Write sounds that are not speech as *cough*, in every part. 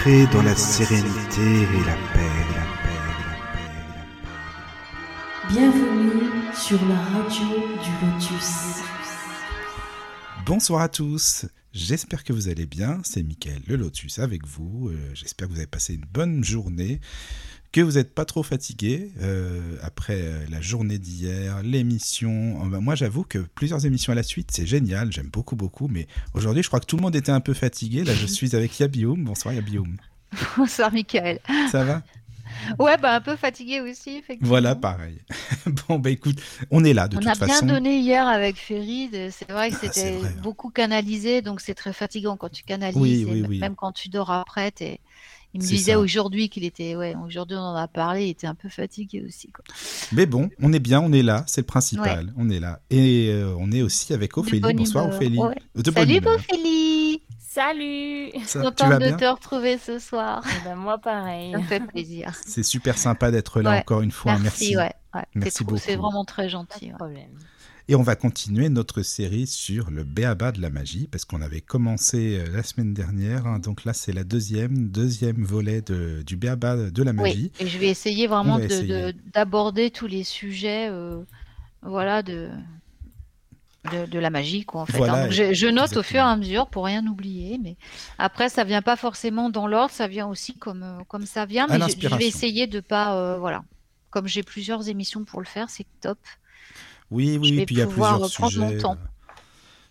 Entrez dans la sérénité et la paix, la paix, la paix, la paix. Bienvenue sur la radio du Lotus. Bonsoir à tous. J'espère que vous allez bien. C'est Mickaël le Lotus avec vous. Euh, J'espère que vous avez passé une bonne journée, que vous n'êtes pas trop fatigué euh, après euh, la journée d'hier, l'émission. Euh, bah, moi, j'avoue que plusieurs émissions à la suite, c'est génial. J'aime beaucoup, beaucoup. Mais aujourd'hui, je crois que tout le monde était un peu fatigué. Là, je *laughs* suis avec Yabioum. Bonsoir, Yabioum. *laughs* Bonsoir Michael. Ça va? Ouais, bah un peu fatigué aussi, effectivement. Voilà, pareil. *laughs* bon, bah écoute, on est là de On toute a façon. bien donné hier avec Ferid. C'est vrai que Ah, c'était hein. beaucoup canalisé, donc c'est très fatigant quand tu canalises. Oui, oui, oui. Même quand tu dors après, t'es- il me disait ça. aujourd'hui qu'il était, ouais, aujourd'hui on en a parlé, il était un peu fatigué aussi. Quoi. Mais bon, on est bien, on est là, c'est le principal. On est là. Et euh, on est aussi avec Ophélie. bonne Bonsoir humeur, Ophélie. ouais. De Salut humeur. Ophélie Salut Ça- Contente de te retrouver ce soir. Eh ben, Moi pareil. Ça me fait plaisir. C'est super sympa d'être là Ouais. encore une fois. Merci, Merci. ouais. ouais. C'est Merci trop- C'est beaucoup. vraiment très Pas gentil. de ouais. problème. Et on va continuer notre série sur le béaba de la magie, parce qu'on avait commencé euh, la semaine dernière. hein. donc là, c'est la deuxième, deuxième volet de- du béaba de la magie. Oui, et je vais essayer vraiment d'aborder tous les sujets, euh, voilà, de, de, de la magie, quoi, en fait. Voilà, hein. Donc, je, je note au fur et à mesure pour rien oublier, mais après, ça vient pas forcément dans l'ordre, ça vient aussi comme, euh, comme ça vient, mais je, je vais essayer de pas, euh, voilà. Comme j'ai plusieurs émissions pour le faire, c'est top. Oui, Je oui, vais puis il y a plusieurs mon sujets. temps. euh,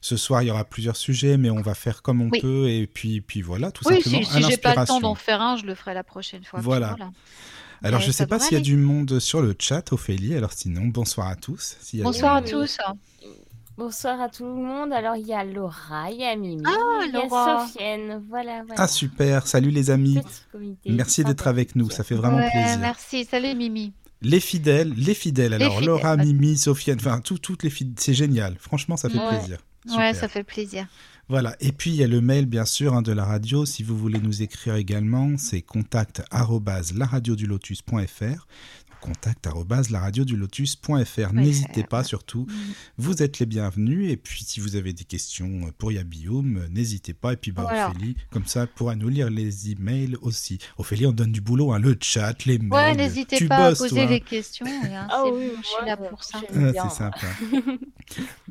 Ce soir, il y aura plusieurs sujets, mais on va faire comme on Oui. peut, et puis, puis voilà, tout Oui, simplement. si, si j'ai pas le temps d'en faire un, je le ferai la prochaine fois. Voilà. Alors, Mais je ça sais pas s'il y a du monde sur le chat, Ophélie. Alors, sinon, bonsoir à tous. S'il y a du Bonsoir à tous. Bonsoir à tout le monde. Alors il y a Laura, il y a Mimi, Ah, il y a Laura. Sofiane. Voilà, voilà. Ah, super. Salut les amis. Merci d'être avec nous. Ça fait vraiment Ouais, plaisir. merci. Salut Mimi. Les fidèles, les fidèles. Alors, fidèles, Laura, ouais. Mimi, Sofiane, enfin, tout- toutes les fidèles. C'est génial. Franchement, ça fait Ouais. plaisir. Ouais, Super. ça fait plaisir. Voilà. Et puis, il y a le mail, bien sûr, hein, de la radio. Si vous voulez nous écrire également, c'est contact arobase laradiodulotus.fr. Contact arobase laradiodulotus.fr. N'hésitez pas, surtout. Mm. Vous êtes les bienvenus. Et puis, si vous avez des questions pour Yabioum, n'hésitez pas. Et puis, bah, Voilà. Ophélie, comme ça, pourra nous lire les emails aussi. Ophélie, on donne du boulot, hein, le chat, les mails. Ouais, n'hésitez tu pas bosses, à poser toi. des questions. et, hein, *laughs* Ah c'est oui, bon, je suis là pour ça. Ah, c'est sympa. *laughs*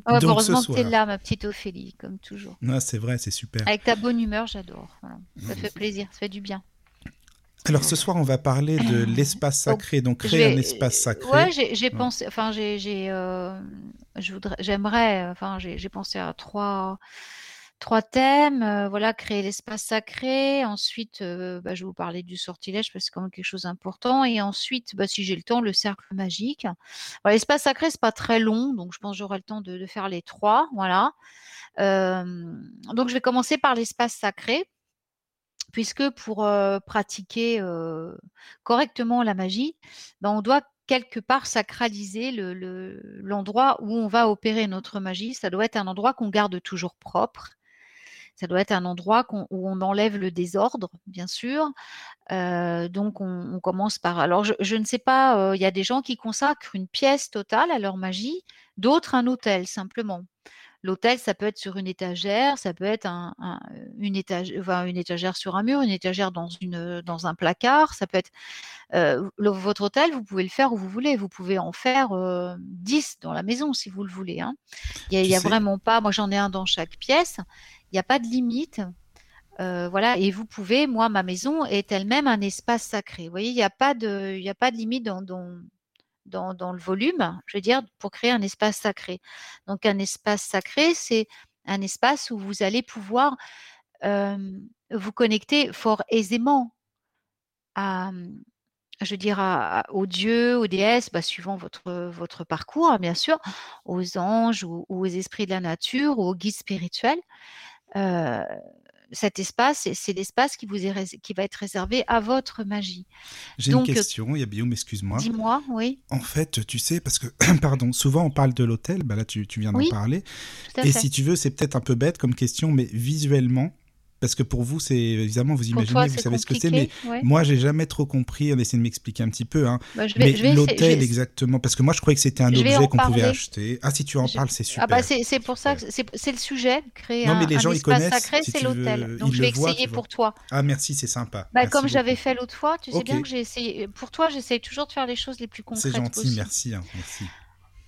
Donc, heureusement que tu es soir. là, ma petite Ophélie, comme toujours. Ah, c'est vrai, c'est super. Avec ta bonne humeur, j'adore. Voilà. Ça fait plaisir, ça fait du bien. Alors ce soir, on va parler de *coughs* l'espace sacré, donc créer un espace sacré. Ouais, j'ai Ouais. pensé, enfin, j'ai, euh, je voudrais, j'aimerais, enfin, j'ai pensé à trois, trois thèmes. euh, voilà, créer l'espace sacré. Ensuite, euh, bah, je vais vous parler du sortilège parce que c'est quand même quelque chose d'important. Et ensuite, bah, si j'ai le temps, le cercle magique. L'espace sacré, c'est pas très long, donc je pense que j'aurai le temps de, de faire les trois. Voilà. Donc, je vais commencer par l'espace sacré. Puisque pour pratiquer correctement la magie, ben, on doit quelque part sacraliser le- le- l'endroit où on va opérer notre magie. Ça doit être un endroit qu'on garde toujours propre. Ça doit être un endroit où on enlève le désordre, bien sûr. Donc, on, commence par. Alors, je, ne sais pas, il y a des gens qui consacrent une pièce totale à leur magie, d'autres un hôtel, simplement. L'hôtel, ça peut être sur une étagère, ça peut être un- un- une, étagère, enfin, une étagère sur un mur, une étagère dans, une, dans un placard, ça peut être euh, le- votre hôtel, vous pouvez le faire où vous voulez. Vous pouvez en faire euh, 10 dans la maison si vous le voulez. hein. Il n'y a, vraiment pas, moi j'en ai un dans chaque pièce, il n'y a pas de limite. Euh, voilà, et vous pouvez, moi, ma maison est elle-même un espace sacré. Vous voyez, il n'y a, pas de- y a pas de limite dans, dans, dans, le volume, je veux dire, pour créer un espace sacré. Donc, un espace sacré, c'est un espace où vous allez pouvoir vous connecter fort aisément à, je veux dire, à- aux dieux, aux déesses, bah, suivant votre, votre parcours, bien sûr, aux anges ou, aux esprits de la nature ou aux guides spirituels. Cet espace, c'est- l'espace qui, vous est qui va être réservé à votre magie. J'ai une euh, question, Yabioum, excuse-moi. Dis-moi, oui, En fait, tu sais, parce que, *clears throat* pardon, souvent on parle de l'hôtel, bah là tu, tu viens d'en Oui, parler. tout à Et fait. si tu veux, c'est peut-être un peu bête comme question, mais visuellement, Parce que pour vous, c'est évidemment, vous imaginez, toi, vous c'est savez ce que c'est, mais ouais. moi, j'ai jamais trop compris. On essaie de m'expliquer un petit peu. Hein. Bah, je vais, Mais l'hôtel, vais- exactement, parce que moi, je croyais que c'était un Je objet qu'on pouvait acheter. Ah, si tu en Je- parles, c'est super. Ah bah c'est c'est pour ça que c'est c'est le sujet, créer Non, un, mais les un gens, ils espace connaissent, sacré, si c'est l'hôtel. Donc ils je vais essayer pour toi. Ah, merci, c'est sympa. Bah, comme j'avais fait l'autre fois, tu sais bien que j'ai essayé. Pour toi, j'essaye toujours de faire les choses les plus C'est concrètes gentil, possible. merci, hein, merci.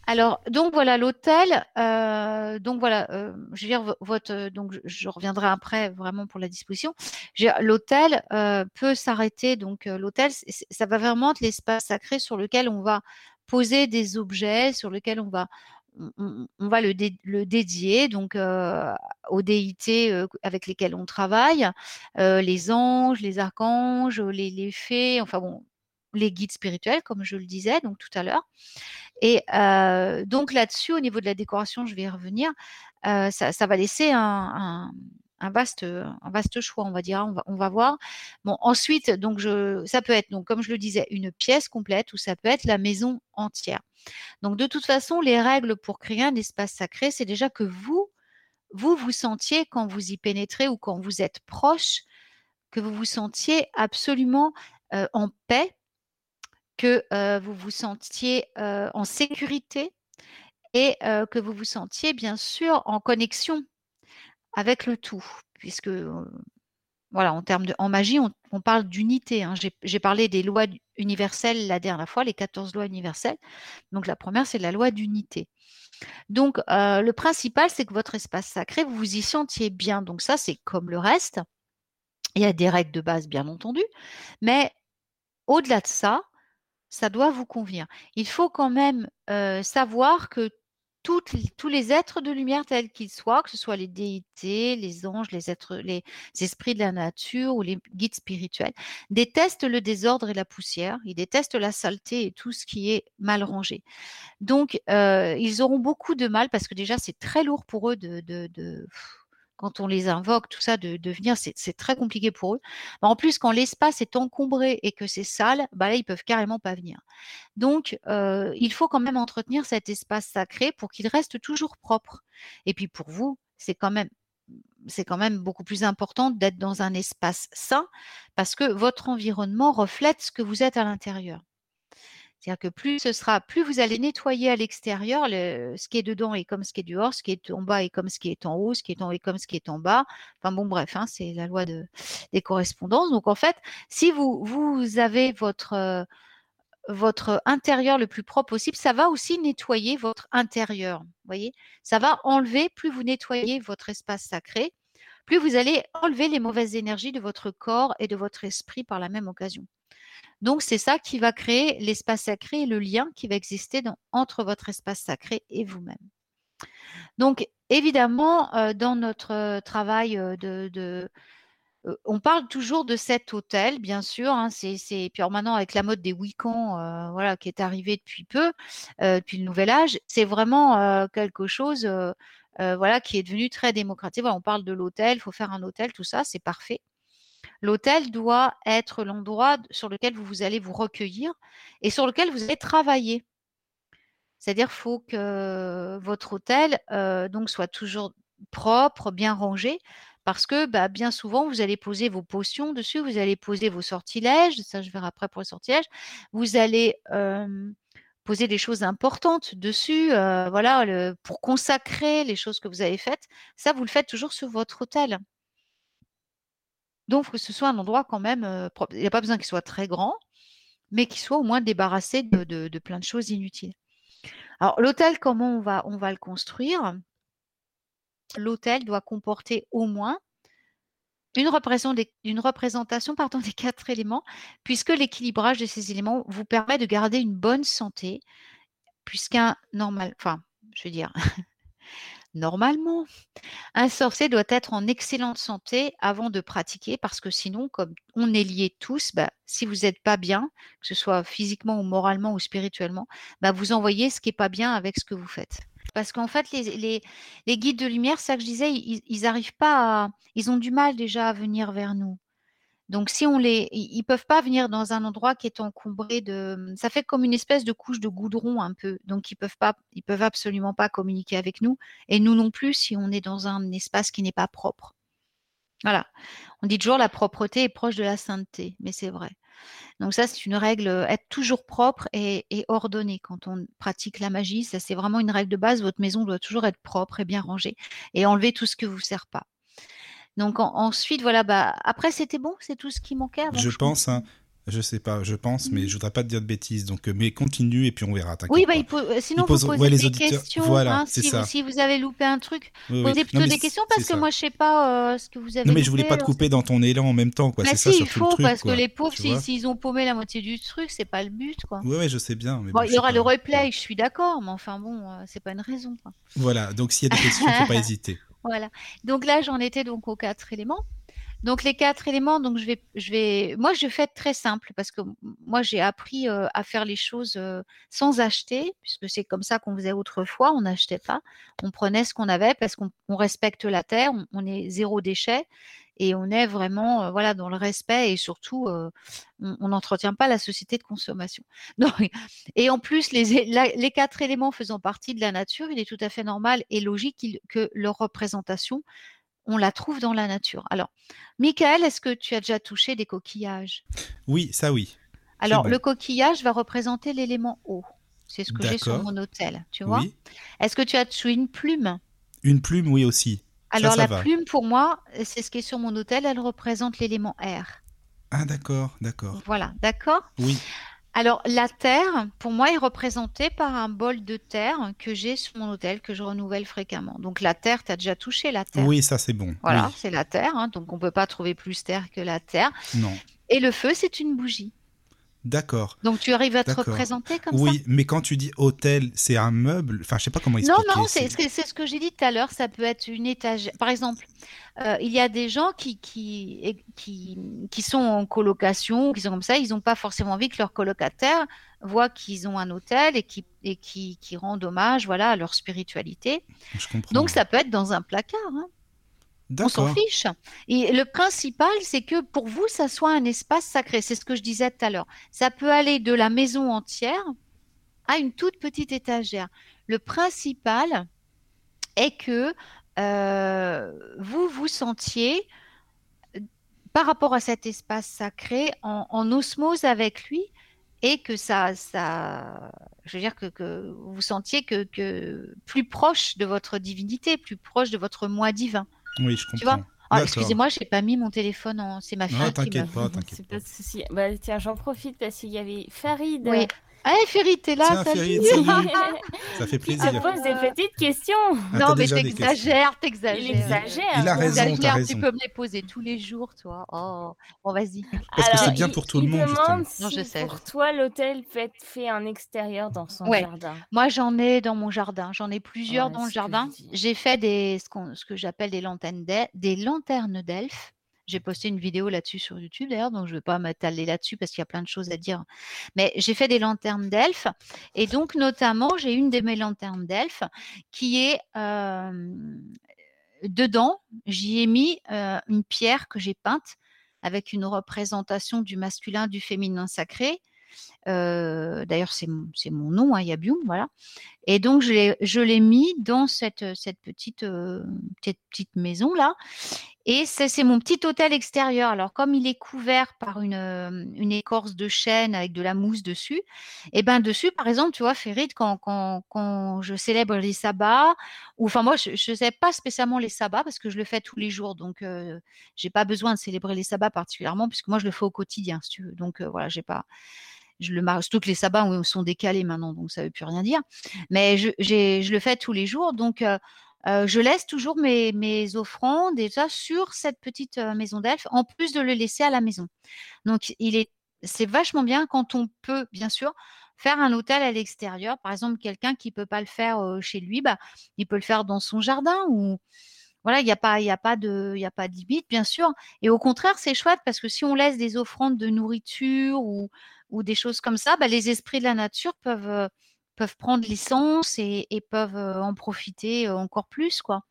Alors, donc voilà, l'hôtel. euh, donc voilà, euh, je veux dire, vo- votre, euh, donc je, reviendrai après vraiment pour la disposition. L'hôtel euh, peut s'arrêter. Donc l'hôtel, ça va vraiment être l'espace sacré sur lequel on va poser des objets, sur lequel on va, on, va le, dé- le dédier donc aux déités avec lesquelles on travaille, les anges, les archanges, les, les fées, enfin bon, les guides spirituels, comme je le disais donc tout à l'heure. Et donc là-dessus, au niveau de la décoration, je vais y revenir, ça, va laisser un, vaste, choix, on va dire. hein, On va, voir. Bon, ensuite, donc ça peut être, comme je le disais, une pièce complète ou ça peut être la maison entière. Donc de toute façon, les règles pour créer un espace sacré, c'est déjà que vous, vous vous sentiez quand vous y pénétrez ou quand vous êtes proche, que vous vous sentiez absolument en paix que vous vous sentiez en sécurité et que vous vous sentiez bien sûr en connexion avec le tout, puisque voilà, en termes de, en magie, on, parle d'unité. hein. J'ai parlé des lois universelles la dernière fois, les 14 lois universelles. Donc la première, c'est la loi d'unité. Donc le principal, c'est que votre espace sacré, vous vous y sentiez bien. Donc ça, c'est comme le reste. Il y a des règles de base, bien entendu, mais au-delà de ça, ça doit vous convenir. Il faut quand même euh, savoir que tous les êtres de lumière tels qu'ils soient, que ce soit les déités, les anges, les êtres, les esprits de la nature ou les guides spirituels, détestent le désordre et la poussière. Ils détestent la saleté et tout ce qui est mal rangé. Donc, euh, ils auront beaucoup de mal parce que déjà, c'est très lourd pour eux de- quand on les invoque, tout ça, de, venir, c'est très compliqué pour eux. En plus, quand l'espace est encombré et que c'est sale, bah là, ils peuvent carrément pas venir. Donc, euh, il faut quand même entretenir cet espace sacré pour qu'il reste toujours propre. Et puis pour vous, c'est quand même beaucoup plus important d'être dans un espace sain parce que votre environnement reflète ce que vous êtes à l'intérieur. C'est-à-dire que plus ce sera, plus vous allez nettoyer à l'extérieur, le- ce qui est dedans est comme ce qui est dehors, ce qui est en bas est comme ce qui est en haut, ce qui est en haut est comme ce qui est en bas. Enfin bon, bref, hein, c'est la loi de, des correspondances. Donc en fait, si vous, vous avez votre, euh, votre intérieur le plus propre possible, ça va aussi nettoyer votre intérieur. Vous voyez, ça va enlever, plus vous nettoyez votre espace sacré, plus vous allez enlever les mauvaises énergies de votre corps et de votre esprit par la même occasion. Donc, c'est ça qui va créer l'espace sacré et le lien qui va exister entre votre espace sacré et vous-même. Donc, évidemment, euh, dans notre euh, travail euh, de, on parle toujours de cet hôtel, bien sûr. hein, c'est, puis maintenant, avec la mode des week-ends, voilà, qui est arrivée depuis peu, depuis le nouvel âge, c'est vraiment quelque chose, voilà, qui est devenu très démocratique. Voilà, on parle de l'hôtel, il faut faire un hôtel, tout ça, c'est parfait. L'hôtel doit être l'endroit sur lequel vous, allez vous recueillir et sur lequel vous allez travailler. C'est-à-dire faut que votre hôtel euh, donc soit toujours propre, bien rangé, parce que bah, bien souvent vous allez poser vos potions dessus, vous allez poser vos sortilèges, ça je verrai après pour les sortilèges, vous allez poser des choses importantes dessus, euh, voilà, pour consacrer les choses que vous avez faites. Ça vous le faites toujours sur votre hôtel. Donc, il faut que ce soit un endroit quand même euh, propre. Il n'y a pas besoin qu'il soit très grand, mais qu'il soit au moins débarrassé de, plein de choses inutiles. Alors, l'hôtel, comment on va, on va le construire? L'hôtel doit comporter au moins une représentation, une représentation *laughs* des quatre éléments, puisque l'équilibrage de ces éléments vous permet de garder une bonne santé, puisqu'un normal, enfin, je veux dire, *laughs* normalement, un sorcier doit être en excellente santé avant de pratiquer, parce que sinon, comme on est liés tous, bah, si vous n'êtes pas bien, que ce soit physiquement ou moralement ou spirituellement, bah, vous envoyez ce qui n'est pas bien avec ce que vous faites. Parce qu'en fait, les, guides de lumière, ça que je disais, ils, ils arrivent pas à, ils ont du mal déjà à venir vers nous. Donc, si on les, ils peuvent pas venir dans un endroit qui est encombré de, ça fait comme une espèce de couche de goudron un peu. Donc, ils peuvent pas, ils peuvent absolument pas communiquer avec nous. Et nous non plus si on est dans un espace qui n'est pas propre. Voilà. On dit toujours la propreté est proche de la sainteté, mais c'est vrai. Donc ça, c'est une règle, euh, être toujours propre et, et ordonné quand on pratique la magie. Ça, c'est vraiment une règle de base. Votre maison doit toujours être propre et bien rangée et enlever tout ce que vous sert pas. Donc en- ensuite, voilà, bah après c'était bon, c'est tout ce qui manquait. avant Je que pense, hein, je sais pas, je pense, mais je voudrais pas te dire de bêtises. Donc, euh, mais continue et puis on verra. Oui, bah, pas. il po- euh, sinon, vous posez ouais, les des auditeurs- questions. voilà, hein, si, ça. vous, si vous avez loupé un truc, Oui, oui. posez plutôt des questions parce que ça. moi, je sais pas euh, ce que vous avez Non, mais je voulais loupé. pas te alors couper dans ton élan en même temps, quoi. Mais C'est ça si, il surtout le faut, truc, parce quoi. que les pauvres, si- s'ils ont paumé la moitié du truc, c'est pas le but, quoi. Ouais, ouais, je sais bien. Mais Bon, bon, il je y aura pas. le replay, je suis d'accord, mais enfin bon, euh, c'est pas une raison, quoi. Voilà. Donc, s'il y a des questions, faut pas *laughs* hésiter. Voilà. Donc là, j'en étais donc aux quatre éléments. Donc les quatre éléments, donc je vais, je vais, moi je fais très simple parce que moi j'ai appris euh, à faire les choses euh, sans acheter, puisque c'est comme ça qu'on faisait autrefois, on n'achetait pas, on prenait ce qu'on avait parce qu'on on respecte la terre, on est zéro déchet et on est vraiment euh, voilà dans le respect et surtout euh, on n'entretient pas la société de consommation. *laughs* Donc, et en plus les, é- la- les quatre éléments faisant partie de la nature, il est tout à fait normal et logique que leur représentation on la trouve dans la nature. Alors, Michael, est-ce que tu as déjà touché des coquillages? Oui, ça oui. Alors, bon. le coquillage va représenter l'élément eau. C'est ce que j'ai sur mon hôtel, tu vois? Oui. Est-ce que tu as touché une plume? Une plume, oui aussi. Alors, ça la va. plume, pour moi, c'est ce qui est sur mon hôtel, elle représente l'élément air. Ah, d'accord, d'accord. Voilà, d'accord? Oui. Alors, la terre, pour moi, est représentée par un bol de terre que j'ai sur mon hôtel, que je renouvelle fréquemment. Donc, la terre, tu as déjà touché la terre. Oui, ça c'est bon. Voilà, Oui. c'est la terre, hein, donc on ne peut pas trouver plus terre que la terre. Non. Et le feu, c'est une bougie. D'accord. Donc tu arrives à te représenter comme Oui, mais quand tu dis hôtel, c'est un meuble? Enfin, je sais pas comment ça expliquer. Non, non, c'est ce que j'ai dit tout à l'heure. Ça peut être une étagère. Par exemple, euh, il y a des gens qui, qui, qui, qui sont en colocation, qui sont comme ça, ils n'ont pas forcément envie que leur colocataire voit qu'ils ont un hôtel et qui, et qui, qui rendent hommage voilà, à leur spiritualité. Je comprends. Donc ça peut être dans un placard. hein. On s'en fiche. Et le principal, c'est que pour vous, ça soit un espace sacré. C'est ce que je disais tout à l'heure. Ça peut aller de la maison entière à une toute petite étagère. Le principal est que euh, vous vous sentiez, par rapport à cet espace sacré, en, en osmose avec lui et que ça, ça je veux dire que, que vous vous sentiez que, que plus proche de votre divinité, plus proche de votre moi divin. Oui, je Tu vois comprends. Ah, excusez-moi, j'ai pas mis mon téléphone en. C'est ma fille Non, qui t'inquiète pas, t'inquiète C'est pas. pas de souci. Bah, tiens, j'en profite parce qu'il y avait Farid Oui. Ah, Ferry, t'es là, Tiens. Ça fait plaisir. pose des petites questions. Ah, Non, mais t'exagères, t'exagères. Il exagère. Il a raison, t'as raison. tu peux me les poser tous les jours, toi. Oh, bon, vas-y. Parce que c'est Alors, bien pour tout le il monde, demande Non, je sais, pour toi l'hôtel peut être fait en extérieur dans son Ouais. jardin. Moi, j'en ai dans mon jardin. J'en ai plusieurs Ouais, dans le jardin. J'ai fait des, ce, qu'on- ce que j'appelle des lanternes d'el- des lanternes d'elfes. J'ai posté une vidéo là-dessus sur YouTube d'ailleurs, donc je ne vais pas m'étaler là-dessus parce qu'il y a plein de choses à dire. Mais j'ai fait des lanternes d'elfes. Et donc, notamment, j'ai une de mes lanternes d'elfes qui est dedans. J'y ai mis une pierre que j'ai peinte avec une représentation du masculin, du féminin sacré. D'ailleurs, c'est mon, nom, hein, Yabium, voilà. Et donc, je l'ai, mis dans cette, cette petite, petite, petite maison là. Et c'est, mon petit hôtel extérieur. Alors, comme il est couvert par une, une écorce de chêne avec de la mousse dessus, et ben dessus, par exemple, tu vois, Férid, quand, quand, je célèbre les sabbats, ou enfin moi, je ne sais pas spécialement les sabbats parce que je le fais tous les jours, donc euh, j'ai pas besoin de célébrer les sabbats particulièrement puisque moi je le fais au quotidien. Donc euh, voilà, j'ai pas, je le marque. Surtout que les sabbats sont décalés maintenant, donc ça veut plus rien dire. Mais je, le fais tous les jours, donc euh, euh, je laisse toujours mes, offrandes ça sur cette petite euh, maison d'elfes, en plus de le laisser à la maison. Donc c'est vachement bien quand on peut, bien sûr, faire un hôtel à l'extérieur. Par exemple, quelqu'un qui peut pas le faire chez lui, bah, il peut le faire dans son jardin voilà, il n'y a pas de limite, bien sûr. Et au contraire, c'est chouette parce que si on laisse des offrandes de nourriture ou, ou des choses comme ça, bah, les esprits de la nature peuvent, euh, peuvent prendre l'essence et, peuvent euh, en profiter euh, encore plus, quoi.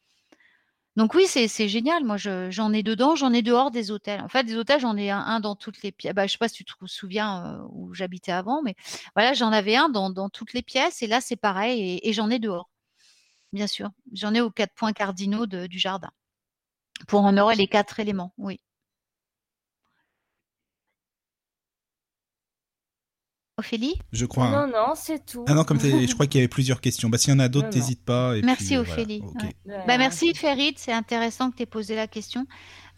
Donc oui, c'est génial. Moi, je- j'en ai dedans, j'en ai dehors des hôtels. En fait, des hôtels, j'en ai un, dans toutes les pièces. Bah, je sais pas si tu te souviens où j'habitais avant, mais voilà, j'en avais un dans, toutes les pièces. Et là, c'est pareil. Et, j'en ai dehors, bien sûr. J'en ai aux quatre points cardinaux du jardin Pour honorer les quatre éléments, oui. Ophélie Je crois. Non, hein. non, c'est tout. Ah non, comme je crois qu'il y avait plusieurs questions. Bah, s'il y en a d'autres, n'hésite pas. et Merci puis, euh, voilà. Ophélie. Ouais. Bah, merci Ferid, c'est intéressant que tu aies posé la question.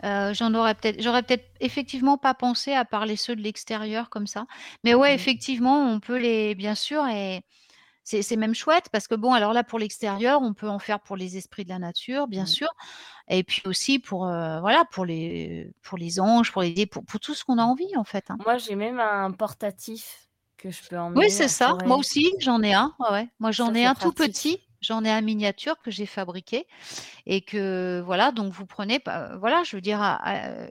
Euh, j'en aurais peut-être, j'aurais peut-être effectivement pas pensé à parler ceux de l'extérieur comme ça. Mais ouais, effectivement, on peut les, bien sûr, et c'est même chouette parce que bon, alors là pour l'extérieur, on peut en faire pour les esprits de la nature, bien sûr, et puis aussi pour euh, voilà pour les pour les anges, pour les pour, pour tout ce qu'on a envie en fait. hein. Moi, j'ai même un portatif que je peux emmener Oui, c'est ça. Moi aussi, j'en ai un. Ouais, ouais. Moi, j'en ai un tout petit. J'en ai un miniature que j'ai fabriqué et que voilà. Donc vous prenez, bah, voilà, je veux dire, à- à-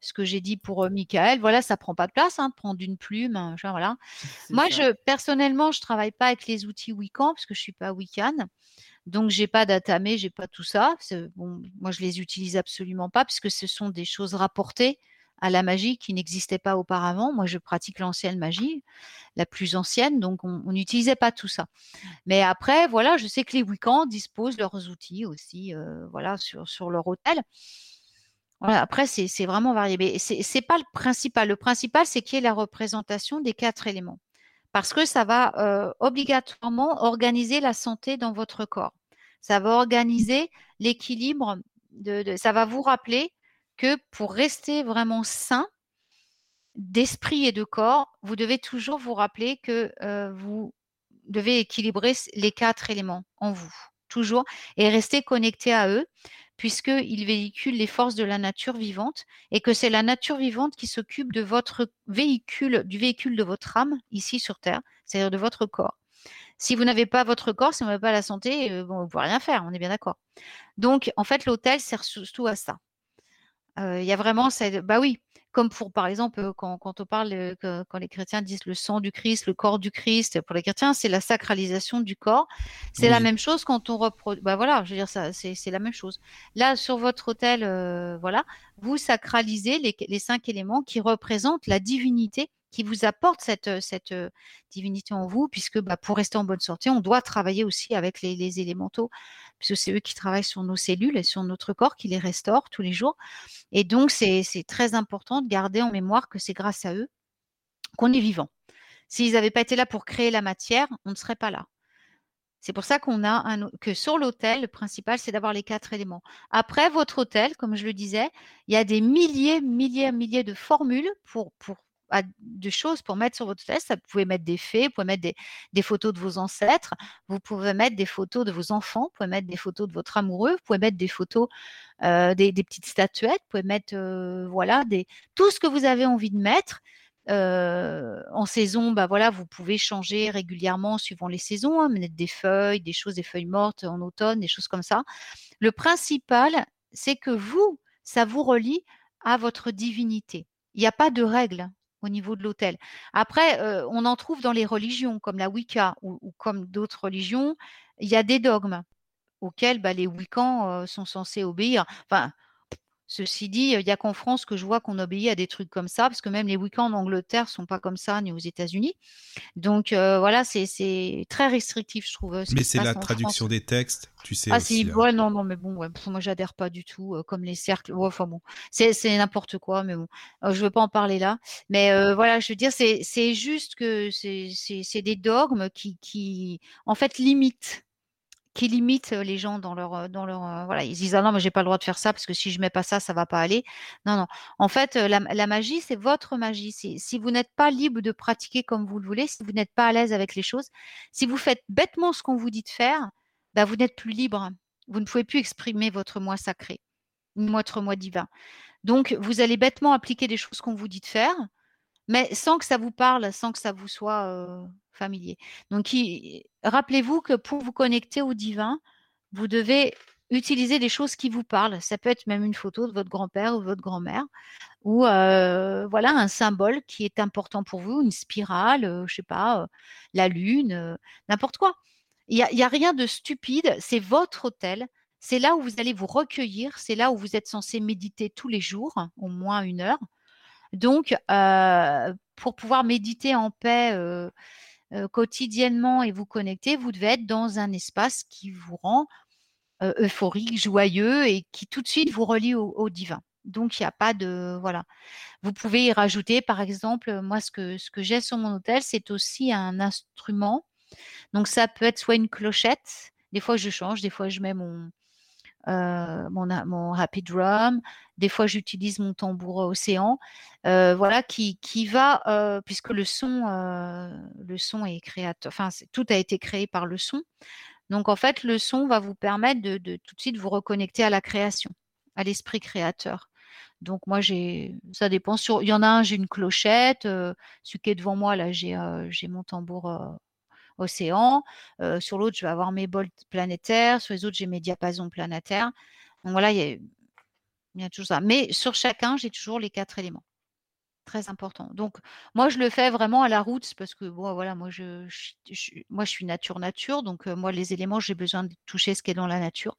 ce que j'ai dit pour euh, Michael. Voilà, ça prend pas de place, hein, de prendre une plume, genre, voilà. *laughs* Moi, ça. je personnellement, je travaille pas avec les outils Wiccan parce que je suis pas Wiccan. Donc j'ai pas d'atamé, j'ai pas tout ça. Bon, moi, je les utilise absolument pas puisque ce sont des choses rapportées à la magie qui n'existaient pas auparavant. Moi, je pratique l'ancienne magie, la plus ancienne, donc on n'utilisait pas tout ça. Mais après, voilà, je sais que les Wiccans disposent leurs outils aussi, euh, voilà, sur, leur hôtel. Après, c'est vraiment varié. Mais c'est c'est pas le principal. Le principal, c'est qu'il y ait la représentation des quatre éléments. Parce que ça va euh, obligatoirement organiser la santé dans votre corps. Ça va organiser l'équilibre. De- ça va vous rappeler que pour rester vraiment sain, d'esprit et de corps, vous devez toujours vous rappeler que euh, vous devez équilibrer les quatre éléments en vous, toujours, et rester connecté à eux, puisqu'ils véhiculent les forces de la nature vivante, et que c'est la nature vivante qui s'occupe de votre véhicule, du véhicule de votre âme, ici sur Terre, c'est-à-dire de votre corps. Si vous n'avez pas votre corps, si vous n'avez pas la santé, euh, bon, vous ne pouvez rien faire, on est bien d'accord. Donc, en fait, l'hôtel sert surtout à ça. Euh, Il y a vraiment cette bah oui, comme pour par exemple, quand quand on parle, que quand les chrétiens disent le sang du Christ, le corps du Christ, pour les chrétiens, c'est la sacralisation du corps. C'est la même chose quand on repro bah voilà, je veux dire ça, c'est la même chose. Là, sur votre autel, heu, voilà, vous sacralisez les les 5 éléments qui représentent la divinité qui vous apporte cette, cette, divinité en vous puisque, bah, pour rester en bonne santé, on doit travailler aussi avec les les élémentaux, puisque c'est eux qui travaillent sur nos cellules et sur notre corps, qui les restaurent tous les jours. Et donc, c'est très important de garder en mémoire que c'est grâce à eux qu'on est vivant. S'ils n'avaient pas été là pour créer la matière, on ne serait pas là. C'est pour ça qu'on a un, que sur l'hôtel, le principal, c'est d'avoir les quatre éléments. Après, votre hôtel, comme je le disais, il y a des milliers, milliers, milliers de formules pour, pour à- de choses pour mettre sur votre. Ça, vous pouvez mettre des fées, vous pouvez mettre des, photos de vos ancêtres, vous pouvez mettre des photos de vos enfants, vous pouvez mettre des photos de votre amoureux, vous pouvez mettre des photos, euh, des, petites statuettes, vous pouvez mettre, euh, voilà, des, tout ce que vous avez envie de mettre. Euh, en saison, bah voilà, vous pouvez changer régulièrement suivant les saisons, hein, mettre des feuilles, des choses, des feuilles mortes en automne, des choses comme ça. Le principal, c'est que vous, ça vous relie à votre divinité. Il n'y a pas de règles au niveau de l'autel. Après, on en trouve dans les religions, comme la Wicca ou, comme d'autres religions, il y a des dogmes auxquels bah, les Wiccans sont censés obéir. Enfin, Ceci dit, il n'y a qu'en France que je vois qu'on obéit à des trucs comme ça, parce que même les week-ends en Angleterre sont pas comme ça, ni aux États-Unis. Donc euh, voilà, c'est très restrictif, je trouve. ce Mais c'est la traduction France. des textes, tu sais Ah aussi. si, hein. ouais, non, non, mais bon, ouais, moi j'adhère pas du tout, euh, comme les cercles. Ouais, enfin bon, c'est n'importe quoi, mais bon, euh, je veux pas en parler là. Mais euh, voilà, je veux dire, c'est juste que c'est des dogmes qui qui en fait limitent qui limitent les gens dans leur, dans leur, voilà, ils se disent: «Ah non, mais j'ai pas le droit de faire ça parce que si je mets pas ça, ça va pas aller». Non, non. En fait, la magie, c'est votre magie. Si vous n'êtes pas libre de pratiquer comme vous le voulez, si vous n'êtes pas à l'aise avec les choses, si vous faites bêtement ce qu'on vous dit de faire, bah, vous n'êtes plus libre. Vous ne pouvez plus exprimer votre moi sacré, votre moi divin. Donc vous allez bêtement appliquer des choses qu'on vous dit de faire, mais sans que ça vous parle, sans que ça vous soit, Donc rappelez-vous que pour vous connecter au divin, vous devez utiliser des choses qui vous parlent. Ça peut être même une photo de votre grand-père ou votre grand-mère ou heu, voilà un symbole qui est important pour vous, une spirale, heu, je sais pas, heu, la lune, heu, n'importe quoi. Il y a rien de stupide, c'est votre hôtel, c'est là où vous allez vous recueillir, c'est là où vous êtes censé méditer tous les jours, au moins 1 heure. Donc, pour pouvoir méditer en paix, quotidiennement et vous connecter, vous devez être dans un espace qui vous rend, euphorique, joyeux et qui tout de suite vous relie au, au divin. Donc il n'y a pas de voilà. Vous pouvez y rajouter, par exemple, moi ce que ce que j'ai sur mon hôtel, c'est aussi un instrument. Donc ça peut être soit une clochette. Des fois je change, des fois je mets mon euh, mon, happy drum. Des fois, j'utilise mon tambour océan. Euh, voilà, qui, va, euh, puisque le son, le son est créateur, enfin, tout a été créé par le son. Donc, en fait, le son va vous permettre de, tout de suite vous reconnecter à la création, à l'esprit créateur. Donc, moi, j'ai, ça dépend. Sur, il y en a un, j'ai une clochette. celui qui est devant moi, là, j'ai j'ai mon tambour océan. Euh, sur l'autre, je vais avoir mes bols planétaires. Sur les autres, j'ai mes diapasons planétaires. Donc voilà, il y a, il y a toujours ça. Mais sur chacun, j'ai toujours les quatre éléments. Très important. Donc, moi, je le fais vraiment à la route parce que, bon, voilà, moi, je, je- je- moi, je suis nature-nature. Donc, euh, moi, les éléments, j'ai besoin de toucher ce qui est dans la nature.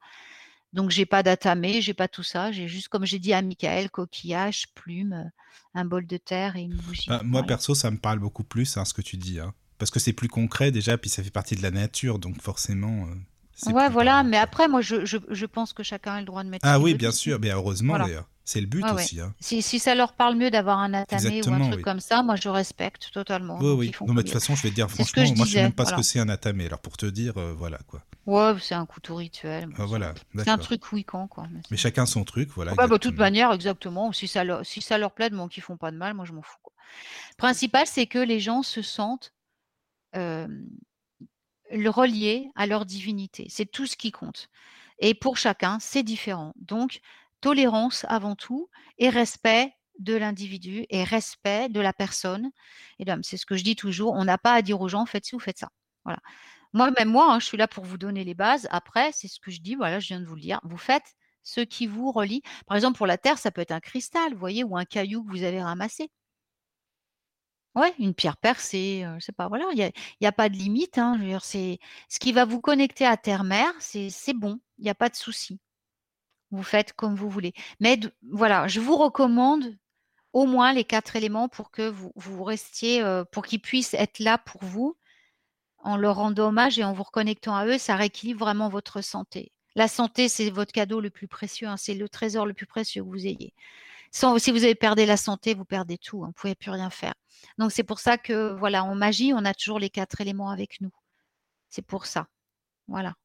Donc, j'ai pas d'atamé, j'ai pas tout ça. J'ai juste, comme j'ai dit à Michael, coquillage, plume, un bol de terre et une bougie. Bah, moi, perso, ça me parle beaucoup plus, hein, ce que tu dis. hein. Parce que c'est plus concret déjà, puis ça fait partie de la nature, donc forcément. euh, Ouais, voilà. parlant, Mais après, moi, je, je, je pense que chacun a le droit de mettre Ah oui, bien dessus. sûr, mais heureusement Voilà. d'ailleurs. C'est le but Ouais, ouais. aussi. hein. Si, si ça leur parle mieux d'avoir un atamé ou un truc oui. comme ça, moi je respecte totalement. Oui, oui. Non, mais de toute façon, je vais te dire, franchement, moi, je sais disais, même pas ce que c'est un atamé. Alors, pour te dire, euh, voilà, quoi. Ouais, c'est un couteau rituel. Ah, voilà, c'est un truc wiccan, quoi. mais chacun son truc, voilà. Ouais, bah, de toute manière, exactement. Si ça leur, si ça leur plaît, bon, qu'ils font pas de mal, moi je m'en fous. Quoi. Principal, c'est que les gens se sentent le relier à leur divinité. C'est tout ce qui compte. Et pour chacun, c'est différent. Donc, tolérance avant tout et respect de l'individu et respect de la personne. Et c'est ce que je dis toujours, on n'a pas à dire aux gens, faites ci ou faites ça. Moi, même moi, hein, je suis là pour vous donner les bases. Après, c'est ce que je dis, voilà, je viens de vous le dire. Vous faites ce qui vous relie. Par exemple, pour la Terre, ça peut être un cristal, vous voyez, ou un caillou que vous avez ramassé. Ouais, une pierre percée, heu, je sais pas, voilà, il y a pas de limite, hein, ce qui va vous connecter à terre-mère, c'est bon, il y a pas de souci. Vous faites comme vous voulez. Mais voilà, je vous recommande au moins les 4 éléments pour que vous restiez, pour qu'ils puissent être là pour vous, en leur rendant hommage et en vous reconnectant à eux, ça rééquilibre vraiment votre santé. La santé, c'est votre cadeau le plus précieux, hein, c'est le trésor le plus précieux que vous ayez. Sans si vous avez perdu la santé, vous perdez tout, hein, vous pouvez plus rien faire. Donc c'est pour ça que, voilà, en magie, on a toujours les 4 éléments avec nous. C'est pour ça. Voilà.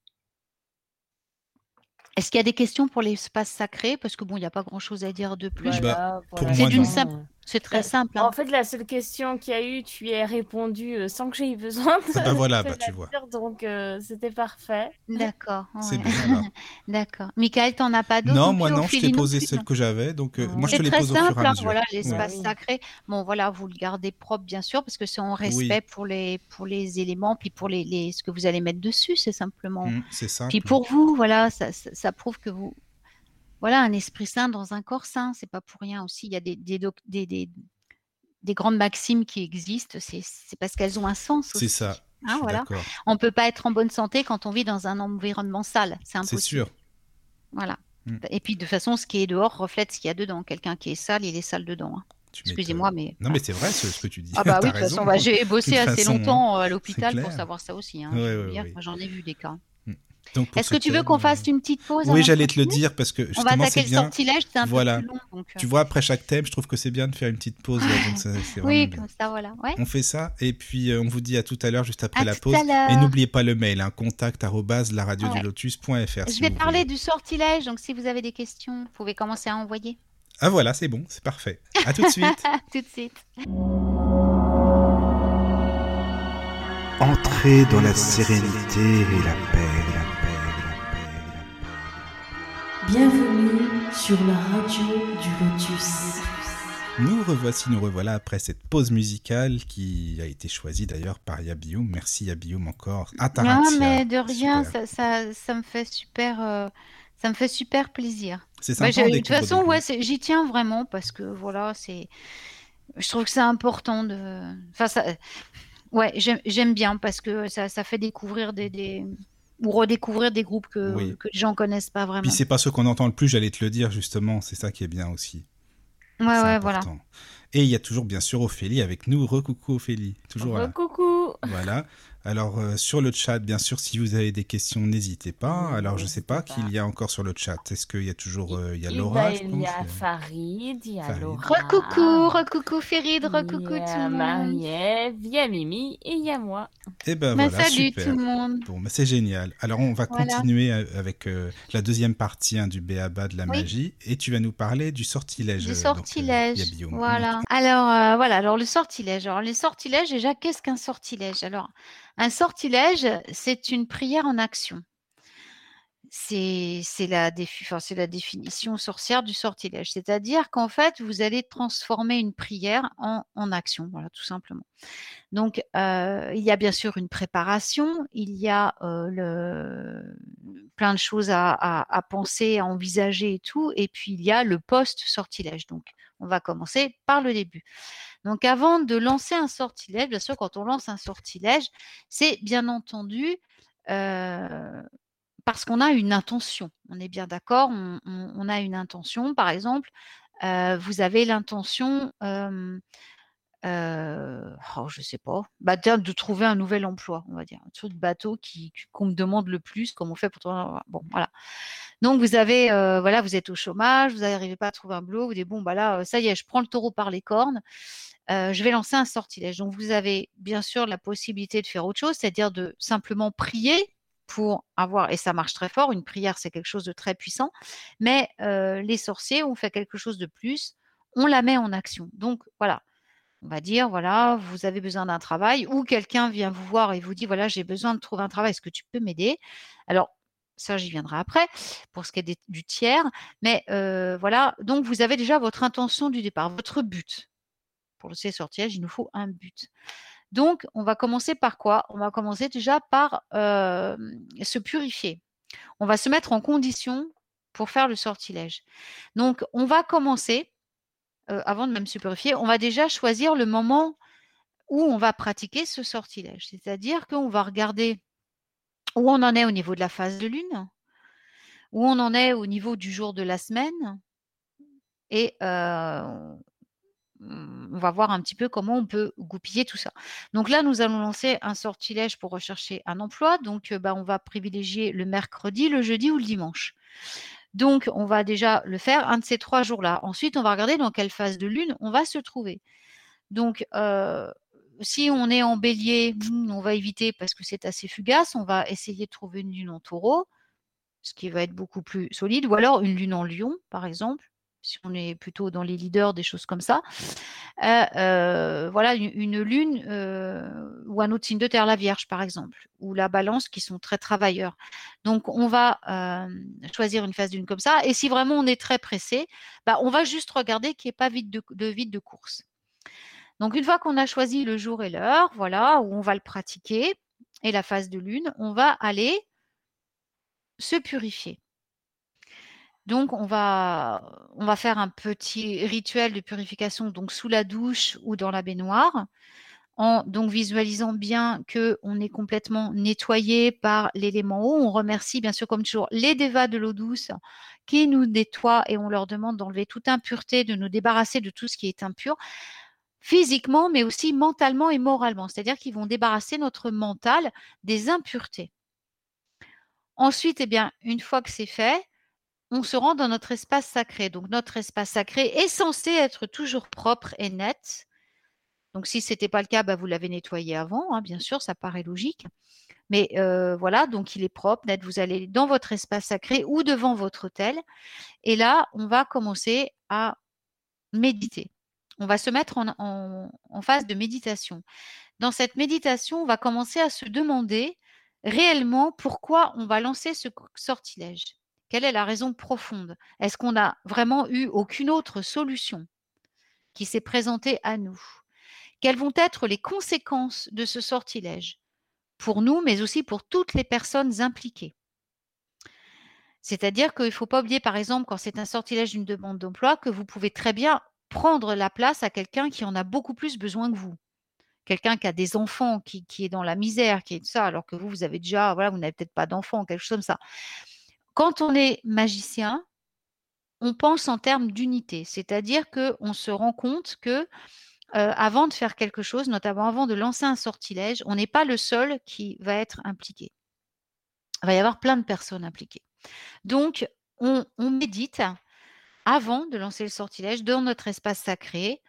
Est-ce qu'il y a des questions pour l'espace sacré? Parce que bon, il y a pas grand-chose à dire de plus. Bah, C'est d'une simple c'est très Euh, simple, hein. En fait, la seule question qu'il y a eu, tu y as répondu euh, sans que j'aie eu besoin de *laughs* Ah bah voilà, bah tu vois. donc euh, c'était parfait. D'accord, *laughs* C'est bien. *laughs* D'accord. Michael, t'en as pas d'autres Non, moi non, je t'ai posé celle que j'avais, donc euh, moi je te C'est les très pose au fur simple, et à hein, mesure. voilà, l'espace sacré. Bon, voilà, vous le gardez propre, bien sûr, parce que c'est en Oui. respect pour les, pour les éléments, puis pour les, les, ce que vous allez mettre dessus, c'est simplement. Mm, c'est simple. Puis pour vous, voilà, ça, ça, ça prouve que vous, voilà, un esprit saint dans un corps saint, c'est pas pour rien aussi. Il y a des, des, doc- des, des, des grandes maximes qui existent, c'est c'est parce qu'elles ont un sens C'est ça. Hein, voilà. On peut pas être en bonne santé quand on vit dans un environnement sale, c'est C'est impossible. sûr. Voilà. Mm. Et puis de toute façon, ce qui est dehors reflète ce qu'il y a dedans. Quelqu'un qui est sale, il est sale dedans. hein. Excusez-moi, mais Non, mais c'est vrai ce, ce que tu dis. Ah bah *laughs* oui, de toute façon, bah, j'ai bossé toute assez façon, hein. longtemps euh, à l'hôpital pour savoir ça aussi. hein, Ouais, ouais, ouais. J'en ai vu des cas. Est-ce ce que tu veux qu'on fasse euh, une petite pause Oui, j'allais te le dire parce que On va justement attaquer c'est le bien. sortilège, c'est un Voilà. peu plus long. Donc, euh, Tu vois, après chaque thème, je trouve que c'est bien de faire une petite pause. là, donc ça, c'est vraiment oui, bien. comme ça, voilà. Ouais. On fait ça et puis euh, on vous dit à tout à l'heure juste après À la pause. Et n'oubliez pas le mail, hein, contact la radio Ouais. du lotus.fr. Je si vais parler voulez. du sortilège, donc si vous avez des questions, vous pouvez commencer à envoyer. Ah voilà, c'est bon, c'est parfait. À tout de suite. *laughs* tout de suite. Entrez dans la sérénité et la paix, Bienvenue sur la radio du Lotus. Nous revoici, nous revoilà après cette pause musicale qui a été choisie d'ailleurs par Yabioum. Merci Yabioum encore. Non, Ataraxia. mais de rien, ça, ça, ça me fait super, euh, ça me fait super plaisir. C'est Bah, sympa. de toute façon, ouais, j'y tiens vraiment parce que voilà, c'est, je trouve que c'est important de, enfin ça, ouais, j'aime j'aime bien parce que ça, ça fait découvrir des, des, ou redécouvrir des groupes que, Oui. que les gens connaissent pas vraiment. Puis c'est pas ce qu'on entend le plus, j'allais te le dire justement, c'est ça qui est bien aussi. Ouais, ouais, voilà. Et il y a toujours bien sûr Ophélie avec nous. Recoucou Ophélie, toujours là. Coucou. Voilà. Alors euh, sur le chat, bien sûr, si vous avez des questions, n'hésitez pas. Alors je sais n'hésitez pas pas. qu'il y a encore sur le chat. Est-ce qu'il y a toujours euh, il y a Eh Laura, ben, je il pense. y a Farid, il y a Farid. Laura. Recoucou, recoucou Férid, recoucou Il y tout a le monde. Marie-Ève, il y a Mimi et il y a moi. Eh ben Bah, voilà, salut super. tout le monde. Bon, bah, c'est génial. Alors, on va Voilà. continuer euh, avec euh, la deuxième partie hein, du BABA de la Oui. magie. Et tu vas nous parler du sortilège. Du donc, sortilège. il y a Guillaume. Voilà. Alors, euh, voilà. Alors, le sortilège. Alors, les sortilèges, déjà, qu'est-ce qu'un sortilège? Alors, un sortilège, c'est une prière en action. C'est la, définition sorcière du sortilège. C'est-à-dire qu'en fait, vous allez transformer une prière en, action. Voilà, tout simplement. Donc, euh, il y a bien sûr une préparation, il y a euh, le, plein de choses à, à- à penser, à envisager et tout, et puis il y a le post-sortilège. Donc, on va commencer par le début. Donc, avant de lancer un sortilège, bien sûr, quand on lance un sortilège, c'est bien entendu euh, parce qu'on a une intention. On est bien d'accord, on, a une intention. Par exemple, euh, vous avez l'intention. euh, euh, oh, je sais pas, bah, de trouver un nouvel emploi, on va dire, un truc de bateau qu'on me demande le plus, comme on fait pour trouver un- bon, voilà. Donc vous avez, voilà, vous êtes au chômage, vous n'arrivez pas à trouver un boulot, vous dites bon, bah là, ça y est, je prends le taureau par les cornes, je vais lancer un sortilège. Donc vous avez bien sûr la possibilité de faire autre chose, c'est-à-dire de simplement prier pour avoir, et ça marche très fort, une prière c'est quelque chose de très puissant, mais les sorciers ont fait quelque chose de plus, on la met en action. Donc voilà, on va dire, voilà, vous avez besoin d'un travail ou quelqu'un vient vous voir et vous dit, voilà, j'ai besoin de trouver un travail, est-ce que tu peux m'aider? Alors, ça, j'y viendrai après pour ce qui est du tiers. Mais euh, voilà, donc vous avez déjà votre intention du départ, votre but. Pour le C il nous faut un but. Donc, on va commencer par quoi? On va commencer déjà par euh, se purifier. On va se mettre en condition pour faire le sortilège. Donc, on va commencer euh, avant de même se purifier, on va déjà choisir le moment où on va pratiquer ce sortilège. C'est-à-dire qu'on va regarder où on en est au niveau de la phase de lune, où on en est au niveau du jour de la semaine, et euh, on va voir un petit peu comment on peut goupiller tout ça. Donc là, nous allons lancer un sortilège pour rechercher un emploi. Donc, euh, bah, on va privilégier le mercredi, le jeudi ou le dimanche. Donc, on va déjà le faire un de ces trois jours-là. Ensuite, on va regarder dans quelle phase de lune on va se trouver. Donc, euh, si on est en bélier, hmm, on va éviter parce que c'est assez fugace. On va essayer de trouver une lune en taureau, ce qui va être beaucoup plus solide. Ou alors une lune en lion, par exemple, si on est plutôt dans les leaders, des choses comme ça. Euh, euh, voilà, une, une lune euh, ou un autre signe de terre, la Vierge, par exemple, ou la balance, qui sont très travailleurs. Donc, on va choisir une phase d'une comme ça. Et si vraiment on est très pressé, bah, on va juste regarder qu'il n'y ait pas vide de, de vide de course. Donc, une fois qu'on a choisi le jour et l'heure, voilà, où on va le pratiquer, et la phase de lune, on va aller se purifier. Donc, on va, faire un petit rituel de purification donc sous la douche ou dans la baignoire, en donc visualisant bien que on est complètement nettoyé par l'élément eau. On remercie bien sûr comme toujours les dévas de l'eau douce qui nous nettoient et on leur demande d'enlever toute impureté, de nous débarrasser de tout ce qui est impur physiquement, mais aussi mentalement et moralement. C'est-à-dire qu'ils vont débarrasser notre mental des impuretés. Ensuite, eh bien, une fois que c'est fait, on se rend dans notre espace sacré. Donc, notre espace sacré est censé être toujours propre et net. Donc, si ce n'était pas le cas, bah, vous l'avez nettoyé avant, hein, bien sûr, ça paraît logique. Mais euh, voilà, donc il est propre, net. Vous allez dans votre espace sacré ou devant votre hôtel. Et là, on va commencer à méditer. On va se mettre en, phase de méditation. Dans cette méditation, on va commencer à se demander réellement pourquoi on va lancer ce sortilège. Quelle est la raison profonde? Est-ce qu'on n'a vraiment eu aucune autre solution qui s'est présentée à nous? Quelles vont être les conséquences de ce sortilège pour nous, mais aussi pour toutes les personnes impliquées? C'est-à-dire qu'il ne faut pas oublier, par exemple, quand c'est un sortilège d'une demande d'emploi, que vous pouvez très bien prendre la place à quelqu'un qui en a beaucoup plus besoin que vous. Quelqu'un qui a des enfants, qui, est dans la misère, qui est ça, alors que vous, vous avez déjà, voilà, vous n'avez peut-être pas d'enfants, quelque chose comme ça. Quand on est magicien, on pense en termes d'unité, c'est-à-dire qu'on se rend compte que euh, avant de faire quelque chose, notamment avant de lancer un sortilège, on n'est pas le seul qui va être impliqué. Il va y avoir plein de personnes impliquées. Donc, on, on médite avant de lancer le sortilège dans notre espace sacré.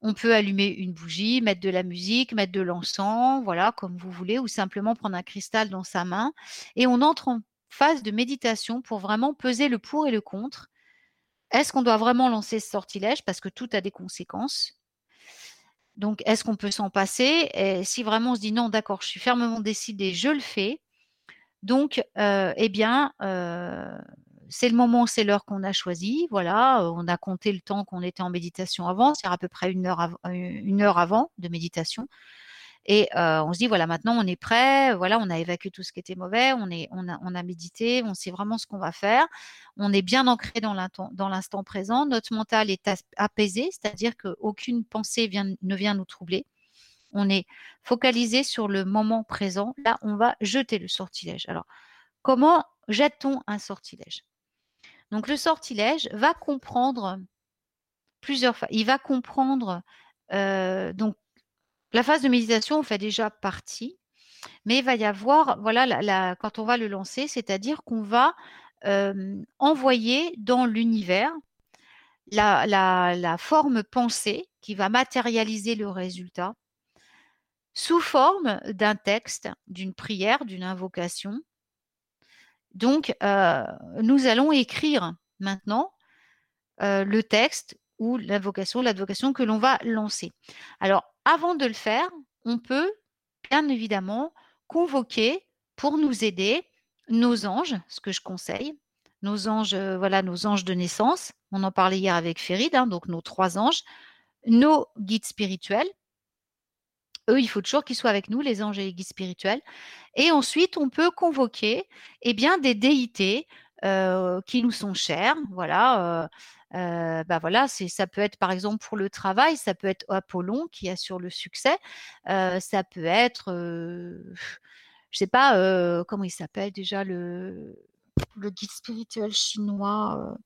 On peut allumer une bougie, mettre de la musique, mettre de l'encens, voilà, comme vous voulez, ou simplement prendre un cristal dans sa main. Et on entre en phase de méditation pour vraiment peser le pour et le contre. Est-ce qu'on doit vraiment lancer ce sortilège parce que tout a des conséquences? Donc, est-ce qu'on peut s'en passer? Et si vraiment on se dit non, d'accord, je suis fermement décidé, je le fais. Donc, euh, eh bien, euh, c'est le moment, c'est l'heure qu'on a choisi. Voilà, euh, on a compté le temps qu'on était en méditation avant, c'est à peu près une heure avant de méditation. Et euh, on se dit, voilà, maintenant on est prêt, voilà, on a évacué tout ce qui était mauvais, on, est, on, a, on a médité, on sait vraiment ce qu'on va faire, on est bien ancré dans l'instant présent, notre mental est apaisé, c'est-à-dire qu'aucune pensée ne vient nous troubler. On est focalisé sur le moment présent. Là, on va jeter le sortilège. Alors, comment jette-t-on un sortilège? Donc, le sortilège va comprendre plusieurs fois. Il va comprendre euh, donc la phase de méditation, on fait déjà partie, mais il va y avoir, voilà, quand on va le lancer, c'est-à-dire qu'on va envoyer dans l'univers la, forme pensée qui va matérialiser le résultat sous forme d'un texte, d'une prière, d'une invocation. Donc, nous allons écrire maintenant le texte ou l'invocation, l'advocation que l'on va lancer. Alors, avant de le faire, on peut bien évidemment convoquer pour nous aider nos anges, ce que je conseille, nos anges, euh, voilà, nos anges de naissance. On en parlait hier avec Férid, hein, donc nos trois anges, nos guides spirituels. Eux, il faut toujours qu'ils soient avec nous, les anges et les guides spirituels. Et ensuite, on peut convoquer eh bien, des déités euh, qui nous sont chères. Voilà, euh, euh, bah voilà, c'est, ça peut être par exemple pour le travail, ça peut être Apollon qui assure le succès, euh, ça peut être, euh, *laughs* je sais pas, euh, comment il s'appelle déjà le, le guide spirituel chinois.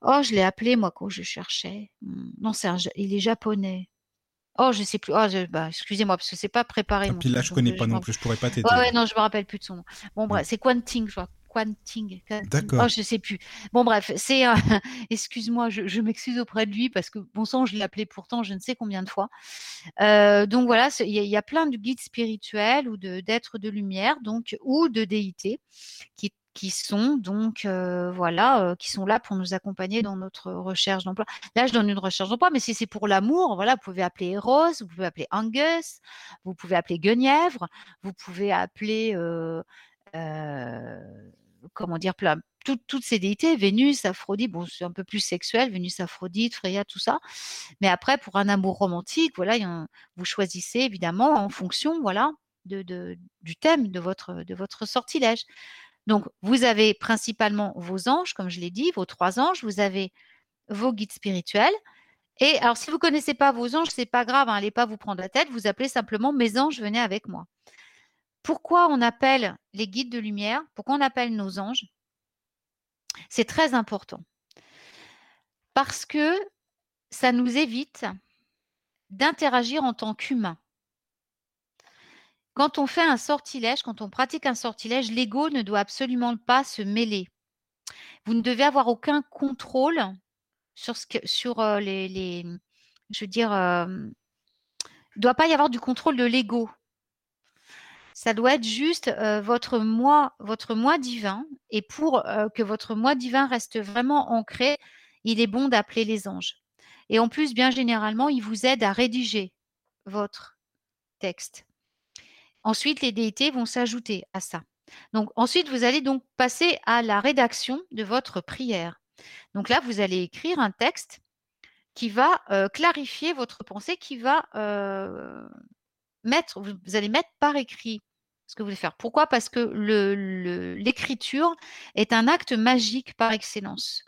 Oh, je l'ai appelé moi quand je cherchais. Hmm, Non, c'est un, il est japonais. Oh, je sais plus. Oh, je- bah, excusez-moi parce que c'est pas préparé. Et mon puis là, je connais pas je non plus, je pourrais pas t'aider. Ouais, ouais, non, je me rappelle plus de son nom. Bon, bref, c'est Quanting, je crois. Quanting. D'accord. Oh, je sais plus. Bon, bref, c'est. euh, *laughs* Excuse-moi, je, je m'excuse auprès de lui parce que, bon sang, je l'ai appelé pourtant je ne sais combien de fois. Euh, donc voilà, il y, a- il y a plein de guides spirituels ou de d'êtres de lumière, donc ou de déités qui qui sont donc euh, voilà qui sont là pour nous accompagner dans notre recherche d'emploi. Là, je donne une recherche d'emploi, mais si c'est pour l'amour, voilà, vous pouvez appeler Eros, vous pouvez appeler Angus, vous pouvez appeler Guenièvre, vous pouvez appeler euh, comment dire plein toutes, toutes ces déités, Vénus, Aphrodite, bon, c'est un peu plus sexuel, Vénus, Aphrodite, Freya, tout ça. Mais après, pour un amour romantique, voilà, vous choisissez évidemment en fonction, voilà, de, du thème de votre, de votre sortilège. Donc, vous avez principalement vos anges, comme je l'ai dit, vos trois anges, vous avez vos guides spirituels. Et alors, si vous ne connaissez pas vos anges, c'est pas grave, hein, allez pas vous prendre la tête, vous appelez simplement mes anges, venez avec moi. Pourquoi on appelle les guides de lumière Pourquoi on appelle nos anges C'est très important. Parce que ça nous évite d'interagir en tant qu'humain. Quand on fait un sortilège, quand on pratique un sortilège, l'ego ne doit absolument pas se mêler. Vous ne devez avoir aucun contrôle sur, euh, les, Je veux dire, euh, il ne doit pas y avoir du contrôle de l'ego. Ça doit être juste votre moi, votre moi divin. Et pour que votre moi divin reste vraiment ancré, il est bon d'appeler les anges. Et en plus, bien généralement, ils vous aident à rédiger votre texte. Ensuite, les déités vont s'ajouter à ça. Donc ensuite, vous allez donc passer à la rédaction de votre prière. Donc là, vous allez écrire un texte qui va clarifier votre pensée, qui va vous, allez mettre par écrit ce que vous voulez faire. Pourquoi? Parce que l'écriture est un acte magique par excellence.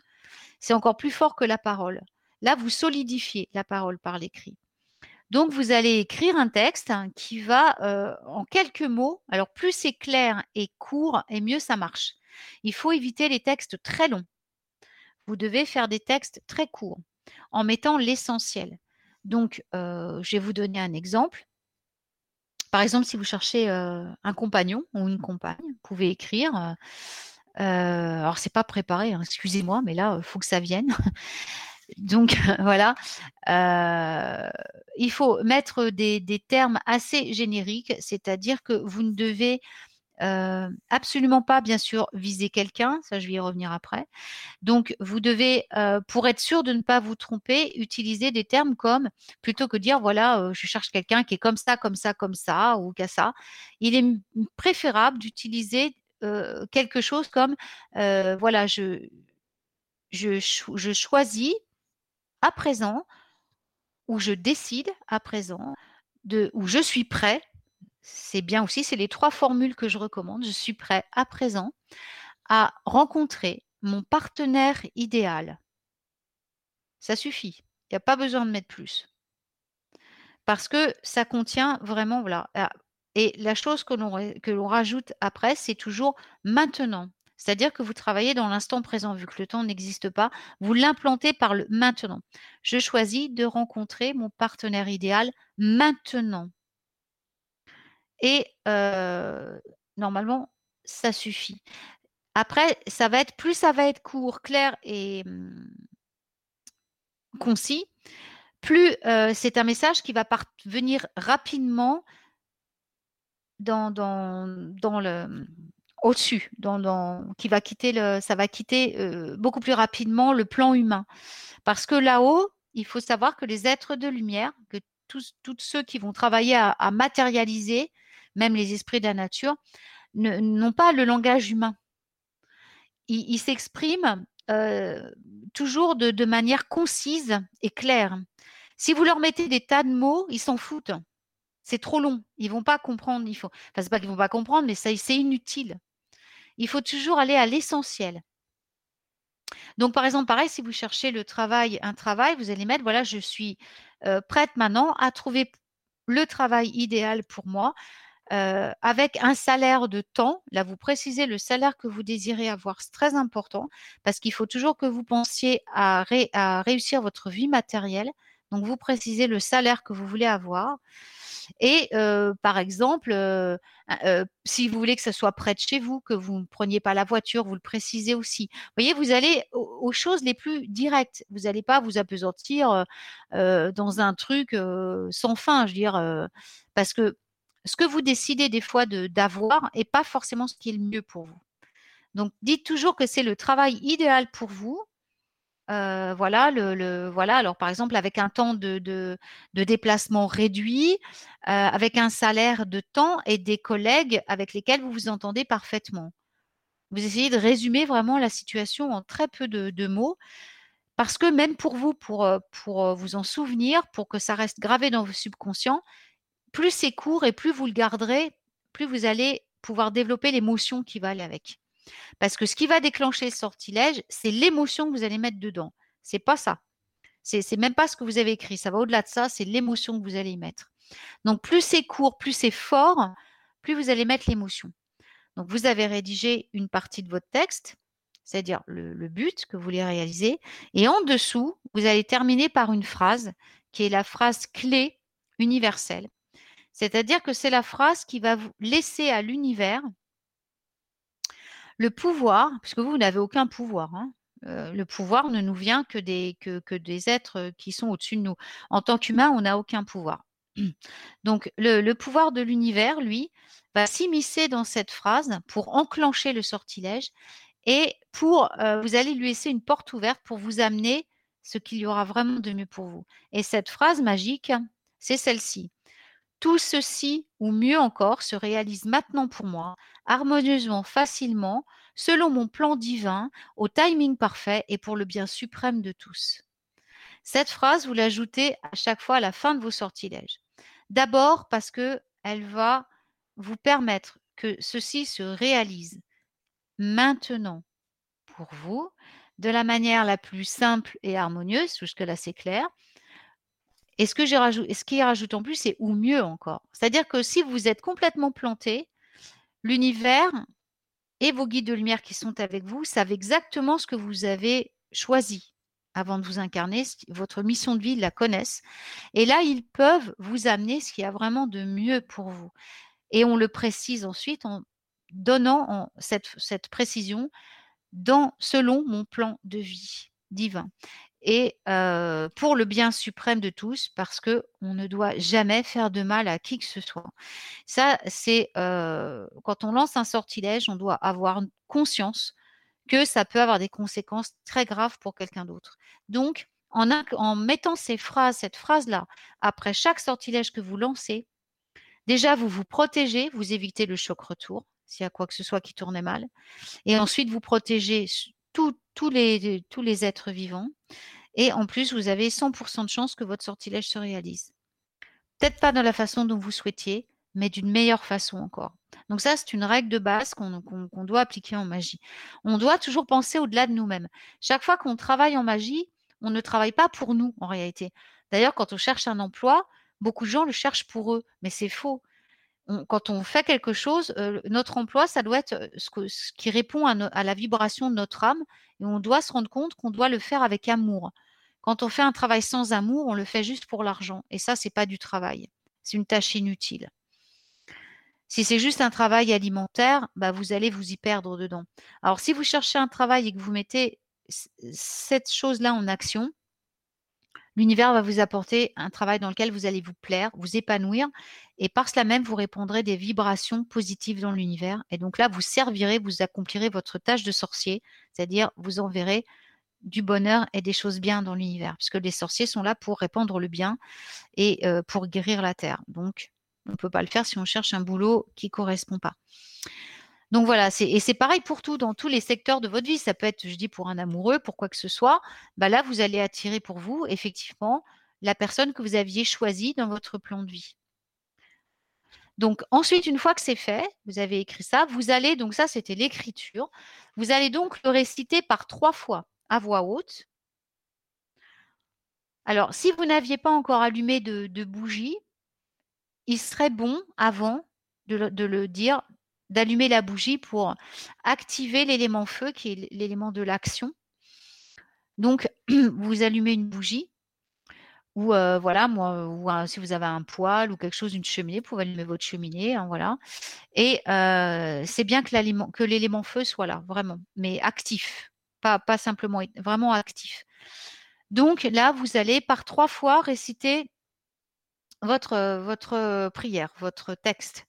C'est encore plus fort que la parole. Là, vous solidifiez la parole par l'écrit. Donc, vous allez écrire un texte qui va euh, en quelques mots. Alors, plus c'est clair et court, et mieux ça marche. Il faut éviter les textes très longs. Vous devez faire des textes très courts en mettant l'essentiel. Donc, euh, je vais vous donner un exemple. Par exemple, si vous cherchez euh, un compagnon ou une compagne, vous pouvez écrire. euh, euh, alors, c'est pas préparé, hein, excusez-moi, mais là, il faut que ça vienne. *laughs* Donc, *laughs* voilà. Euh, il faut mettre des termes assez génériques, c'est-à-dire que vous ne devez absolument pas, bien sûr, viser quelqu'un. Ça, je vais y revenir après. Donc, vous devez, pour être sûr de ne pas vous tromper, utiliser des termes comme, plutôt que dire, voilà, je cherche quelqu'un qui est comme ça, comme ça, comme ça, ou qu'à ça, il est préférable d'utiliser quelque chose comme, voilà, je, je, je choisis à présent, ou je décide à présent, ou je suis prêt. C'est bien aussi, c'est les trois formules que je recommande. Je suis prêt à présent à rencontrer mon partenaire idéal. Ça suffit. Il n'y a pas besoin de mettre plus. Parce que ça contient vraiment, voilà. ah, Et la chose que l'on ra- que l'on rajoute après, c'est toujours maintenant. C'est-à-dire que vous travaillez dans l'instant présent, vu que le temps n'existe pas, vous l'implantez par le maintenant. Je choisis de rencontrer mon partenaire idéal maintenant. Et normalement, ça suffit. Après, ça va être plus ça va être court, clair et hum, concis, plus c'est un message qui va parvenir rapidement dans, dans, dans le au-dessus, dans, qui va quitter le, ça va quitter beaucoup plus rapidement le plan humain. Parce que là-haut, il faut savoir que les êtres de lumière, que tous, ceux qui vont travailler à matérialiser, même les esprits de la nature, ne- n'ont pas le langage humain. Ils s'expriment euh, toujours de, manière concise et claire. Si vous leur mettez des tas de mots, ils s'en foutent. C'est trop long. Ils vont pas comprendre. Il faut. Pas qu'ils vont pas comprendre, mais c'est inutile. Il faut toujours aller à l'essentiel. Donc, par exemple, pareil, si vous cherchez le travail, un travail, vous allez mettre, voilà, je suis euh, prête maintenant à trouver le travail idéal pour moi avec un salaire de temps. Là, vous précisez le salaire que vous désirez avoir. C'est très important parce qu'il faut toujours que vous pensiez à, ré- à réussir votre vie matérielle. Donc, vous précisez le salaire que vous voulez avoir. Et par exemple, si vous voulez que ce soit près de chez vous, que vous ne preniez pas la voiture, vous le précisez aussi. Vous voyez, vous allez aux, choses les plus directes. Vous n'allez pas vous apesantir euh, dans un truc sans fin, je veux dire, parce que ce que vous décidez des fois de- d'avoir n'est pas forcément ce qui est le mieux pour vous. Donc, dites toujours que c'est le travail idéal pour vous. Euh, voilà, le, voilà. Alors, par exemple, avec un temps de, déplacement réduit, euh, avec un salaire de temps et des collègues avec lesquels vous vous entendez parfaitement. Vous essayez de résumer vraiment la situation en très peu de, mots, parce que même pour vous, pour, euh, pour vous en souvenir, pour que ça reste gravé dans vos subconscients, plus c'est court et plus vous le garderez, plus vous allez pouvoir développer l'émotion qui va aller avec. Parce que ce qui va déclencher ce sortilège, c'est l'émotion que vous allez mettre dedans. C'est pas ça. C'est c'est même pas ce que vous avez écrit. Ça va au-delà de ça. C'est l'émotion que vous allez y mettre. Donc plus c'est court, plus c'est fort, plus vous allez mettre l'émotion. Donc vous avez rédigé une partie de votre texte, c'est-à-dire le, le but que vous voulez réaliser, et en dessous, vous allez terminer par une phrase qui est la phrase clé universelle. C'est-à-dire que c'est la phrase qui va vous laisser à l'univers le pouvoir, puisque vous, vous n'avez aucun pouvoir. hein. Euh, le pouvoir ne nous vient que des, que, que des êtres qui sont au-dessus de nous. En tant qu'humain, on n'a aucun pouvoir. *clears throat* Donc, le, le pouvoir de l'univers, lui, va s'immiscer dans cette phrase pour enclencher le sortilège et pour, euh, vous allez lui laisser une porte ouverte pour vous amener ce qu'il y aura vraiment de mieux pour vous. Et cette phrase magique, c'est celle-ci. Tout ceci, ou mieux encore, se réalise maintenant pour moi, harmonieusement, facilement, selon mon plan divin, au timing parfait et pour le bien suprême de tous. Cette phrase, vous l'ajoutez à chaque fois à la fin de vos sortilèges. D'abord parce que elle va vous permettre que ceci se réalise maintenant pour vous, de la manière la plus simple et harmonieuse, jusque-là c'est clair. Et ce, que j'ai rajouté, ce qui rajoute en plus, c'est ou mieux encore. C'est-à-dire que si vous êtes complètement planté, l'univers et vos guides de lumière qui sont avec vous savent exactement ce que vous avez choisi. avant de vous incarner, votre mission de vie, ils la connaissent. Et là, ils peuvent vous amener ce qu'il y a vraiment de mieux pour vous. Et on le précise ensuite en donnant cette, cette précision dans, selon mon plan de vie divin et pour le bien suprême de tous, parce que on ne doit jamais faire de mal à qui que ce soit. Ça, c'est quand on lance un sortilège, on doit avoir conscience que ça peut avoir des conséquences très graves pour quelqu'un d'autre. Donc, en, mettant ces phrases, cette phrase-là, après chaque sortilège que vous lancez, déjà, vous vous protégez, vous évitez le choc retour, s'il y a quoi que ce soit qui tournait mal, et ensuite, vous protégez tous les êtres vivants. Et en plus, vous avez 100% de chance que votre sortilège se réalise. Peut-être pas dans la façon dont vous souhaitiez, mais d'une meilleure façon encore. Donc ça, c'est une règle de base qu'on doit appliquer en magie. On doit toujours penser au-delà de nous-mêmes. Chaque fois qu'on travaille en magie, on ne travaille pas pour nous en réalité. D'ailleurs, quand on cherche un emploi, beaucoup de gens le cherchent pour eux, mais c'est faux quand on fait quelque chose, euh, notre emploi, ça doit être euh, ce, qui répond à, la vibration de notre âme et on doit se rendre compte qu'on doit le faire avec amour. Quand on fait un travail sans amour, on le fait juste pour l'argent et ça, c'est pas du travail. C'est une tâche inutile. Si c'est juste un travail alimentaire, bah, vous allez vous y perdre dedans. Alors, si vous cherchez un travail et que vous mettez cette chose-là en action, L'univers va vous apporter un travail dans lequel vous allez vous plaire, vous épanouir, et par cela même, vous répondrez des vibrations positives dans l'univers. Et donc là, vous servirez, vous accomplirez votre tâche de sorcier, c'est-à-dire vous enverrez du bonheur et des choses bien dans l'univers, puisque les sorciers sont là pour répandre le bien et euh, pour guérir la terre. Donc, on ne peut pas le faire si on cherche un boulot qui ne correspond pas. Donc voilà, et c'est pareil pour tout, dans tous les secteurs de votre vie. Ça peut être, je dis, pour un amoureux, pour quoi que ce soit. Bah là, vous allez attirer pour vous, effectivement, la personne que vous aviez choisie dans votre plan de vie. Donc ensuite, une fois que c'est fait, vous avez écrit ça, vous allez, donc ça c'était l'écriture, vous allez donc le réciter par trois fois à voix haute. Alors, si vous n'aviez pas encore allumé de, bougie, il serait bon avant de le dire d'allumer la bougie pour activer l'élément feu qui est l'élément de l'action. Donc, *clears throat* vous allumez une bougie ou euh, voilà, moi, si vous avez un poêle ou quelque chose, une cheminée, vous pouvez allumer votre cheminée, hein, voilà. Et euh, c'est bien que l'élément feu soit là, vraiment, mais actif, pas, simplement, vraiment actif. Donc là, vous allez par trois fois réciter votre, votre prière, votre texte.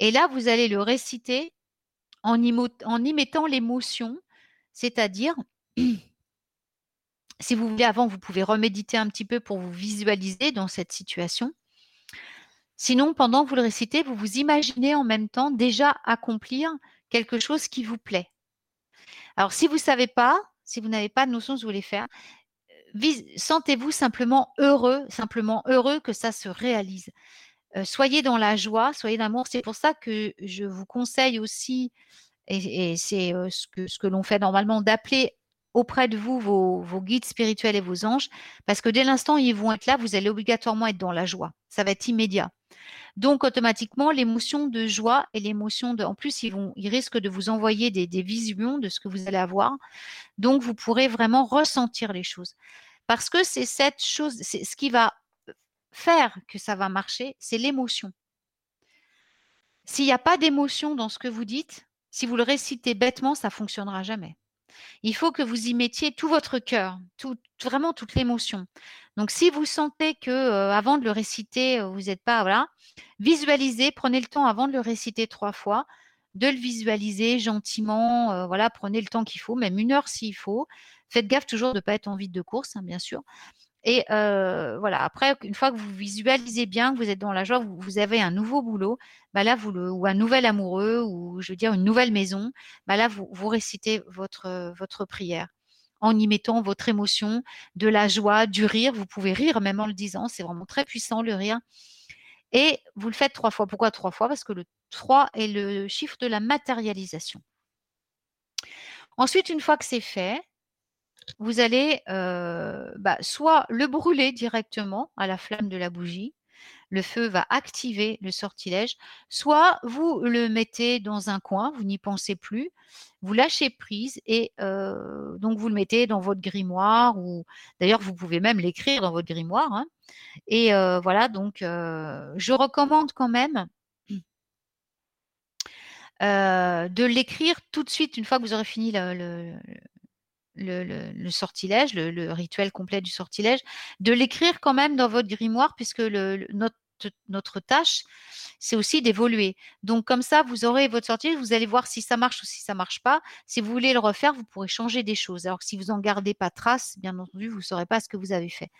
Et là, vous allez le réciter en y, mettant l'émotion, c'est-à-dire, *clears throat* si vous voulez, avant, vous pouvez reméditer un petit peu pour vous visualiser dans cette situation. Sinon, pendant que vous le récitez, vous vous imaginez en même temps déjà accomplir quelque chose qui vous plaît. Alors, si vous ne savez pas, si vous n'avez pas de notion de ce que vous voulez faire, sentez-vous simplement heureux, simplement heureux que ça se réalise soyez dans la joie, soyez d'amour. C'est pour ça que je vous conseille aussi, et, c'est ce que, ce que l'on fait normalement, d'appeler auprès de vous vos, guides spirituels et vos anges, parce que dès l'instant ils vont être là, vous allez obligatoirement être dans la joie. Ça va être immédiat. Donc automatiquement, l'émotion de joie et l'émotion de, en plus, ils vont, ils risquent de vous envoyer des, des visions de ce que vous allez avoir. Donc vous pourrez vraiment ressentir les choses, parce que c'est cette chose, c'est ce qui va faire que ça va marcher, c'est l'émotion. S'il n'y a pas d'émotion dans ce que vous dites, si vous le récitez bêtement, ça ne fonctionnera jamais. Il faut que vous y mettiez tout votre cœur, vraiment toute l'émotion. Donc, si vous sentez que avant de le réciter, vous n'êtes pas voilà, visualisez, prenez le temps avant de le réciter trois fois, de le visualiser gentiment. Voilà, prenez le temps qu'il faut, même une heure s'il faut. Faites gaffe toujours de ne pas être en vide de course, hein, bien sûr. Et voilà, après, une fois que vous visualisez bien, que vous êtes dans la joie, vous, avez un nouveau boulot, bah là, vous ou un nouvel amoureux, ou je veux dire une nouvelle maison, bah là, vous, vous récitez votre, votre prière en y mettant votre émotion, de la joie, du rire. Vous pouvez rire même en le disant, c'est vraiment très puissant le rire. Et vous le faites trois fois. Pourquoi trois fois? Parce que le 3 est le chiffre de la matérialisation. Ensuite, une fois que c'est fait, vous allez bah, soit le brûler directement à la flamme de la bougie, le feu va activer le sortilège, soit vous le mettez dans un coin, vous n'y pensez plus, vous lâchez prise et euh, donc vous le mettez dans votre grimoire ou d'ailleurs vous pouvez même l'écrire dans votre grimoire. hein. Et euh, voilà, donc euh, je recommande quand même euh, de l'écrire tout de suite une fois que vous aurez fini le- le- sortilège, le, rituel complet du sortilège, de l'écrire quand même dans votre grimoire puisque notre, tâche, c'est aussi d'évoluer. Donc comme ça, vous aurez votre sortilège, vous allez voir si ça marche ou si ça marche pas. Si vous voulez le refaire, vous pourrez changer des choses. Alors que si vous en gardez pas trace, bien entendu, vous ne saurez pas ce que vous avez fait.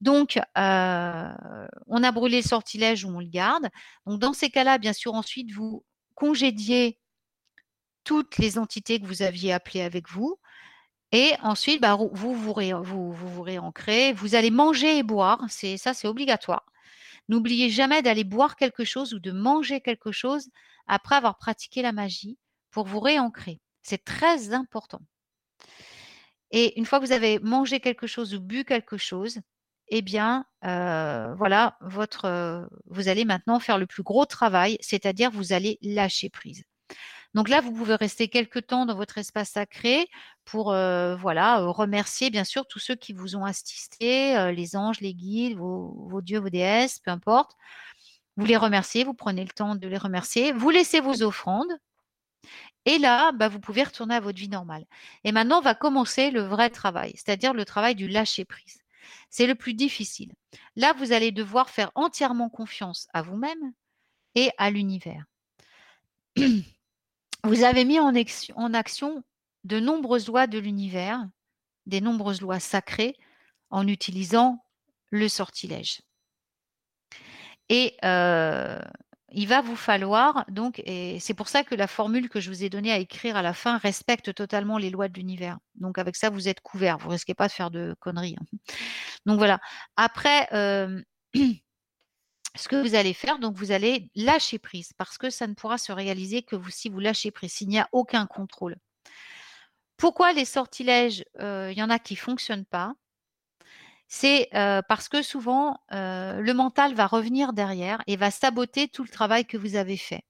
Donc, euh, on a brûlé le sortilège ou on le garde. Donc, dans ces cas-là, bien sûr, ensuite, vous congédiez toutes les entités que vous aviez appelées avec vous. Et ensuite, bah, vous, vous, ré- vous, vous vous réancrez. Vous allez manger et boire. C'est ça, c'est obligatoire. N'oubliez jamais d'aller boire quelque chose ou de manger quelque chose après avoir pratiqué la magie pour vous réancrer. C'est très important. Et une fois que vous avez mangé quelque chose ou bu quelque chose, eh bien, euh, voilà, euh, vous allez maintenant faire le plus gros travail, c'est-à-dire vous allez lâcher prise. Donc là, vous pouvez rester quelque temps dans votre espace sacré pour euh, voilà euh, remercier bien sûr tous ceux qui vous ont assisté, euh, les anges, les guides, vos, dieux, vos déesses, peu importe. Vous les remerciez, vous prenez le temps de les remercier, vous laissez vos offrandes. Et là, bah, vous pouvez retourner à votre vie normale. Et maintenant, va commencer le vrai travail, c'est-à-dire le travail du lâcher prise. C'est le plus difficile. Là, vous allez devoir faire entièrement confiance à vous-même et à l'univers. *clears throat* Vous avez mis en action, de nombreuses lois de l'univers, des nombreuses lois sacrées, en utilisant le sortilège. Et euh, il va vous falloir, donc, et c'est pour ça que la formule que je vous ai donnée à écrire à la fin respecte totalement les lois de l'univers. Donc avec ça, vous êtes couvert, vous risquez pas de faire de conneries. hein. Donc voilà. Après, euh, *clears throat* ce que vous allez faire, donc vous allez lâcher prise parce que ça ne pourra se réaliser que si vous lâchez prise, s'il n'y a aucun contrôle. Pourquoi les sortilèges, euh, il y en a qui fonctionnent pas? C'est euh, parce que souvent, euh, le mental va revenir derrière et va saboter tout le travail que vous avez fait.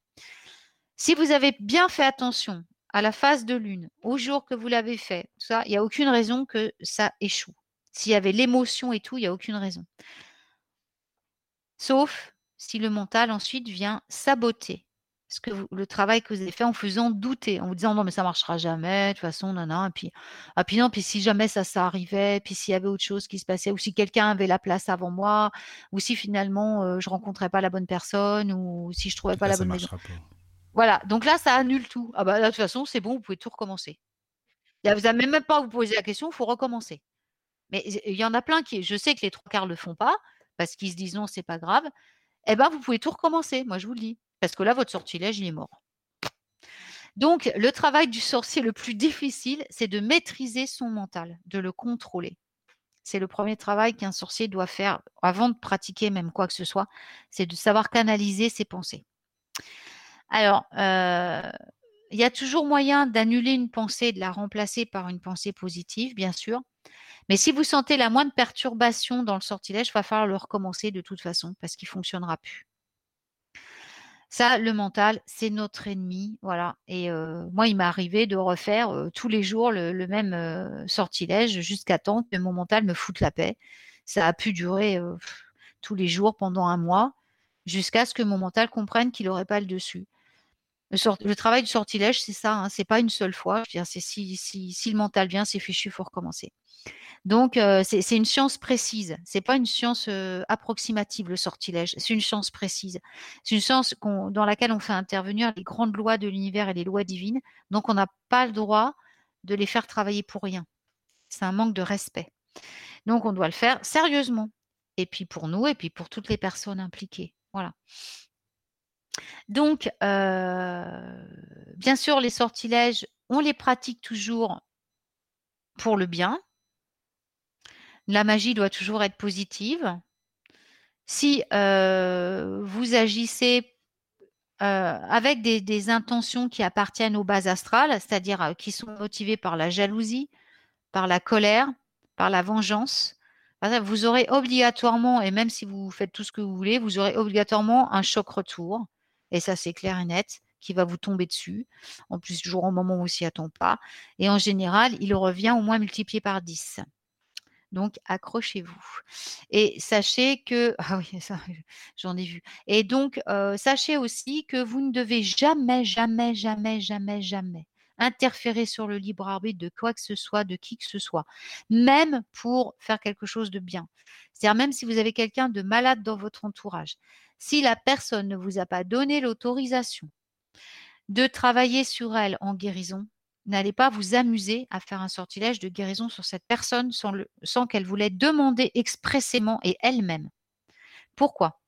Si vous avez bien fait attention à la phase de lune, au jour que vous l'avez fait, il n'y a aucune raison que ça échoue. S'il y avait l'émotion et tout, il n'y a aucune raison. Sauf si le mental ensuite vient saboter ce que vous- le travail que vous avez fait en faisant douter, en vous disant non mais ça marchera jamais, de toute façon, non, non, et puis, ah, puis non, puis si jamais ça, ça arrivait, puis s'il y avait autre chose qui se passait, ou si quelqu'un avait la place avant moi, ou si finalement euh, je rencontrais pas la bonne personne, ou si je trouvais pas Là, la bonne maison. pas. Voilà, donc là, ça annule tout. Ah bah, de toute façon, c'est bon, vous pouvez tout recommencer. Là, vous n'avez même pas à vous poser la question, il faut recommencer. Mais il y en a plein qui, je sais que les trois quarts le font pas, parce qu'ils se disent non, c'est pas grave. Eh ben, vous pouvez tout recommencer, moi je vous le dis. Parce que là, votre sortilège, il est mort. Donc, le travail du sorcier le plus difficile, c'est de maîtriser son mental, de le contrôler. C'est le premier travail qu'un sorcier doit faire avant de pratiquer même quoi que ce soit, c'est de savoir canaliser ses pensées. Alors, euh, il y a toujours moyen d'annuler une pensée de la remplacer par une pensée positive, bien sûr. Mais si vous sentez la moindre perturbation dans le sortilège, il va falloir le recommencer de toute façon parce qu'il ne fonctionnera plus. Ça, le mental, c'est notre ennemi. Voilà. Et moi, il m'est arrivé de refaire tous les jours le, même sortilège jusqu'à temps que mon mental me foute la paix. Ça a pu durer tous les jours pendant un mois jusqu'à ce que mon mental comprenne qu'il n'aurait pas le dessus. Le, travail du sortilège, c'est ça. Hein, c'est pas une seule fois. C'est si, le mental vient, c'est fichu, il faut recommencer. Donc, euh, c'est une science précise. C'est pas une science euh, approximative, le sortilège. C'est une science précise. C'est une science dans laquelle on fait intervenir les grandes lois de l'univers et les lois divines. Donc, on n'a pas le droit de les faire travailler pour rien. C'est un manque de respect. Donc, on doit le faire sérieusement. Et puis pour nous, et puis pour toutes les personnes impliquées. Voilà. Donc, euh, bien sûr, les sortilèges, on les pratique toujours pour le bien. La magie doit toujours être positive. Si euh, vous agissez euh, avec des, intentions qui appartiennent aux bases astrales, c'est-à-dire qui sont motivées par la jalousie, par la colère, par la vengeance, vous aurez obligatoirement, et même si vous faites tout ce que vous voulez, vous aurez obligatoirement un choc retour. Et ça, c'est clair et net, qui va vous tomber dessus. En plus, toujours au moment où on s'y attend pas. Et en général, il revient au moins multiplié par 10. Donc, accrochez-vous. Et sachez que, *laughs* ah oui, ça, j'en ai vu. Et donc, euh, sachez aussi que vous ne devez jamais, jamais, jamais, jamais, jamais interférer sur le libre arbitre de quoi que ce soit, de qui que ce soit, même pour faire quelque chose de bien. C'est-à-dire même si vous avez quelqu'un de malade dans votre entourage, si la personne ne vous a pas donné l'autorisation de travailler sur elle en guérison, n'allez pas vous amuser à faire un sortilège de guérison sur cette personne sans, qu'elle vous l'ait demandé expressément et elle-même. Pourquoi?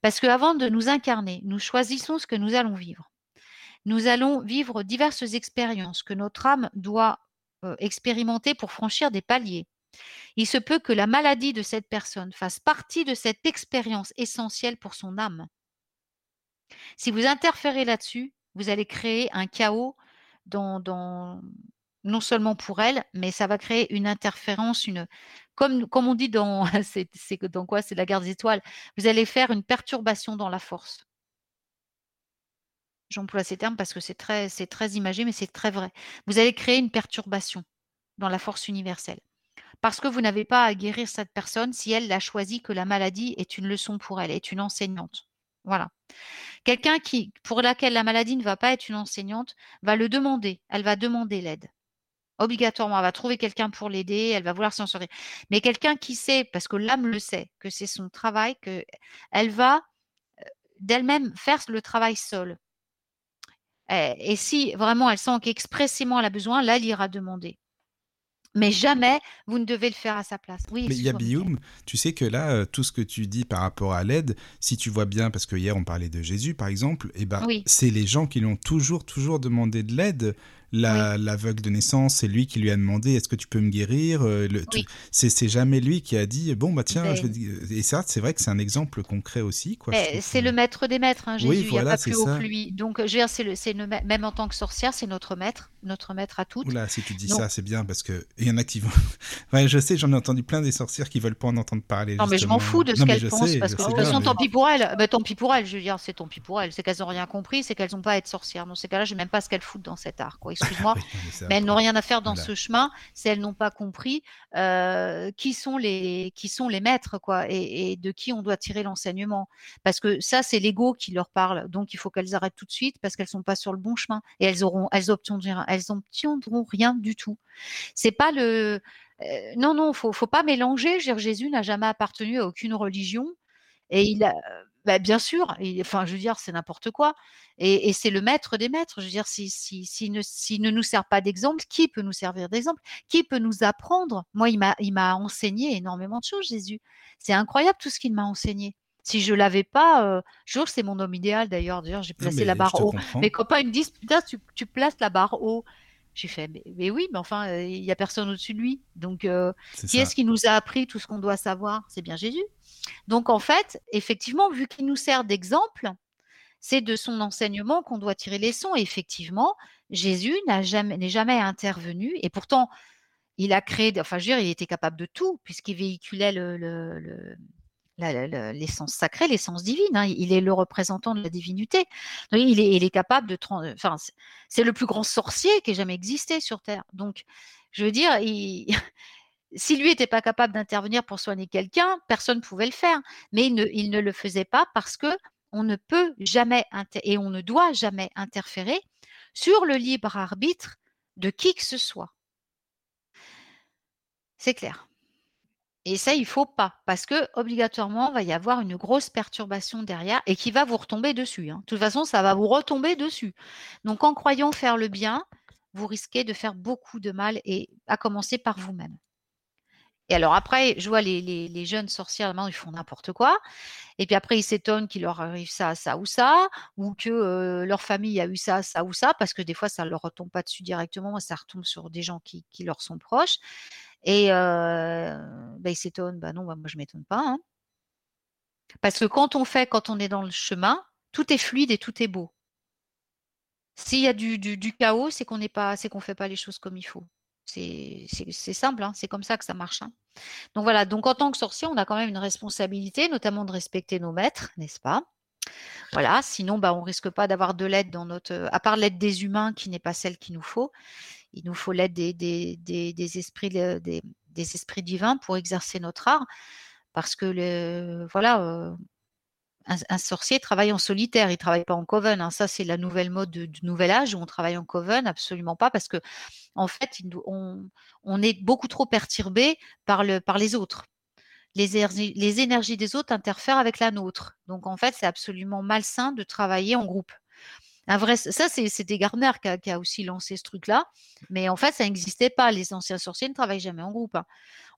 Parce qu'avant de nous incarner, nous choisissons ce que nous allons vivre nous allons vivre diverses expériences que notre âme doit euh, expérimenter pour franchir des paliers. Il se peut que la maladie de cette personne fasse partie de cette expérience essentielle pour son âme. Si vous interférez là-dessus, vous allez créer un chaos non seulement pour elle, mais ça va créer une interférence, une comme, on dit dans *laughs* c'est dans quoi? C'est la guerre des étoiles. Vous allez faire une perturbation dans la force. J'emploie ces termes parce que c'est très, c'est très imagé, mais c'est très vrai. Vous allez créer une perturbation dans la force universelle. Parce que vous n'avez pas à guérir cette personne si elle a choisi que la maladie est une leçon pour elle, est une enseignante. Voilà. Quelqu'un qui, pour laquelle la maladie ne va pas être une enseignante, va le demander. Elle va demander l'aide. Obligatoirement, elle va trouver quelqu'un pour l'aider, elle va vouloir s'en sortir. Mais quelqu'un qui sait, parce que l'âme le sait, que c'est son travail, que elle va euh, d'elle-même faire le travail seule. Et si vraiment elle sent qu'expressément elle a besoin, là, elle ira demander. Mais jamais vous ne devez le faire à sa place. Oui, Mais Yabioum, tu sais que là, euh, tout ce que tu dis par rapport à l'aide, si tu vois bien, parce que hier on parlait de Jésus par exemple, eh ben, c'est les gens qui lui ont toujours, toujours demandé de l'aide l'aveugle de naissance, c'est lui qui lui a demandé est-ce que tu peux me guérir euh, C'est jamais lui qui a dit bon bah tiens, je vais... et ça c'est vrai que c'est un exemple concret aussi quoi. C'est le maître des maîtres, hein, Jésus, il n'y a pas plus haut que lui. Donc je c'est le, même en tant que sorcière, c'est notre maître, notre maître à toutes. Oula, si tu dis ça, c'est bien parce que il y en a qui vont. *laughs* je sais, j'en ai entendu plein des sorcières qui veulent pas en entendre parler. Non mais je m'en fous de ce qu'elles pensent parce que de toute façon tant pis pour elles. Bah, tant pis pour elles, je veux dire, c'est tant pis pour elles, c'est qu'elles n'ont rien compris, c'est qu'elles n'ont pas à être sorcières. Dans ces cas-là, je sais même pas ce qu'elles foutent dans cet art quoi excuse-moi, *laughs* mais, elles n'ont rien à faire dans ce chemin si elles n'ont pas compris euh, qui sont les qui sont les maîtres quoi et, de qui on doit tirer l'enseignement. Parce que ça, c'est l'ego qui leur parle. Donc il faut qu'elles arrêtent tout de suite parce qu'elles sont pas sur le bon chemin et elles auront elles obtiendront elles obtiendront rien du tout. C'est pas le euh, non non faut faut pas mélanger. Jésus n'a jamais appartenu à aucune religion et il a bah, bien sûr, enfin, je veux dire, c'est n'importe quoi. Et, c'est le maître des maîtres. Je veux dire, s'il si, si, ne, ne, nous sert pas d'exemple, qui peut nous servir d'exemple? Qui peut nous apprendre? Moi, il m'a enseigné énormément de choses, Jésus. C'est incroyable tout ce qu'il m'a enseigné. Si je l'avais pas, euh, je jure que c'est mon homme idéal d'ailleurs. D'ailleurs, j'ai placé la barre haut. Mes copains me disent, putain, tu, tu places la barre haut. J'ai fait, mais, oui, mais enfin, euh, il n'y a personne au-dessus de lui. Donc, euh, qui est-ce qui nous a appris tout ce qu'on doit savoir? C'est bien Jésus. Donc en fait, effectivement, vu qu'il nous sert d'exemple, c'est de son enseignement qu'on doit tirer les. Et effectivement, Jésus jamais, n'est jamais intervenu. Et pourtant, il a créé, enfin, je veux dire, il était capable de tout, puisqu'il véhiculait le, l'essence sacrée, l'essence divine. Hein. Il est le représentant de la divinité. Il est, il capable de. Enfin, c'est le plus grand sorcier qui ait jamais existé sur Terre. Donc, je veux dire, il, *laughs* si lui n'était pas capable d'intervenir pour soigner quelqu'un, personne ne pouvait le faire. Mais il ne, le faisait pas parce que on ne peut jamais et on ne doit jamais interférer sur le libre arbitre de qui que ce soit. C'est clair. Et ça, il faut pas, parce que obligatoirement, il va y avoir une grosse perturbation derrière et qui va vous retomber dessus. Hein. De toute façon, ça va vous retomber dessus. Donc, en croyant faire le bien, vous risquez de faire beaucoup de mal et à commencer par vous-même. Et alors après, je vois les, jeunes sorcières, ils font n'importe quoi. Et puis après, ils s'étonnent qu'il leur arrive ça, ça ou ça, ou que leur famille a eu ça, ça ou ça, parce que des fois, ça ne leur retombe pas dessus directement, ça retombe sur des gens qui, leur sont proches. Et bah, ils s'étonnent, bah non, bah, moi je ne m'étonne pas. Hein. Parce que quand on fait, quand on est dans le chemin, tout est fluide et tout est beau. S'il y a du, chaos, c'est qu'on n'est pas, c'est qu'on fait pas les choses comme il faut. C'est simple, hein, c'est comme ça que ça marche, hein. Donc voilà, donc en tant que sorcier, on a quand même une responsabilité, notamment de respecter nos maîtres, n'est-ce pas? Voilà, sinon, bah, on risque pas d'avoir de l'aide dans notre, à part l'aide des humains qui n'est pas celle qu'il nous faut. Il nous faut l'aide des esprits, des esprits divins pour exercer notre art. Parce que le voilà, un sorcier travaille en solitaire, il travaille pas en coven, hein. Ça, c'est la nouvelle mode de du nouvel âge où on travaille en coven, absolument pas parce qu'en fait, il nous on est beaucoup trop perturbé par le par les autres. Les énergies des autres interfèrent avec la nôtre. Donc en fait, c'est absolument malsain de travailler en groupe. Un vrai ça, c'est Gardner qui a aussi lancé ce truc-là, mais en fait, ça n'existait pas. Les anciens sorciers ne travaillent jamais en groupe, hein.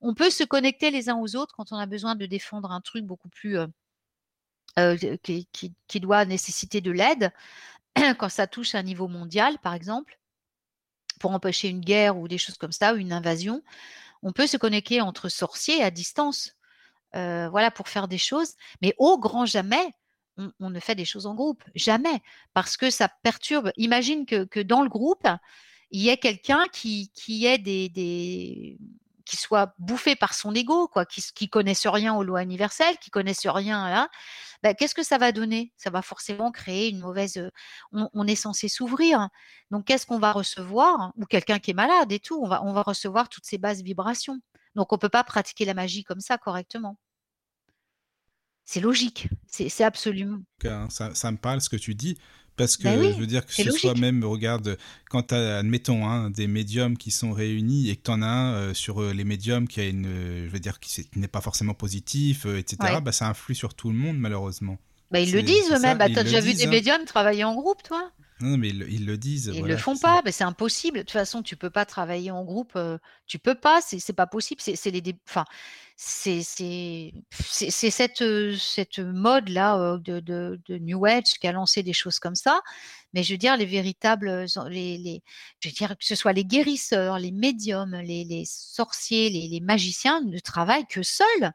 On peut se connecter les uns aux autres quand on a besoin de défendre un truc beaucoup plus, heu heu, qui doit nécessiter de l'aide, *clears throat* quand ça touche un niveau mondial, par exemple, pour empêcher une guerre ou des choses comme ça, ou une invasion. On peut se connecter entre sorciers à distance, heu, voilà, pour faire des choses, mais au grand jamais, on ne fait des choses en groupe, jamais, parce que ça perturbe. Imagine que dans le groupe, il y ait quelqu'un qui qui ait des des qui soit bouffé par son ego, quoi, qui qui connaisse rien aux lois universelles, qui connaisse rien à bah, qu'est-ce que ça va donner? Ça va forcément créer une mauvaise, heu on on est censé s'ouvrir, donc qu'est-ce qu'on va recevoir? Ou quelqu'un qui est malade et tout, on va on va recevoir toutes ces basses vibrations. Donc on peut pas pratiquer la magie comme ça correctement. C'est logique, c'est absolument ça ça me parle ce que tu dis, parce que Beh je veux dire que ce soit logique. même regarde, quand tu as admettons, hein, des médiums qui sont réunis et que tu en as un, heu, sur, heu, les médiums qui a une, heu, je veux dire qui n'est pas forcément positif, heu, et cetera, Ouais. bah, ça influe sur tout le monde malheureusement. Bah, ils le disent eux-mêmes. Bah, ils tu as le déjà vu disent, des hein. médiums travailler en groupe, toi? Non, mais ils le ils le disent, Ils le voilà, font pas, mais c'est impossible. De toute façon, tu peux pas travailler en groupe, heu, tu peux pas, c'est pas possible, c'est les enfin, c'est cette, heu, cette mode-là, heu, de de de New Age qui a lancé des choses comme ça, mais je veux dire les véritables, en les les je veux dire que ce soit les guérisseurs, les médiums, les les sorciers, les les magiciens ne travaillent que seuls.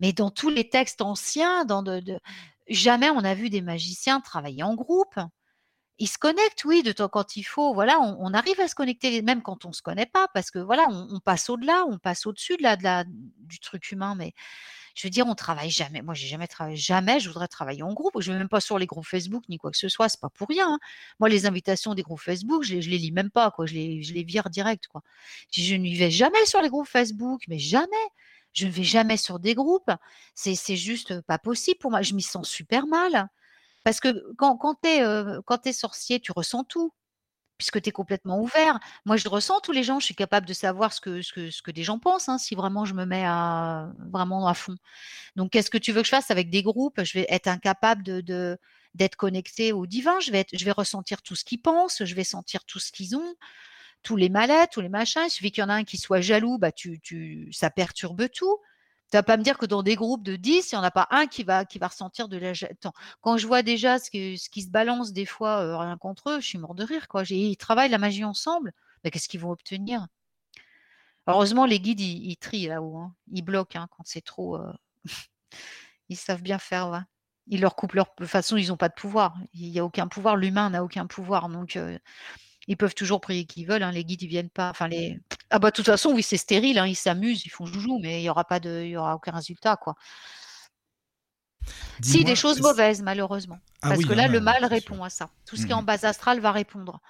Mais dans tous les textes anciens, dans de de jamais on a vu des magiciens travailler en groupe. Ils se connectent, oui, de temps quand il faut, voilà, on arrive à se connecter, même quand on se connaît pas, parce que voilà, on passe au-delà, on passe au-dessus de la du truc humain, mais je veux dire, on travaille jamais moi, j'ai jamais travaillé jamais je voudrais travailler en groupe. Je vais même pas sur les groupes Facebook ni quoi que ce soit, c'est pas pour rien, hein. Moi, les invitations des groupes Facebook, je je les lis même pas, quoi, je les je les vire direct, quoi. Je je n'y vais jamais sur les groupes Facebook, mais jamais! Je ne vais jamais sur des groupes. C'est c'est juste, pas possible pour moi. Je m'y sens super mal. Parce que quand tu es, sorcier, tu ressens tout, puisque tu es complètement ouvert. Moi, je ressens tous les gens, je suis capable de savoir ce que des gens pensent, hein, si vraiment je me mets à vraiment à fond. Donc qu'est-ce que tu veux que je fasse avec des groupes? Je vais être incapable d'être connectée au divin, je vais ressentir tout ce qu'ils pensent, je vais sentir tout ce qu'ils ont, tous les mal-être, tous les machins. Il suffit qu'il y en a un qui soit jaloux, bah, tu ça perturbe tout. Tu vas pas me dire que dans des groupes de 10, il y en a pas un qui va qui va ressentir de la attends, quand je vois déjà ce que ce qui se balance des fois, heu, rien qu'entre eux, je suis mort de rire, quoi. Ils travaillent la magie ensemble, mais qu'est-ce qu'ils vont obtenir? Heureusement, les guides, ils trient là-haut, hein. Ils bloquent, hein, quand c'est trop, heu *laughs* ils savent bien faire. Ils leur coupent leur de toute façon, ils ont pas de pouvoir. Il y a aucun pouvoir, l'humain n'a aucun pouvoir, donc heu, ils peuvent toujours prier qui veulent, hein, les guides, ils viennent pas enfin les ah bah, de toute façon, oui, c'est stérile, hein, ils s'amusent, ils font joujou, mais il y aura pas de il y aura aucun résultat, quoi. Si, des choses mauvaises, malheureusement, Ah parce oui, que il là, le mal sûr. répond à ça. Tout ce qui est Mmh en mh. base astrale va répondre.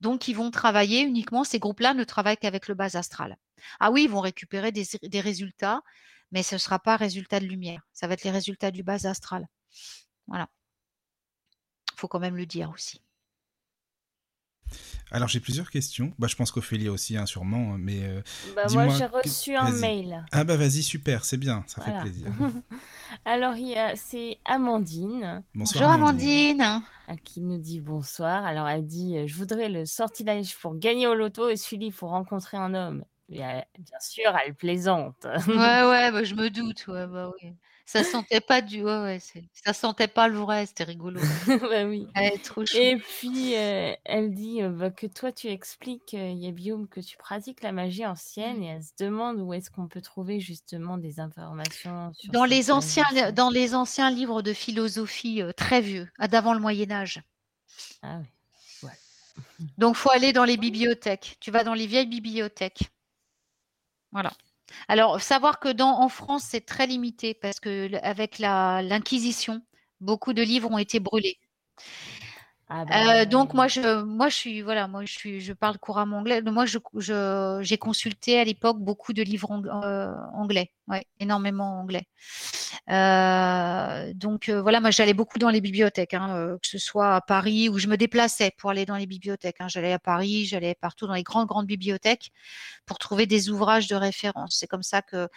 Donc ils vont travailler uniquement ces groupes-là ne travaillent qu'avec le bas astral. Ah oui, ils vont récupérer des des résultats, mais ce sera pas résultat de lumière. Ça va être les résultats du bas astral. Voilà. Faut quand même le dire aussi. Alors j'ai plusieurs questions. Bah, je pense qu'Ophélie aussi, hein, sûrement, hein, mais heu, Bah, moi, dis-moi j'ai reçu un mail. Ah bah, vas-y, super, c'est bien, ça fait plaisir. *laughs* Alors, il y a c'est Amandine. Bonsoir Bonjour Amandine. Amandine. Qui nous dit bonsoir. Alors, elle dit, heu: «Je voudrais le sortilège pour gagner au loto et celui pour rencontrer un homme». Et elle bien sûr, elle plaisante. Ouais, *laughs* ouais, bah, je me doute, ouais, bah, oui. Ça sentait pas du ouais, ouais, c'est ça sentait pas le vrai, c'était rigolo. *laughs* Bah, oui. Ouais, trop chou. Et puis, elle dit, bah, que toi, tu expliques, heu, il y a Guillaume, que tu pratiques la magie ancienne Mmh. et elle se demande où est-ce qu'on peut trouver justement des informations sur Dans cette les anciens dans les anciens livres de philosophie, très vieux, ah, d'avant le Moyen Âge. Ah oui, ouais. Donc, faut aller dans les bibliothèques. Tu vas dans les vieilles bibliothèques. Voilà. Alors, savoir que dans, en France, c'est très limité parce que avec l'Inquisition, beaucoup de livres ont été brûlés. Ah bah, Euh, donc moi je moi je suis voilà moi je suis je parle couramment anglais. Moi je je- j'ai consulté à l'époque beaucoup de livres ang- euh, anglais. Ouais énormément anglais. Euh, donc euh, voilà moi j'allais beaucoup dans les bibliothèques hein, euh, que ce soit à Paris où je me déplaçais pour aller dans les bibliothèques hein. j'allais à Paris j'allais partout dans les grandes grandes bibliothèques pour trouver des ouvrages de référence. C'est comme ça que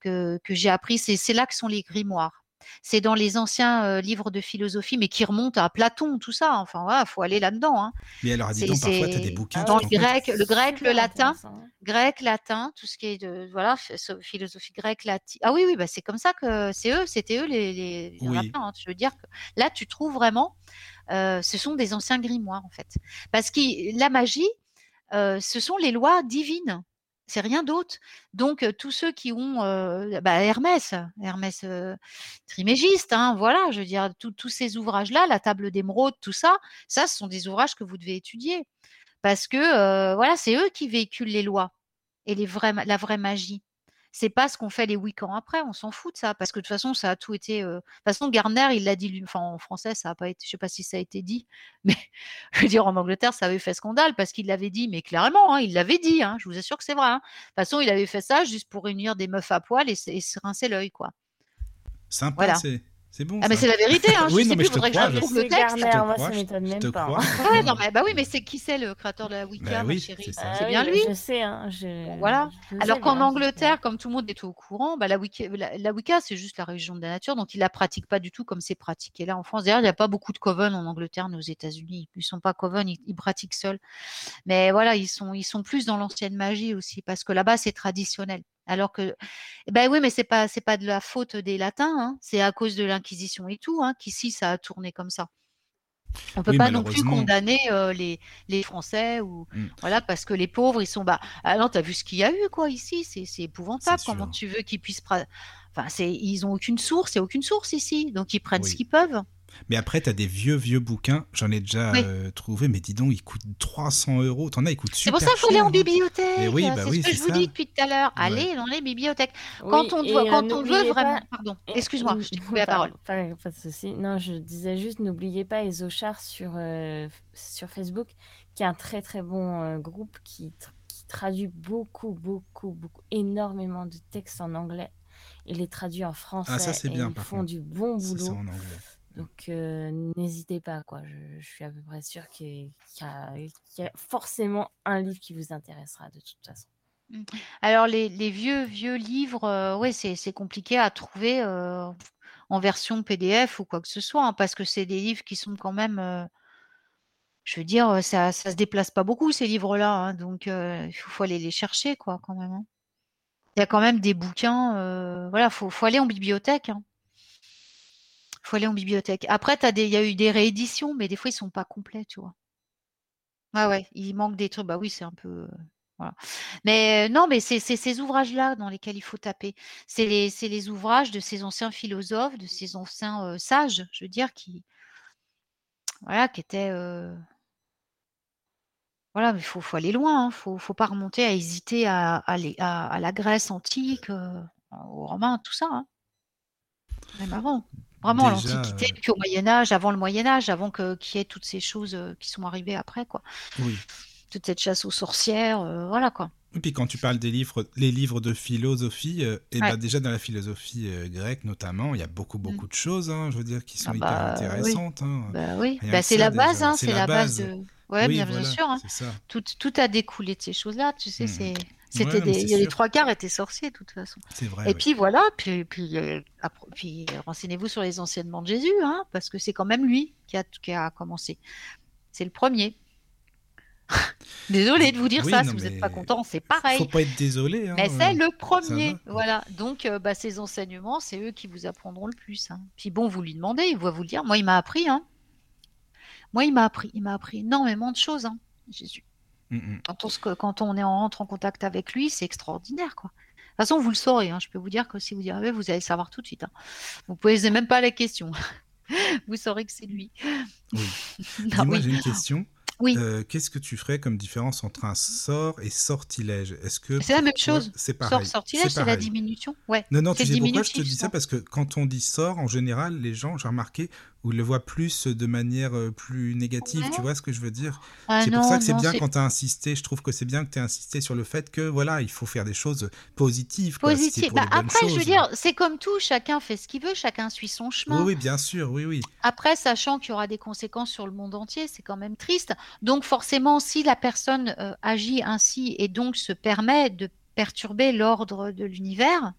que, que j'ai appris. C'est c'est là que sont les grimoires c'est dans les anciens euh, livres de philosophie, mais qui remontent à Platon, tout ça. Enfin, voilà, faut aller là-dedans. hein. Mais alors, dis donc, parfois, tu as des bouquins. Ah dans le grec, le grec, le latin, hein. grec, latin, tout ce qui est de voilà, ph- so- philosophie grecque, latine. Ah oui, oui, bah c'est comme ça que c'est eux, c'était eux les. les... il y en a Oui. plein, hein. Je veux dire que là, tu trouves vraiment, euh, ce sont des anciens grimoires en fait, parce que la magie, euh, ce sont les lois divines. C'est rien d'autre. Donc, tous ceux qui ont bah, Hermès, Hermès Trimégiste, hein, voilà, je veux dire, tous ces ouvrages-là, la table d'émeraude, tout ça, ça, ce sont des ouvrages que vous devez étudier. Parce que, voilà, c'est eux qui véhiculent les lois et les vrais, la vraie magie. C'est pas ce qu'ont fait les Wiccans après, on s'en fout de ça, parce que de toute façon, ça a tout été. euh, De toute façon, Gardner, il l'a dit, lui, enfin en français, ça a pas été, je sais pas si ça a été dit, *laughs* mais je veux dire, en Angleterre, ça avait fait scandale parce qu'il l'avait dit, mais clairement, hein, il l'avait dit, hein, je vous assure que c'est vrai. hein. De toute façon, il avait fait ça juste pour réunir des meufs à poil et, se- et se rincer l'œil, quoi. Sympa, Voilà. c'est c'est bon. Ah, mais c'est la vérité, hein, *laughs* Oui, je non, sais mais plus, je te faudrait que crois, je je- retrouve le texte. Garner, te moi crois, ça je- m'étonne même pas. hein. Ouais, non, mais, bah oui, mais c'est qui c'est le créateur de la Wicca, Bah ma oui, chérie c'est ça. Ah oui, bien bah, lui. Je sais, hein, je- Voilà. je Alors sais qu'en Angleterre, comme tout le monde est au courant, bah, la, Wicca, la, la Wicca, c'est juste la religion de la nature, donc ils la pratiquent pas du tout comme c'est pratiqué là en France. D'ailleurs, il n'y a pas beaucoup de coven en Angleterre ni aux États-Unis. Ils sont pas coven, ils, ils pratiquent seuls. Mais voilà, ils sont, ils sont plus dans l'ancienne magie aussi, parce que là-bas, c'est traditionnel. Alors que, ben oui, mais c'est pas, c'est pas de la faute des Latins, hein. c'est à cause de l'Inquisition et tout, hein, qu'ici ça a tourné comme ça. On peut Oui, pas non plus condamner euh, les, les Français ou Mm. voilà parce que les pauvres ils sont bah ah non t'as vu ce qu'il y a eu quoi ici? C'est c'est épouvantable comment tu veux qu'ils puissent enfin c'est ils ont aucune source a aucune source ici donc ils prennent Oui. ce qu'ils peuvent Mais après, tu as des vieux, vieux bouquins. J'en ai déjà Oui. euh, trouvé, mais dis donc, ils coûtent 300 euros. T'en as, ils coûtent c'est super pour ça qu'il faut aller en hein. bibliothèque Mais oui, euh, bah c'est oui, ce que c'est je vous dis depuis tout à l'heure Ouais. allez dans les bibliothèques quand on, doit- quand on veut vraiment pardon excuse-moi je t'ai coupé la parole Pas, pas de souci. Non, je disais juste, n'oubliez pas Esochar sur, euh, sur Facebook, qui est un très très bon euh, groupe qui, tr- qui traduit beaucoup, beaucoup, beaucoup, énormément de textes en anglais et les traduit en français. Ah, ça, c'est bien, Ils par font contre. du bon C'est ça boulot. en anglais. Donc, euh, n'hésitez pas, quoi. Je, je suis à peu près sûre qu'il y, a- qu'il y a forcément un livre qui vous intéressera de toute façon. alors les, les vieux vieux livres euh, ouais c'est compliqué à trouver euh, en version PDF ou quoi que ce soit hein, parce que c'est des livres qui sont quand même euh, je veux dire, ça, ça se déplace pas beaucoup ces livres-là, hein, donc il faut, faut aller les chercher, quoi, quand même. hein. Il y a quand même des bouquins, voilà, faut, faut aller en bibliothèque. Hein. Faut aller en bibliothèque. Après, il y a eu des rééditions, mais des fois ils sont pas complets, tu vois. Ah ouais, il manque des trucs. Bah oui, c'est un peu, euh. Mais euh, non, mais c'est ces ouvrages-là dans lesquels il faut taper. C'est les, les ouvrages de ces anciens philosophes, de ces anciens euh, sages, je veux dire, qui, voilà, qui étaient voilà, mais il faut, aller loin, hein. Faut, faut pas remonter à hésiter à, à, la Grèce antique, aux Romains, tout ça. hein. Même. Vraiment, à l'Antiquité, euh, puis au Moyen Âge, avant le Moyen Âge, avant que qu'il y ait toutes ces choses euh, qui sont arrivées après, quoi. Oui. Toute cette chasse aux sorcières, euh, voilà, quoi. Et puis quand tu parles des livres, les livres de philosophie, euh, et Ouais. ben déjà dans la philosophie grecque notamment, il y a beaucoup beaucoup de choses, hein, je veux dire, qui sont Ah hyper bah, oui. intéressantes. hein. Bah oui, bah, c'est la base, hein, C'est c'est la la base de. Ouais, oui, bien, sûr. c'est. Tout, tout a découlé de ces choses-là, tu sais. Mhm. c'est Ouais, C'était des, il les trois quarts étaient sorciers, de toute façon. C'est vrai. Et oui. puis voilà, puis, puis, euh, puis euh, renseignez-vous sur les enseignements de Jésus, hein, parce que c'est quand même lui qui a, qui a commencé. C'est le premier. *laughs* Désolé de vous dire Oui, ça, si vous n'êtes pas content, c'est Faut pareil. pas être désolé. hein, Mais c'est le premier, voilà. Donc, euh, bah, ces enseignements, c'est eux qui vous apprendront le plus. hein. Puis bon, vous lui demandez, il va vous le dire. Moi, il m'a appris, hein. Moi, il m'a appris, il m'a appris énormément de choses, hein, Jésus. Mm, mm. Quand on, se- quand on est en, rentre en contact avec lui, c'est extraordinaire, quoi. De toute façon, vous le saurez. hein. Je peux vous dire que si vous y arrivez, vous allez le savoir tout de suite. hein. Vous posez même pas la question. *laughs* vous saurez que c'est lui. Oui. *laughs* Dis-moi, oui. j'ai une question. Oui. euh, qu'est-ce que tu ferais comme différence entre un sort et sortilège? Est-ce que C'est la même chose. C'est Sort, pareil. sortilège, c'est la diminution. Ouais. Non, non, C'est tu sais pourquoi je te dis ça. Parce que quand on dit sort, en général, les gens, j'ai remarqué, ou le voient plus de manière euh, plus négative. Ouais. Tu vois ce que je veux dire? Ah C'est pour ça que c'est bien quand tu as insisté. Je trouve que c'est bien que tu aies insisté sur le fait que voilà, il faut faire des choses positives. Pour Bah, après, je veux dire, c'est comme tout, chacun fait ce qu'il veut, chacun suit son chemin. Oui, oui, bien sûr, oui, oui. Après, sachant qu'il y aura des conséquences sur le monde entier, c'est quand même triste. Donc forcément, si la personne euh, agit ainsi et donc se permet de perturber l'ordre de l'univers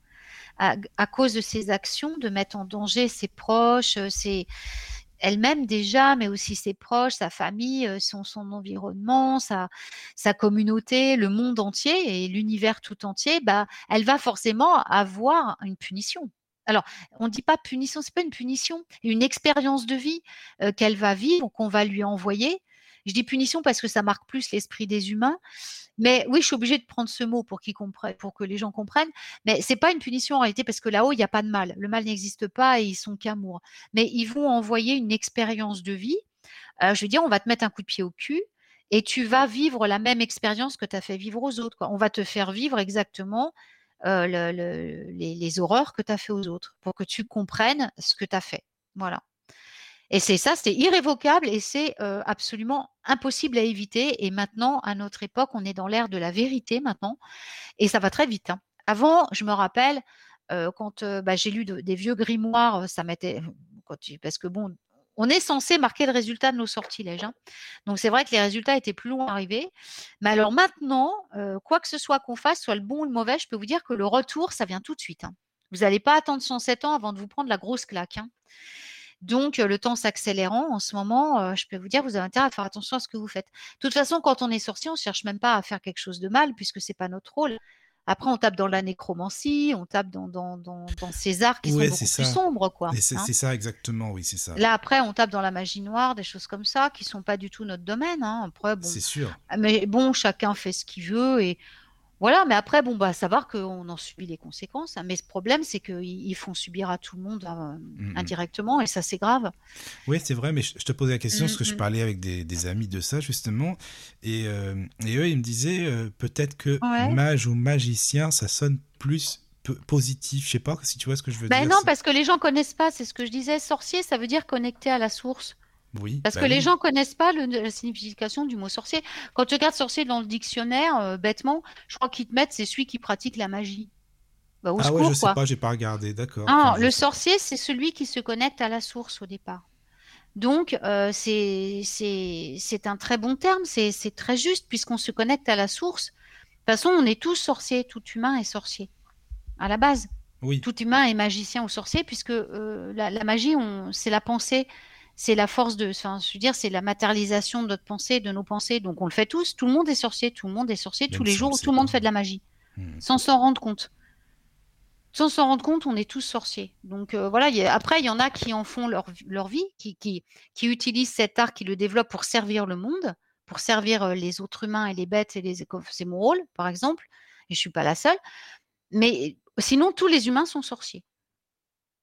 à, cause de ses actions, de mettre en danger ses proches, euh, ses elle-même déjà, mais aussi ses proches, sa famille, euh, son, son environnement, sa, sa communauté, le monde entier et l'univers tout entier, bah, elle va forcément avoir une punition. Alors, on ne dit pas punition, c'est pas une punition, une expérience de vie euh, qu'elle va vivre, qu'on va lui envoyer. Je dis punition parce que ça marque plus l'esprit des humains. Mais oui, je suis obligée de prendre ce mot pour, que les gens comprennent. Mais c'est pas une punition en réalité parce que là-haut, il n'y a pas de mal. Le mal n'existe pas et ils sont qu'amour. Mais ils vont envoyer une expérience de vie. Euh, je veux dire, on va te mettre un coup de pied au cul et tu vas vivre la même expérience que tu as fait vivre aux autres. On va te faire vivre exactement euh, le- le- les, les horreurs que tu as fait aux autres pour que tu comprennes ce que tu as fait. Voilà. Et c'est ça, c'est irrévocable et c'est absolument impossible à éviter. Et maintenant, à notre époque, on est dans l'ère de la vérité maintenant et ça va très vite. hein. Avant, je me rappelle, quand bah, j'ai lu de- des vieux grimoires, ça m'était. Parce que bon, on est censé marquer le résultat de nos sortilèges. Donc c'est vrai que les résultats étaient plus longs à arriver. Mais alors maintenant, quoi que ce soit qu'on fasse, soit le bon ou le mauvais, je peux vous dire que le retour, ça vient tout de suite. hein. Vous n'allez pas attendre 107 ans avant de vous prendre la grosse claque. hein. Donc, le temps s'accélérant, en ce moment, je peux vous dire, vous avez intérêt à faire attention à ce que vous faites. De toute façon, quand on est sorcier, on ne cherche même pas à faire quelque chose de mal, puisque c'est pas notre rôle. Après, on tape dans la nécromancie, on tape dans, dans, dans, dans ces arts qui Ouais, sont beaucoup plus sombres, quoi. C'est hein. c'est ça exactement, oui, c'est ça. Là, après, on tape dans la magie noire, des choses comme ça, qui sont pas du tout notre domaine. hein. Après, bon, C'est sûr. mais bon, chacun fait ce qu'il veut et voilà. Mais après, bon, bah, savoir qu'on en subit les conséquences. hein. Mais ce problème, c'est qu'ils ils font subir à tout le monde mm. indirectement et ça, c'est grave. Oui, c'est vrai, mais je te posais la question parce que je parlais avec des, des amis de ça, justement, et, euh, et eux, ils me disaient euh, peut-être que Ouais. mage ou magicien, ça sonne plus positif. Je sais pas si tu vois ce que je veux Ben dire. non, parce que les gens connaissent pas. C'est ce que je disais. Sorcier, ça veut dire connecté à la source. Oui, Parce bah que les oui. gens connaissent pas le- la signification du mot sorcier. Quand tu regardes sorcier dans le dictionnaire, euh, bêtement, je crois qu'ils te mettent c'est celui qui pratique la magie. Bah, au Ah ouais, secours, je sais quoi. pas, j'ai pas regardé, d'accord. Ah, je le sais- sorcier, c'est celui qui se connecte à la source au départ. Donc, euh, c'est un très bon terme, c'est très juste, puisqu'on se connecte à la source. De toute façon, on est tous sorciers, tout humain est sorcier, à la base. Oui, Tout humain est magicien ou sorcier, puisque euh, la, la magie, c'est la pensée, c'est la force de. Enfin, je veux dire, c'est la matérialisation de notre pensée, de nos pensées. Donc, on le fait tous. Tout le monde est sorcier, tout le monde est sorcier, Même tous les jours, tout le monde fait de la magie Hmm. sans s'en rendre compte. Sans s'en rendre compte, on est tous sorciers. Donc euh, voilà, il y a- après, il y en a qui en font leur, leur vie, qui, qui, qui utilisent cet art, qui le développent pour servir le monde, pour servir euh, les autres humains et les bêtes, et les... c'est mon rôle, par exemple, et je suis pas la seule. Mais sinon, tous les humains sont sorciers.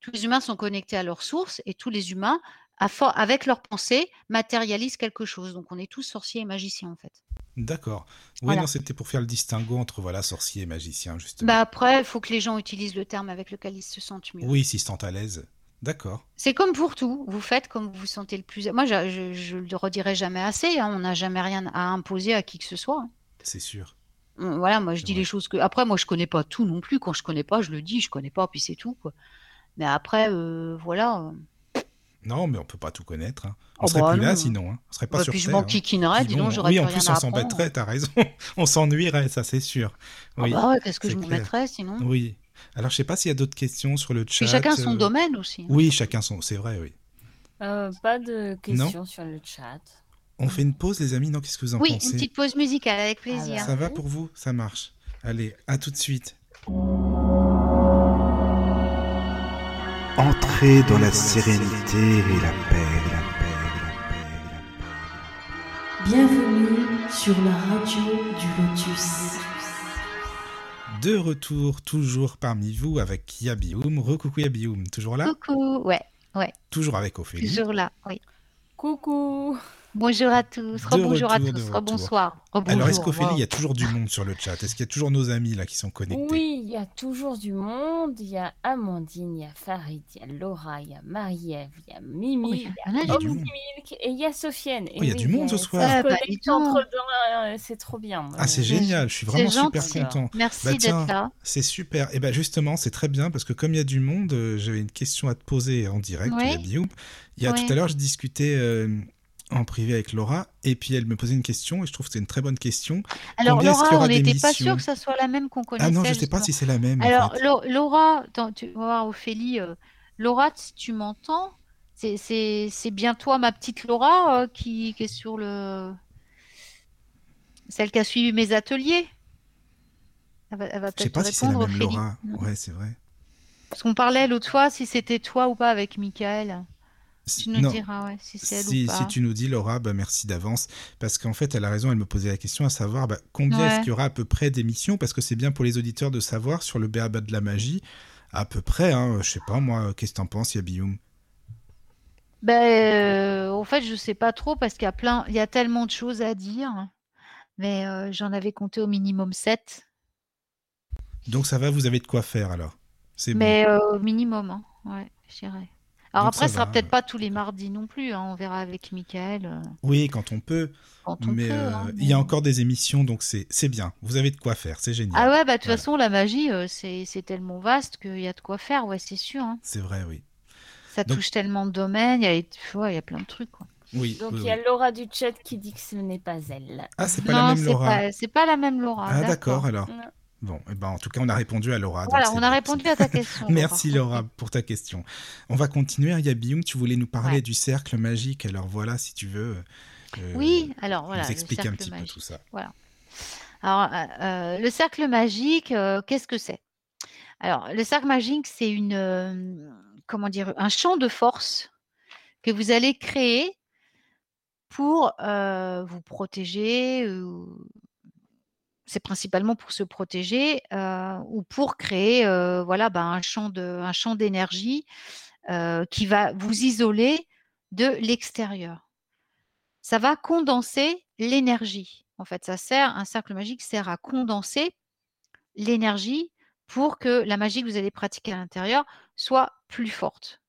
Tous les humains sont connectés à leur source, et tous les humains, avec leur pensée, matérialisent quelque chose. Donc on est tous sorciers et magiciens, en fait. d'accord. Oui, Voilà. non, c'était pour faire le distinguo entre voilà sorcier et magicien, justement. Bah après, il faut que les gens utilisent le terme avec lequel ils se sentent mieux. Oui, s'ils se sentent à l'aise. D'accord. C'est comme pour tout, vous faites comme vous vous sentez le plus. Moi, je, je le redirai jamais assez. hein, on n'a jamais rien à imposer à qui que ce soit. hein. C'est sûr. Voilà, moi je dis les choses que. Après, moi je connais pas tout non plus. Quand je connais pas, je le dis. Je connais pas, puis c'est tout. Quoi. Mais après, euh, voilà. Non, mais on peut pas tout connaître. hein. On Oh serait bah plus là non. sinon. hein. On serait pas bah, sur puis je Terre. m'en hein. kikinerais. Puis Dis donc, j'aurais oui, plus en plus, on s'embêterait, t'as raison. *laughs* on s'ennuierait, ça c'est sûr. Ah Oui. bah ouais, qu'est-ce que je me clair. mettrais sinon Oui. Alors, je sais pas s'il y a d'autres questions sur le chat. Puis chacun son euh, domaine aussi. hein. Oui, chacun son. C'est vrai, oui. Euh, pas de questions sur le chat. On fait une pause, les amis. Non, qu'est-ce que vous en Oui, une pensez? petite pause musicale avec plaisir. Alors. Ça va pour vous? Ça marche. Allez, à tout de suite. Entrez dans la sérénité et la paix, la paix, la paix, la paix. Bienvenue sur la radio du Lotus. De retour, toujours parmi vous, avec Yabioum. Recoucou Yabioum. Toujours là? Coucou, ouais, Toujours avec Ophélie. toujours là, oui. Coucou Bonjour à tous, rebonjour à tous, rebonsoir. Alors, est-ce qu'Ophélie, wow. il y a toujours du monde sur le chat Est-ce qu'il y a toujours nos amis là qui sont connectés Oui, il y a toujours du monde. Il y a Amandine, il y a Farid, il y a Laura, il y a Marie-Ève, il y a Mimi, Oh, il y a a. Milk et il y a Sofiane. Oh, il y a oui, du monde ce soir. Ah, bah, euh, c'est trop bien. Ah, c'est génial, je suis vraiment super gentil. content. Merci Bah, d'être là. C'est super. Et ben justement, c'est très bien parce que comme il y a du monde, euh, j'avais une question à te poser en direct. Oui. Il y a tout à l'heure, je discutais euh, en privé avec Laura et puis elle me posait une question et je trouve que c'est une très bonne question. Alors Combien Laura, aura on n'était pas sûr que ça soit la même qu'on connaissait. Ah non, je sais pas si c'est la même. en Alors fait. Laura, tu vas voir Ophélie, euh, Laura, si tu m'entends, c'est bien toi, ma petite Laura, euh, qui, qui est sur le celle qui a suivi mes ateliers. Elle va, elle va peut-être si c'est la même Ophélie. Laura. Ouais, c'est vrai. Parce qu'on parlait l'autre fois si c'était toi ou pas avec Michael. Si- Tu nous non. diras ouais, si c'est elle Si, ou pas. si tu nous dis Laura, bah merci d'avance. Parce qu'en fait, elle a raison, elle me posait la question à savoir bah, combien Ouais. est-ce qu'il y aura à peu près d'émissions? Parce que c'est bien pour les auditeurs de savoir sur le BABA de la magie. À peu près, hein, je sais pas moi, qu'est-ce que t'en penses, Yabioum Ben, euh, en fait, je sais pas trop parce qu'il y a plein, il y a tellement de choses à dire. Mais euh, j'en avais compté au minimum 7. Donc ça va, vous avez de quoi faire alors? C'est bon. Mais euh, au minimum, hein. Ouais, je dirais. Alors Donc après, ce sera peut-être pas tous les mardis non plus. hein. On verra avec Michael euh, Oui, quand on peut. quand on mais peut. euh, hein, il y a mais- encore des émissions, donc c'est c'est bien. Vous avez de quoi faire, c'est génial. Ah ouais, bah de toute Voilà. façon, la magie, euh, c'est c'est tellement vaste qu'il y a de quoi faire. Ouais, c'est sûr. hein. C'est vrai, oui. Ça Donc- touche tellement de domaines. Il y a, ouais, il y a plein de trucs. Quoi. Oui, Donc oui, il y a oui. Laura du chat qui dit que ce n'est pas elle. Ah, c'est pas la non, même c'est Laura. pas, c'est pas la même Laura. Ah, d'accord, alors. Non. Bon, eh ben, en tout cas, on a répondu à Laura. Voilà, on a bon. répondu à ta question. *laughs* Merci Laura pour ta question. On va continuer. Yabioum, tu voulais nous parler Ouais. du cercle magique. Alors voilà, si tu veux. euh, Oui, alors voilà. nous explique un petit peu tout ça. Alors, euh, euh, le cercle magique, euh, qu'est-ce que c'est? Alors, le cercle magique, c'est une, comment dire, un champ de force que vous allez créer pour vous protéger. C'est principalement pour se protéger euh, ou pour créer, euh, voilà, ben, un champ d'énergie euh, qui va vous isoler de l'extérieur. Ça va condenser l'énergie. En fait, ça sert, un cercle magique sert à condenser l'énergie pour que la magie que vous allez pratiquer à l'intérieur soit plus forte.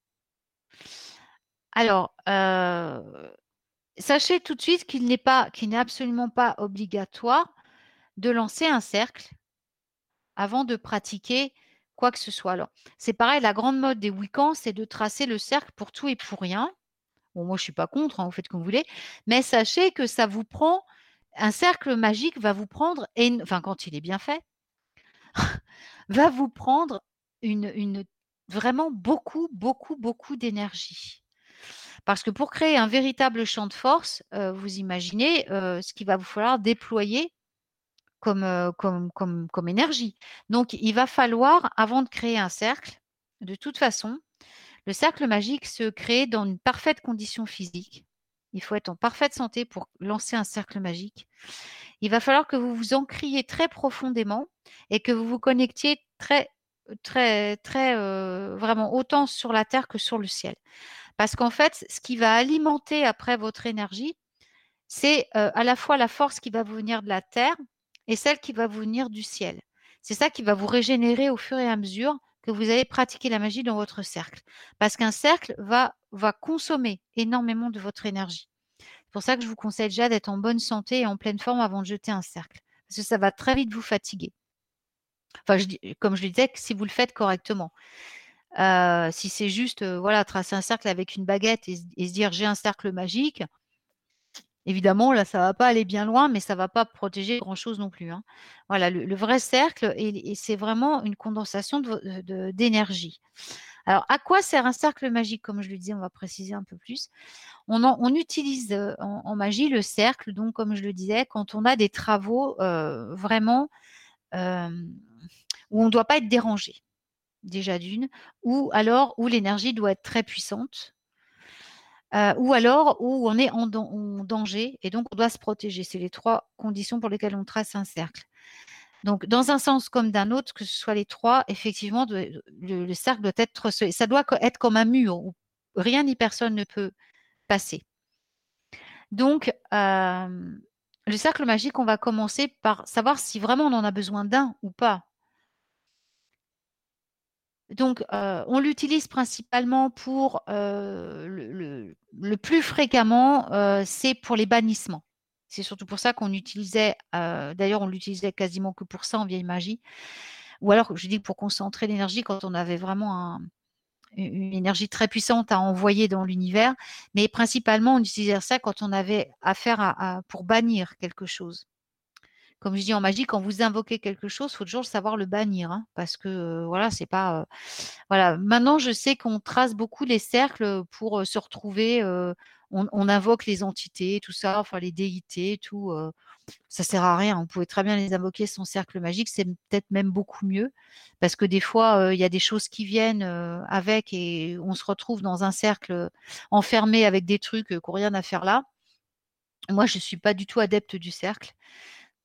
Alors, sachez tout de suite qu'il n'est pas, qu'il n'est absolument pas obligatoire de lancer un cercle avant de pratiquer quoi que ce soit. Alors, c'est pareil, la grande mode des Wiccans, c'est de tracer le cercle pour tout et pour rien. Bon, moi, je suis pas contre, hein, vous faites comme vous voulez, mais sachez que ça vous prend, un cercle magique va vous prendre, enfin, quand il est bien fait, *laughs* va vous prendre une, une- vraiment beaucoup, beaucoup, beaucoup d'énergie. Parce que pour créer un véritable champ de force, euh, vous imaginez euh, ce qu'il va vous falloir déployer comme, comme, comme, comme énergie. Donc, il va falloir, avant de créer un cercle, de toute façon, le cercle magique se crée dans une parfaite condition physique. Il faut être en parfaite santé pour lancer un cercle magique. Il va falloir que vous vous ancriez très profondément et que vous vous connectiez très, très, très, vraiment autant sur la terre que sur le ciel. Parce qu'en fait, ce qui va alimenter après votre énergie, c'est à la fois la force qui va vous venir de la terre et celle qui va vous venir du ciel. C'est ça qui va vous régénérer au fur et à mesure que vous allez pratiquer la magie dans votre cercle. Parce qu'un cercle va, consommer énormément de votre énergie. C'est pour ça que je vous conseille déjà d'être en bonne santé et en pleine forme avant de jeter un cercle. Parce que ça va très vite vous fatiguer. Enfin, comme je le disais, si vous le faites correctement. Euh, si c'est juste euh, voilà, tracer un cercle avec une baguette et se dire j'ai un cercle magique, évidemment, là, ça va pas aller bien loin, mais ça va pas protéger grand-chose non plus. hein. Voilà, le, vrai cercle, et, c'est vraiment une condensation d'énergie. Alors, à quoi sert un cercle magique? Comme je le disais, on va préciser un peu plus. On, utilise euh, en, en magie le cercle, donc comme je le disais, quand on a des travaux euh, vraiment euh, où on ne doit pas être dérangé, déjà d'une, ou alors où l'énergie doit être très puissante, euh, ou alors où on est en, dan- en danger et donc on doit se protéger. C'est les trois conditions pour lesquelles on trace un cercle. Donc, dans un sens comme d'un autre, que ce soit les trois, effectivement, le, le cercle doit être, ça doit être comme un mur où rien ni personne ne peut passer. Donc, euh, le cercle magique, on va commencer par savoir si vraiment on en a besoin d'un ou pas. Donc, euh, on l'utilise principalement pour euh, le, plus fréquemment, euh, c'est pour les bannissements. C'est surtout pour ça qu'on utilisait, d'ailleurs, on l'utilisait quasiment que pour ça en vieille magie. Ou alors, je dis pour concentrer l'énergie quand on avait vraiment un, une énergie très puissante à envoyer dans l'univers, mais principalement on utilisait ça quand on avait affaire à, pour bannir quelque chose. Comme je dis en magie, quand vous invoquez quelque chose, il faut toujours savoir le bannir, hein, parce que voilà, c'est pas. Voilà. Maintenant, je sais qu'on trace beaucoup les cercles pour se retrouver. On, invoque les entités, tout ça, enfin les déités, tout ça sert à rien. On pouvait très bien les invoquer sans cercle magique. C'est peut-être même beaucoup mieux parce que des fois, il y a des choses qui viennent avec et on se retrouve dans un cercle enfermé avec des trucs qui n'ont rien à faire là. Moi, je ne suis pas du tout adepte du cercle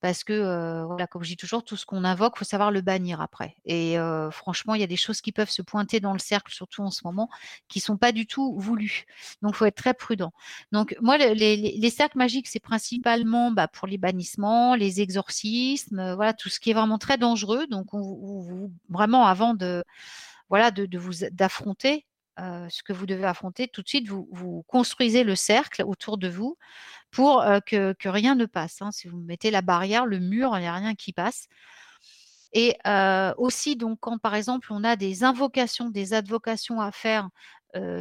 parce que, voilà, comme je dis toujours, tout ce qu'on invoque, il faut savoir le bannir après. Et franchement, il y a des choses qui peuvent se pointer dans le cercle, surtout en ce moment, qui sont pas du tout voulues. Donc, il faut être très prudent. Donc, moi, les, cercles magiques, c'est principalement bah, pour les bannissements, les exorcismes, voilà, tout ce qui est vraiment très dangereux. Donc, vraiment, avant de, voilà, de vous d'affronter, ce que vous devez affronter, tout de suite, vous, construisez le cercle autour de vous pour que, que, rien ne passe. Hein. Si vous mettez la barrière, le mur, il n'y a rien qui passe. Et aussi, donc, quand par exemple, on a des invocations, des advocations à faire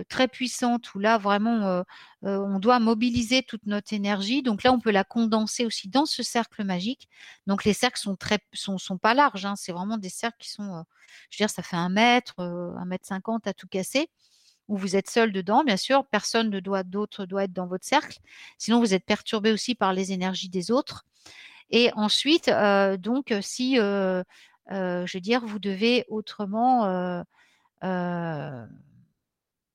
très puissantes, où là, vraiment, on doit mobiliser toute notre énergie. Donc là, on peut la condenser aussi dans ce cercle magique. Donc les cercles sont très, sont, pas larges. Hein. C'est vraiment des cercles qui sont, je veux dire, ça fait un mètre, un mètre cinquante à tout casser où vous êtes seul dedans, bien sûr, personne ne doit d'autre doit être dans votre cercle. Sinon, vous êtes perturbé aussi par les énergies des autres. Et ensuite, euh, donc, si, euh, euh, je veux dire, vous devez autrement,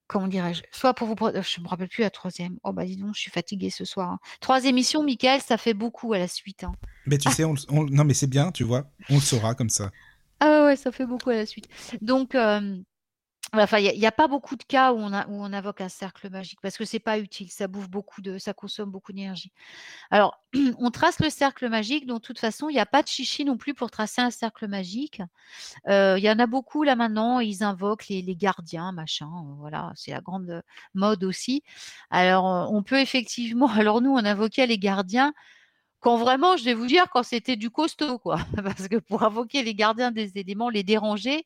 comment dirais-je, soit pour vous, je me rappelle plus la troisième. Oh bah dis donc, je suis fatiguée ce soir. Hein. Trois émissions, Michael, ça fait beaucoup à la suite. Hein. Mais tu sais, non mais c'est bien, tu vois, on le saura comme ça. Ah ouais, ça fait beaucoup à la suite. Donc, Enfin, il n'y a, pas beaucoup de cas où on, invoque un cercle magique parce que c'est pas utile, ça bouffe beaucoup de, ça consomme beaucoup d'énergie. Alors, *clears throat* on trace le cercle magique, donc de toute façon, il n'y a pas de chichi non plus pour tracer un cercle magique. Euh, il y en a beaucoup là maintenant, ils invoquent les, gardiens, machin, euh, voilà, c'est la grande mode aussi. Alors, euh, on peut effectivement, *laughs* alors nous, on invoquait les gardiens quand vraiment, je vais vous dire, quand c'était du costaud, quoi. *laughs* Parce que pour invoquer les gardiens des éléments, les déranger,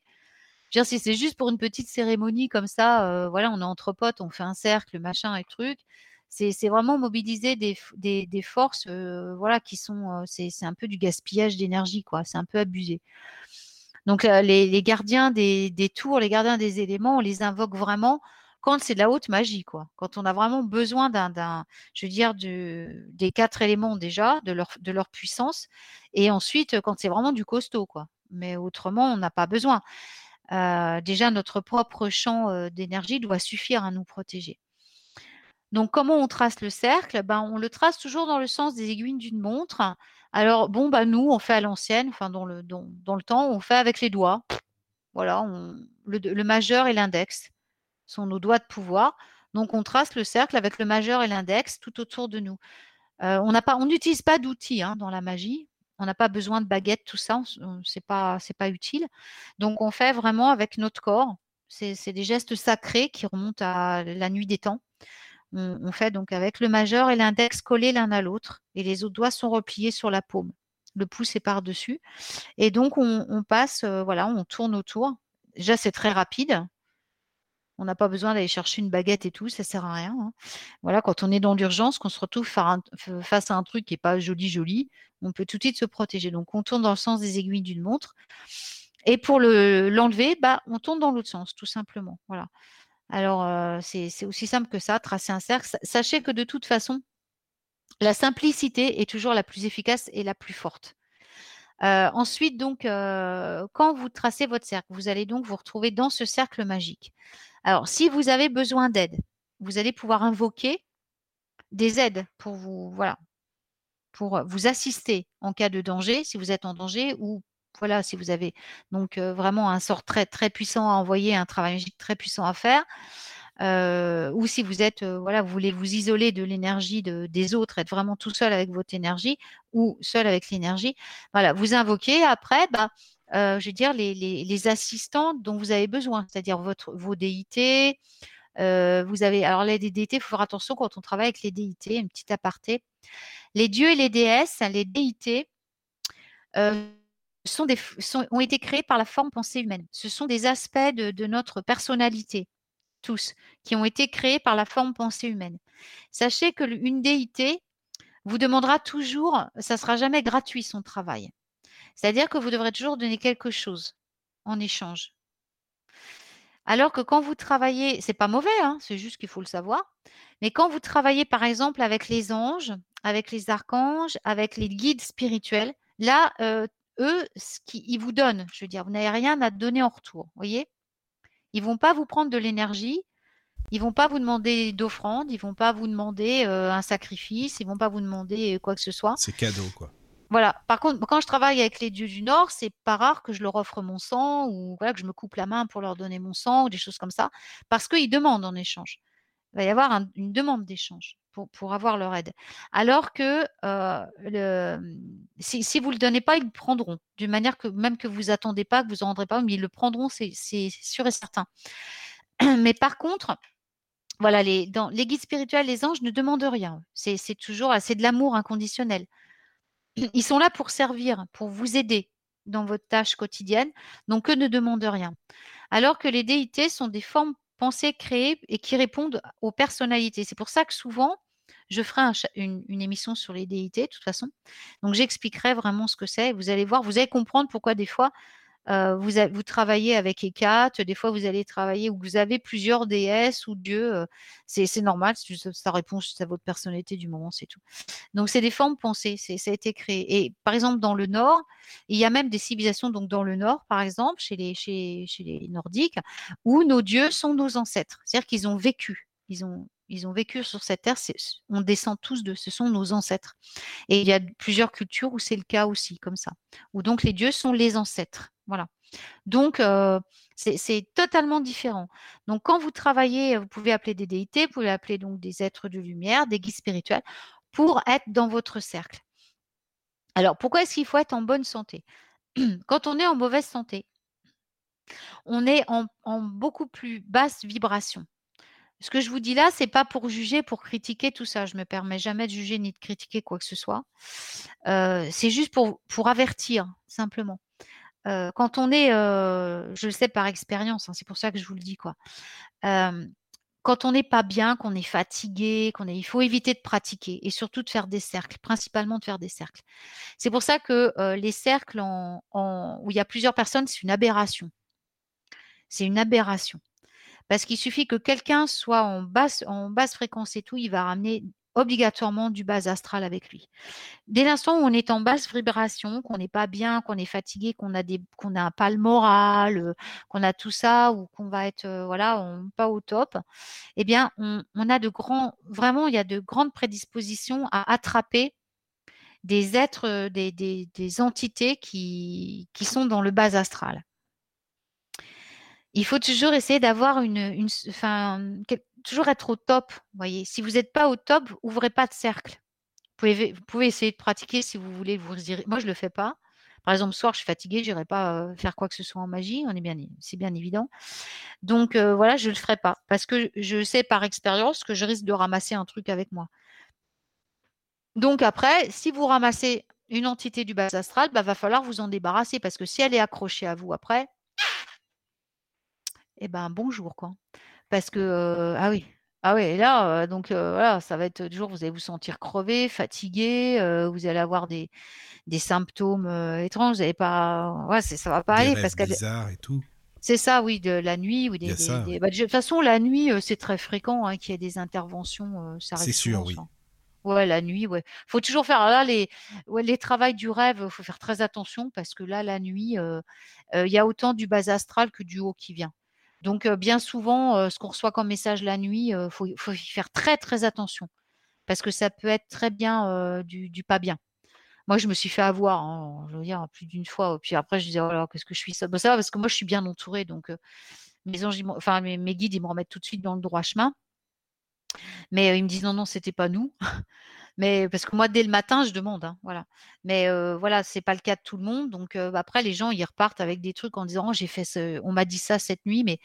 si c'est juste pour une petite cérémonie comme ça, euh, voilà, on est entre potes, on fait un cercle, machin et truc. C'est vraiment mobiliser des, forces, euh, voilà, qui sont, euh, c'est un peu du gaspillage d'énergie, quoi. C'est un peu abusé. Donc les, gardiens des, tours, les gardiens des éléments, on les invoque vraiment quand c'est de la haute magie. Quand on a vraiment besoin d'un, je veux des quatre éléments déjà, de leur, de leur puissance, et ensuite quand c'est vraiment du costaud, quoi. Mais autrement, on n'a pas besoin. Euh, déjà notre propre champ euh, d'énergie doit suffire à nous protéger. Donc, comment on trace le cercle? Ben, On le trace toujours dans le sens des aiguilles d'une montre. Alors, bon, ben, nous, on fait à l'ancienne, enfin, dans le, dans, le temps, on fait avec les doigts. Voilà, le, majeur et l'index sont nos doigts de pouvoir. Donc, on trace le cercle avec le majeur et l'index tout autour de nous. Euh, on n'utilise pas d'outils hein, dans la magie. On n'a pas besoin de baguettes, tout ça, c'est pas, c'est pas utile. Donc on fait vraiment avec notre corps. C'est des gestes sacrés qui remontent à la nuit des temps. On, fait donc avec le majeur et l'index collés l'un à l'autre et les autres doigts sont repliés sur la paume. Le pouce est par-dessus. Et donc on, passe, euh, voilà, on tourne autour. Déjà c'est très rapide. On n'a pas besoin d'aller chercher une baguette et tout, ça sert à rien. Hein. Voilà, quand on est dans l'urgence, qu'on se retrouve face à un truc qui n'est pas joli, joli, on peut tout de suite se protéger. Donc, on tourne dans le sens des aiguilles d'une montre. Et pour l'enlever, bah, on tourne dans l'autre sens, tout simplement. Voilà. Alors, euh, c'est aussi simple que ça, tracer un cercle. Sachez que de toute façon, la simplicité est toujours la plus efficace et la plus forte. Ensuite, donc, quand vous tracez votre cercle, vous allez donc vous retrouver dans ce cercle magique. Alors, si vous avez besoin d'aide, vous allez pouvoir invoquer des aides pour vous, voilà, pour vous assister en cas de danger, si vous êtes en danger, ou voilà, si vous avez donc vraiment un sort très très puissant à envoyer, un travail magique très puissant à faire. Ou si vous êtes, voilà, vous voulez vous isoler de l'énergie de, des autres, être vraiment tout seul avec votre énergie ou seul avec l'énergie, voilà, vous invoquez après, bah, je veux dire, les, les, assistants dont vous avez besoin, c'est-à-dire votre, vos déités. vous avez, alors les déités, il faut faire attention quand on travaille avec les déités, un petit aparté. Les dieux et les déesses, les déités, sont des, sont, ont été créés par la forme pensée humaine. Ce sont des aspects de notre personnalité tous, qui ont été créés par la forme pensée humaine. Sachez que une déité vous demandera toujours, ça sera jamais gratuit son travail. C'est-à-dire que vous devrez toujours donner quelque chose en échange. Alors que quand vous travaillez, c'est pas mauvais, hein, c'est juste qu'il faut le savoir. Mais quand vous travaillez par exemple avec les anges, avec les archanges, avec les guides spirituels, là, euh, eux, ce qu'ils vous donnent, je veux dire, vous n'avez rien à donner en retour, voyez? Ils vont pas vous prendre de l'énergie, ils vont pas vous demander d'offrande, ils vont pas vous demander euh, un sacrifice, ils vont pas vous demander euh, quoi que ce soit. C'est cadeau, quoi. Voilà. Par contre, quand je travaille avec les dieux du Nord, c'est pas rare que je leur offre mon sang ou voilà, que je me coupe la main pour leur donner mon sang ou des choses comme ça, parce qu'ils demandent en échange. Il va y avoir une demande d'échange pour, pour, avoir leur aide. Alors que euh, le, si, si, vous ne le donnez pas, ils le prendront. D'une manière que même que vous attendez pas, que vous en rendrez pas, mais ils le prendront, c'est sûr et certain. *clears throat* Mais par contre, voilà, les, dans les guides spirituels, les anges ne demandent rien. C'est toujours, c'est de l'amour inconditionnel. *clears throat* Ils sont là pour servir, pour vous aider dans votre tâche quotidienne, donc eux ne demandent rien. Alors que les déités sont des formes pensées créées et qui répondent aux personnalités. C'est pour ça que souvent, je ferai une, émission sur les déités, de toute façon. Donc, j'expliquerai vraiment ce que c'est. Vous allez voir, vous allez comprendre pourquoi des fois, euh, vous, vous, travaillez avec Ekat, des fois vous allez travailler où vous avez plusieurs déesses ou dieux. Euh, c'est normal, ça répond à votre personnalité du moment, c'est tout. Donc c'est des formes pensées, ça a été créé. Et par exemple dans le Nord, il y a même des civilisations donc dans le Nord, par exemple, chez les, chez, chez les Nordiques, où nos dieux sont nos ancêtres, c'est-à-dire qu'ils ont vécu, ils ont ils ont vécu sur cette terre, on descend tous de, ce sont nos ancêtres. Et il y a plusieurs cultures où c'est le cas aussi, comme ça, où donc les dieux sont les ancêtres. Voilà. Donc, c'est totalement différent. Donc, quand vous travaillez, vous pouvez appeler des déités, vous pouvez appeler donc des êtres de lumière, des guides spirituels, pour être dans votre cercle. Alors, pourquoi est-ce qu'il faut être en bonne santé? *clears throat* Quand on est en mauvaise santé, on est en, beaucoup plus basse vibration. Ce que je vous dis là, c'est pas pour juger, pour critiquer tout ça. Je me permets jamais de juger ni de critiquer quoi que ce soit. C'est juste pour, pour avertir, simplement. Quand on est, je le sais par expérience, hein, c'est pour ça que je vous le dis quoi. quand on n'est pas bien, qu'on est fatigué, qu'on est, il faut éviter de pratiquer et surtout de faire des cercles, principalement de faire des cercles. C'est pour ça que les cercles où il y a plusieurs personnes, c'est une aberration. C'est une aberration. Parce qu'il suffit que quelqu'un soit en basse, en basse fréquence et tout, il va ramener obligatoirement du bas astral avec lui. Dès l'instant où on est en basse vibration, qu'on n'est pas bien, qu'on est fatigué, qu'on a des, qu'on a pas le moral, euh, qu'on a tout ça, ou qu'on va être, euh, voilà, pas au top, eh bien, on, a de grands, vraiment, il y a de grandes prédispositions à attraper des êtres, euh, des, entités qui, qui sont dans le bas astral il faut toujours essayer d'avoir une, une toujours être au top. Voyez, si vous n'êtes pas au top, ouvrez pas de cercle. Vous pouvez, essayer de pratiquer si vous voulez. Moi, je le fais pas. Par exemple, soir, je suis fatiguée, je n'irai pas euh, faire quoi que ce soit en magie. C'est bien évident. Donc euh, voilà, je ne le ferai pas parce que je sais par expérience que je risque de ramasser un truc avec moi. Donc après, si vous ramassez une entité du bas astral, bah, va falloir vous en débarrasser parce que si elle est accrochée à vous après, eh ben, bonjour, quoi. Parce que, ah oui, ah oui, et là, donc voilà, ça va être toujours vous allez vous sentir crevé, fatigué, vous allez avoir des des symptômes, étranges, vous allez pas ouais, ça va pas aller parce qu'elle bizarres et tout. C'est ça, oui, de la nuit ou des, bah, de toute façon, la nuit, c'est très fréquent hein, qu'il y ait des interventions, ça C'est sûr, oui. Ouais, la nuit, ouais. Faut toujours faire là les ouais, les travails du rêve, faut faire très attention parce que là, la nuit, il y a autant du bas astral que du haut qui vient. Donc, bien souvent, ce qu'on reçoit comme message la nuit, il faut, y faire très, très attention. Parce que ça peut être très bien du, pas bien. Moi, je me suis fait avoir, hein, je veux dire, plus d'une fois. Puis après, je disais, oh qu'est-ce que je suis ça? Bah, Ça va parce que moi, je suis bien entourée. Donc, mes guides, ils me remettent tout de suite dans le droit chemin. Mais ils me disent non, non, c'était pas nous. Mais parce que moi, dès le matin, je demande, hein, voilà. Mais euh, voilà, c'est pas le cas de tout le monde. Donc euh, après, les gens, ils repartent avec des trucs en disant, oh, j'ai fait ce, on m'a dit ça cette nuit, mais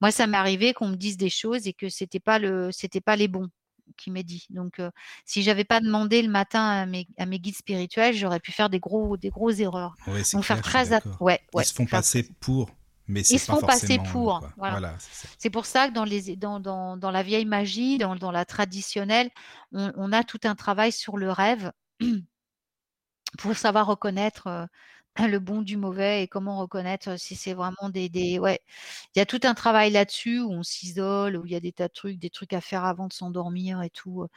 moi, ça m'est arrivé qu'on me dise des choses et que c'était pas le, c'était pas les bons qui m'est dit. Donc, euh, si j'avais pas demandé le matin à mes, à mes guides spirituels, j'aurais pu faire des gros, des grosses erreurs. Ouais, Donc clair, très, ouais, ouais, Ils se font faire passer pour, mais Ils se font passer pour, quoi. voilà. c'est pour ça que dans, les, dans, dans, dans la vieille magie, dans, dans la traditionnelle, on, on a tout un travail sur le rêve *clears throat* pour savoir reconnaître euh, le bon du mauvais et comment reconnaître euh, si c'est vraiment des, des... Ouais, il y a tout un travail là-dessus où on s'isole, où il y a des tas de trucs, des trucs à faire avant de s'endormir et tout, euh,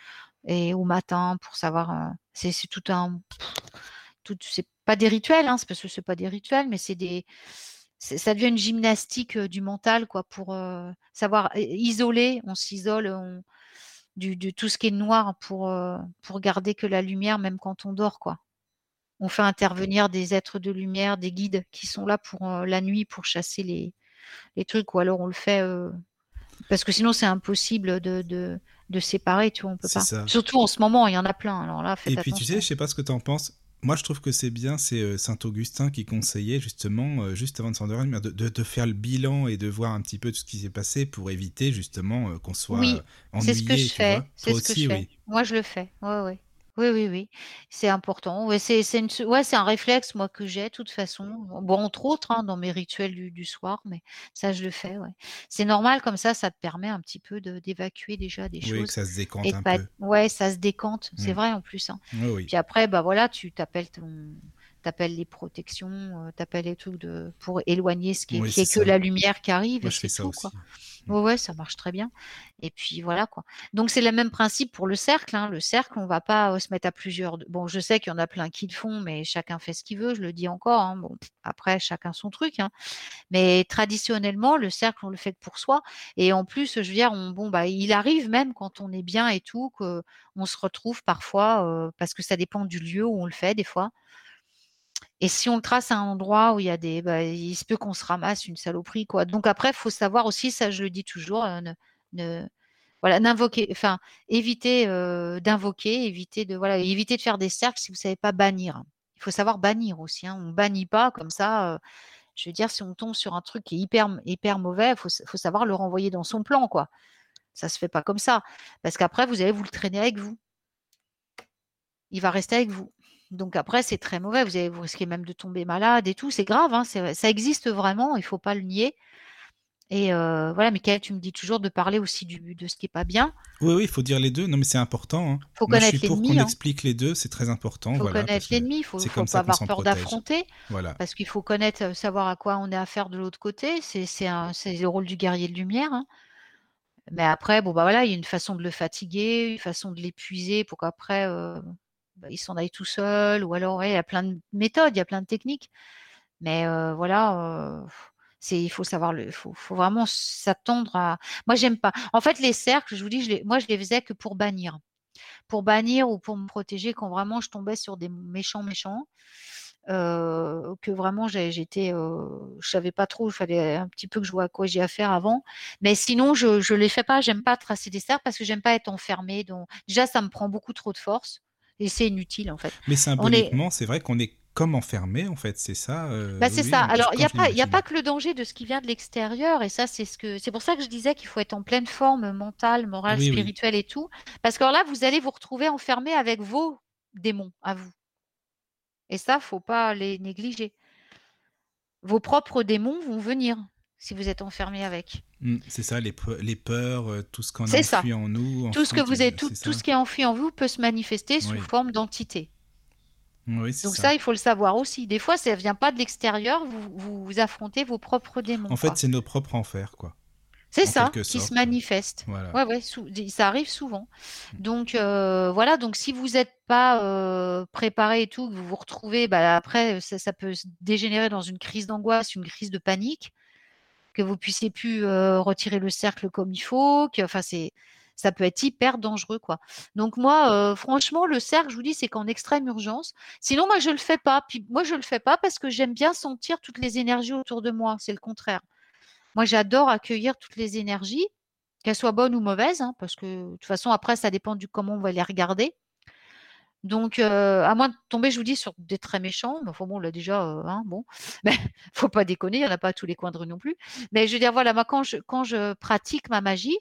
et au matin pour savoir... euh, c'est tout un... Tout, c'est pas des rituels, hein, c'est parce que c'est pas des rituels, mais c'est des... Ça devient une gymnastique du mental, quoi, pour savoir isoler, on s'isole, on du, de tout ce qui est noir pour, pour garder que la lumière, même quand on dort, quoi. On fait intervenir des êtres de lumière, des guides qui sont là pour la nuit pour chasser les, les trucs, ou alors on le fait parce que sinon c'est impossible de, de, de séparer, tu vois, on peut pas. ça. Surtout en ce moment, il y en a plein. Alors là, faites Et puis tu sais, je sais pas ce que tu en penses. Moi, je trouve que c'est bien, c'est euh, Saint Augustin qui conseillait justement, euh, juste avant de s'endormir, de, de, de faire le bilan et de voir un petit peu tout ce qui s'est passé pour éviter justement euh, qu'on soit Oui, euh, C'est ce que ennuyé, je fais. C'est ce que je fais. oui. Moi, je le fais. Ouais, ouais. Oui, oui, oui. C'est important. Ouais, c'est, c'est une, ouais, c'est un réflexe, moi, que j'ai, de toute façon. Bon, entre autres, hein, dans mes rituels du, du soir, mais ça, je le fais, ouais. C'est normal, comme ça, ça te permet un petit peu de, d'évacuer déjà des Oui, que choses. ça se décante Et de un pas peu. ouais, ça se décante. C'est Mm. vrai, en plus, hein. Oui, oui. Puis après, bah voilà, tu t'appelles ton, t'appelles les protections, euh, t'appelles les trucs de, pour éloigner ce qui est, Oui, qui est c'est que la lumière qui arrive, Moi, et je fais ça tout, aussi. quoi. Ouais, ouais, ça marche très bien. Et puis voilà quoi. Donc c'est le même principe pour le cercle. hein. Le cercle, on va pas euh, se mettre à plusieurs. Bon, je sais qu'il y en a plein qui le font, mais chacun fait ce qu'il veut. Je le dis encore. hein. Bon, après, chacun son truc. hein. Mais traditionnellement, le cercle, on le fait que pour soi. Et en plus, je veux dire, on, bon, bah, il arrive même quand on est bien et tout, que on se retrouve parfois, euh, parce que ça dépend du lieu où on le fait des fois. Et si on le trace à un endroit où il y a des, bah, il se peut qu'on se ramasse une saloperie, quoi. Donc après, faut savoir aussi, ça je le dis toujours, euh, ne, ne- voilà, n'invoquer, enfin, éviter euh, d'invoquer, éviter de, voilà, éviter de faire des cercles si vous savez pas bannir. Il faut savoir bannir aussi. Hein. On bannit pas comme ça. euh, je veux dire, si on tombe sur un truc qui est hyper, mauvais, il faut, savoir le renvoyer dans son plan, quoi. Ça se fait pas comme ça, parce qu'après vous allez vous le traîner avec vous. Il va rester avec vous. Donc après, c'est très mauvais. Vous, allez, vous risquez même de tomber malade et tout. C'est grave, hein, ça existe vraiment, il faut pas le nier. Et euh, voilà, Michael, tu me dis toujours de parler aussi du, de ce qui est pas bien. Oui, oui, il faut dire les deux. Non, mais c'est important. hein. faut Moi, connaître suis pour qu'on l'ennemi. hein. explique les deux. C'est très important. faut voilà, connaître l'ennemi. Il faut, faut pas avoir peur d'affronter. Voilà. Parce qu'il faut connaître, euh, savoir à quoi on est affaire de l'autre côté. C'est le rôle du guerrier de lumière. hein. Mais après, bon, bah voilà, il y a une façon de le fatiguer, une façon de l'épuiser pour qu'après, euh, bah, il s'en aille tout seul. Ou alors, il y a plein de méthodes, il y a plein de techniques. Mais euh, voilà, il faut savoir, faut, vraiment s'attendre à. Moi, j'aime pas. En fait, les cercles, je vous dis, moi, je les faisais que pour bannir. Pour bannir ou pour me protéger quand vraiment je tombais sur des méchants méchants. que vraiment j'étais, euh, je savais pas trop, il fallait un petit peu que je vois à quoi j'ai affaire avant. Mais sinon, je je les fais pas. J'aime pas tracer des cercles parce que j'aime pas être enfermée. Donc déjà, ça me prend beaucoup trop de force et c'est inutile en fait. Mais symboliquement, c'est vrai qu'on est comme enfermé, en fait. C'est ça. euh, Bah, c'est oui, ça. Alors, il n'y a, pas, y a pas que le danger de ce qui vient de l'extérieur, et ça, c'est ce que, c'est pour ça que je disais qu'il faut être en pleine forme mentale, morale, Oui, oui. spirituelle et tout. Parce que alors là, vous allez vous retrouver enfermé avec vos démons à vous. Et ça, faut pas les négliger. Vos propres démons vont venir si vous êtes enfermé avec. Mm, C'est ça, les, pe- les peurs, euh, tout ce qu'on a C'est ça. en nous. Tout ce que vous tout, ce qui est enfui en vous peut se manifester sous Oui. forme d'entité. Oui, Donc ça. ça, il faut le savoir aussi. Des fois, ça ne vient pas de l'extérieur, vous, vous, affrontez vos propres démons. En fait, c'est nos propres enfers, quoi. C'est ça qui sorte. se manifeste. Voilà. Ouais, ouais, ça arrive souvent. Donc euh, voilà, donc si vous n'êtes pas euh, préparé et tout, que vous vous retrouvez, bah, après ça, ça peut dégénérer dans une crise d'angoisse, une crise de panique, que vous puissiez plus retirer le cercle comme il faut, enfin c'est, ça peut être hyper dangereux quoi. Donc moi, franchement, le cercle, je vous dis, c'est qu'en extrême urgence. Sinon, moi je le fais pas. Moi je le fais pas parce que j'aime bien sentir toutes les énergies autour de moi. C'est le contraire. Moi, j'adore accueillir toutes les énergies, qu'elles soient bonnes ou mauvaises, hein, parce que de toute façon, après, ça dépend du comment on va les regarder. Donc, euh, à moins de tomber, je vous dis, sur des très méchants, mais enfin bon, là déjà, euh, hein, bon, *laughs* mais faut pas déconner, il n'y en a pas à tous les coins de rue non plus. Mais je veux dire, voilà, moi, quand je, pratique ma magie,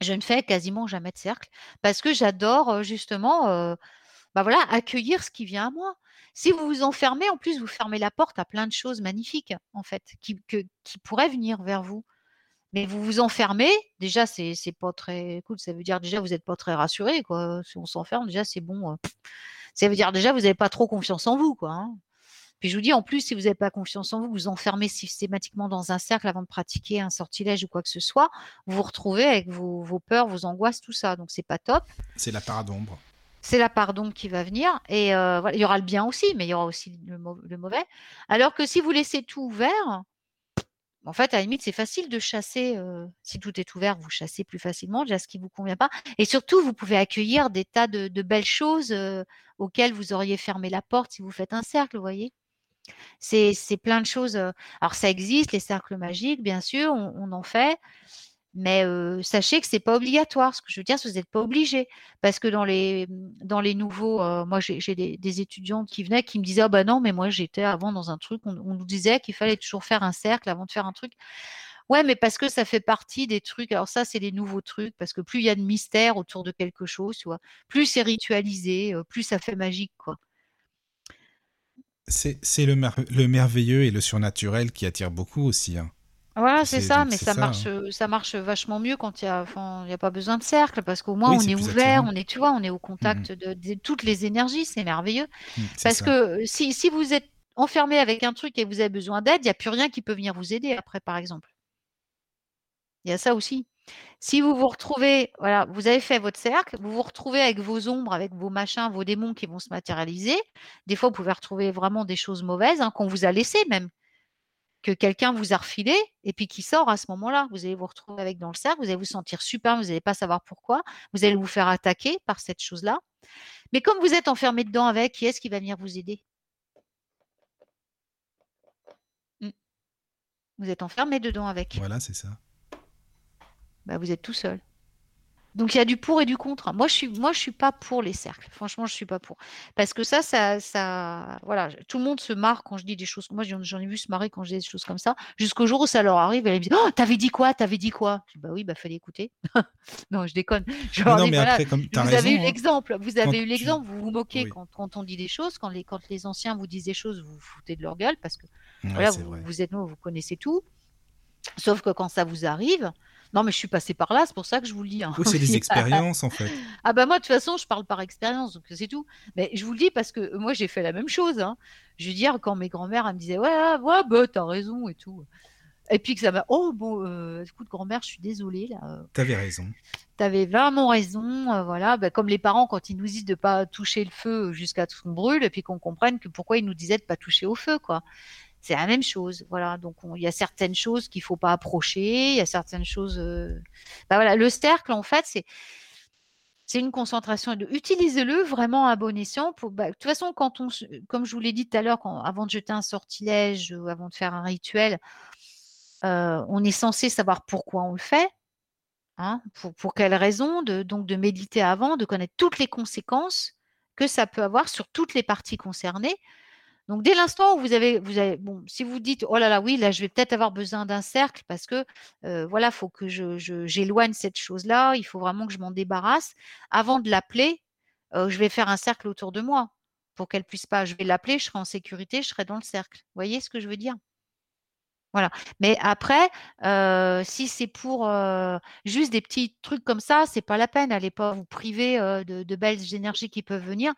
je ne fais quasiment jamais de cercle parce que j'adore euh, justement, bah voilà, accueillir ce qui vient à moi. Si vous vous enfermez, en plus, vous fermez la porte à plein de choses magnifiques, en fait, qui pourraient venir vers vous. Mais vous vous enfermez, déjà, c'est pas très cool. Ça veut dire déjà, vous n'êtes pas très rassuré, quoi. Si on s'enferme, déjà, c'est bon. euh, Ça veut dire déjà, vous n'avez pas trop confiance en vous, quoi. hein. Puis je vous dis, en plus, si vous n'avez pas confiance en vous, vous vous enfermez systématiquement dans un cercle avant de pratiquer un sortilège ou quoi que ce soit, vous vous retrouvez avec vos, vos peurs, vos angoisses, tout ça. Donc, c'est pas top. C'est la part d'ombre. C'est la part d'ombre qui va venir. Et euh, voilà, il y aura le bien aussi, mais il y aura aussi le mauvais. Alors que si vous laissez tout ouvert, en fait, à la limite, c'est facile de chasser. si tout est ouvert, vous chassez plus facilement déjà ce qui vous convient pas. Et surtout, vous pouvez accueillir des tas de, belles choses auxquelles vous auriez fermé la porte si vous faites un cercle, vous voyez? C'est plein de choses. Alors, ça existe, les cercles magiques, bien sûr, on en fait. Mais sachez que c'est pas obligatoire. Ce que je veux dire, c'est que vous n'êtes pas obligé. Parce que dans les, les nouveaux, moi j'ai des, des étudiantes qui venaient qui me disaient, ah bah non, mais moi j'étais avant dans un truc, on, nous disait qu'il fallait toujours faire un cercle avant de faire un truc. Ouais, mais parce que ça fait partie des trucs. Alors ça, c'est les nouveaux trucs, parce que plus il y a de mystère autour de quelque chose, tu vois, plus c'est ritualisé, plus ça fait magique, quoi. C'est c'est le, mer- le merveilleux et le surnaturel qui attire beaucoup aussi. hein. Voilà, c'est ça, mais ça ça, marche, hein. euh, ça marche vachement mieux quand il y a, enfin, il y a pas besoin de cercle, parce qu'au moins Oui, on est ouvert, attirant. on est, tu vois, on est au contact de, de toutes les énergies, c'est merveilleux. Mm, c'est Parce ça. que euh, si, si vous êtes enfermé avec un truc et vous avez besoin d'aide, il n'y a plus rien qui peut venir vous aider après, par exemple. Il y a ça aussi. Si vous vous retrouvez, voilà, vous avez fait votre cercle, vous vous retrouvez avec vos ombres, avec vos machins, vos démons qui vont se matérialiser. Des fois, vous pouvez retrouver vraiment des choses mauvaises hein, qu'on vous a laissées même, que quelqu'un vous a refilé et puis qui sort à ce moment-là. Vous allez vous retrouver avec dans le cercle, vous allez vous sentir super, vous n'allez pas savoir pourquoi, vous allez vous faire attaquer par cette chose-là. Mais comme vous êtes enfermé dedans avec, qui est-ce qui va venir vous aider? Mm. Vous êtes enfermé dedans avec. Voilà, c'est ça. Bah, vous êtes tout seul. Donc il y a du pour et du contre. Moi je suis moi je suis pas pour les cercles. Franchement, je suis pas pour. Parce que ça ça ça voilà, tout le monde se marre quand je dis des choses. Moi j'en ai vu se marrer quand je dis des choses comme ça, jusqu'au jour où ça leur arrive et ils me disent "Oh, t'avais dit quoi? T'avais dit quoi Je dis, Bah oui, bah fallait écouter." *laughs* non, je déconne. *laughs* Je non, dis, mais voilà, après, comme tu as vous raison, avez eu hein, l'exemple, vous avez eu l'exemple, vous vous moquez Oui. quand, quand on dit des choses, quand les, quand les anciens vous disent des choses, vous vous foutez de leur gueule parce que Ouais, voilà, vous, vous êtes nous, vous connaissez tout. Sauf que quand ça vous arrive, non mais je suis passée par là, c'est pour ça que je vous le dis. hein. Oui, c'est des *laughs* expériences, en fait. Ah bah moi de toute façon je parle par expérience donc c'est tout. Mais je vous le dis parce que moi j'ai fait la même chose. Hein. Je veux dire quand mes grands-mères elles me disaient ouais ah, ouais bah t'as raison et tout. Et puis que ça m'a oh bon euh, écoute grand-mère je suis désolée là. euh, T'avais raison. T'avais vraiment raison, euh, voilà. Bah, comme les parents quand ils nous disent de pas toucher le feu jusqu'à ce qu'on brûle et puis qu'on comprenne que pourquoi ils nous disaient de pas toucher au feu quoi. C'est la même chose, voilà. Donc on- il y a certaines choses qu'il faut pas approcher, il y a certaines choses. euh, Bah le cercle en fait c'est une concentration. Utilisez-le vraiment à bon escient. Bah, de toute façon, quand on, comme je vous l'ai dit tout à l'heure, avant de jeter un sortilège ou avant de faire un rituel, euh, on est censé savoir pourquoi on le fait, hein, pour, pour quelles raisons, donc de méditer avant, de connaître toutes les conséquences que ça peut avoir sur toutes les parties concernées. Donc dès l'instant où vous avez, bon, si vous dites, oh là là, oui, là, je vais peut-être avoir besoin d'un cercle parce que, euh, voilà, faut que j'éloigne cette chose-là, il faut vraiment que je m'en débarrasse. Avant de l'appeler, euh, je vais faire un cercle autour de moi pour qu'elle puisse pas. Je vais l'appeler, je serai en sécurité, je serai dans le cercle. Vous voyez ce que je veux dire? Voilà. Mais après, si c'est pour juste des petits trucs comme ça, c'est pas la peine. Allez pas vous priver de, belles énergies qui peuvent venir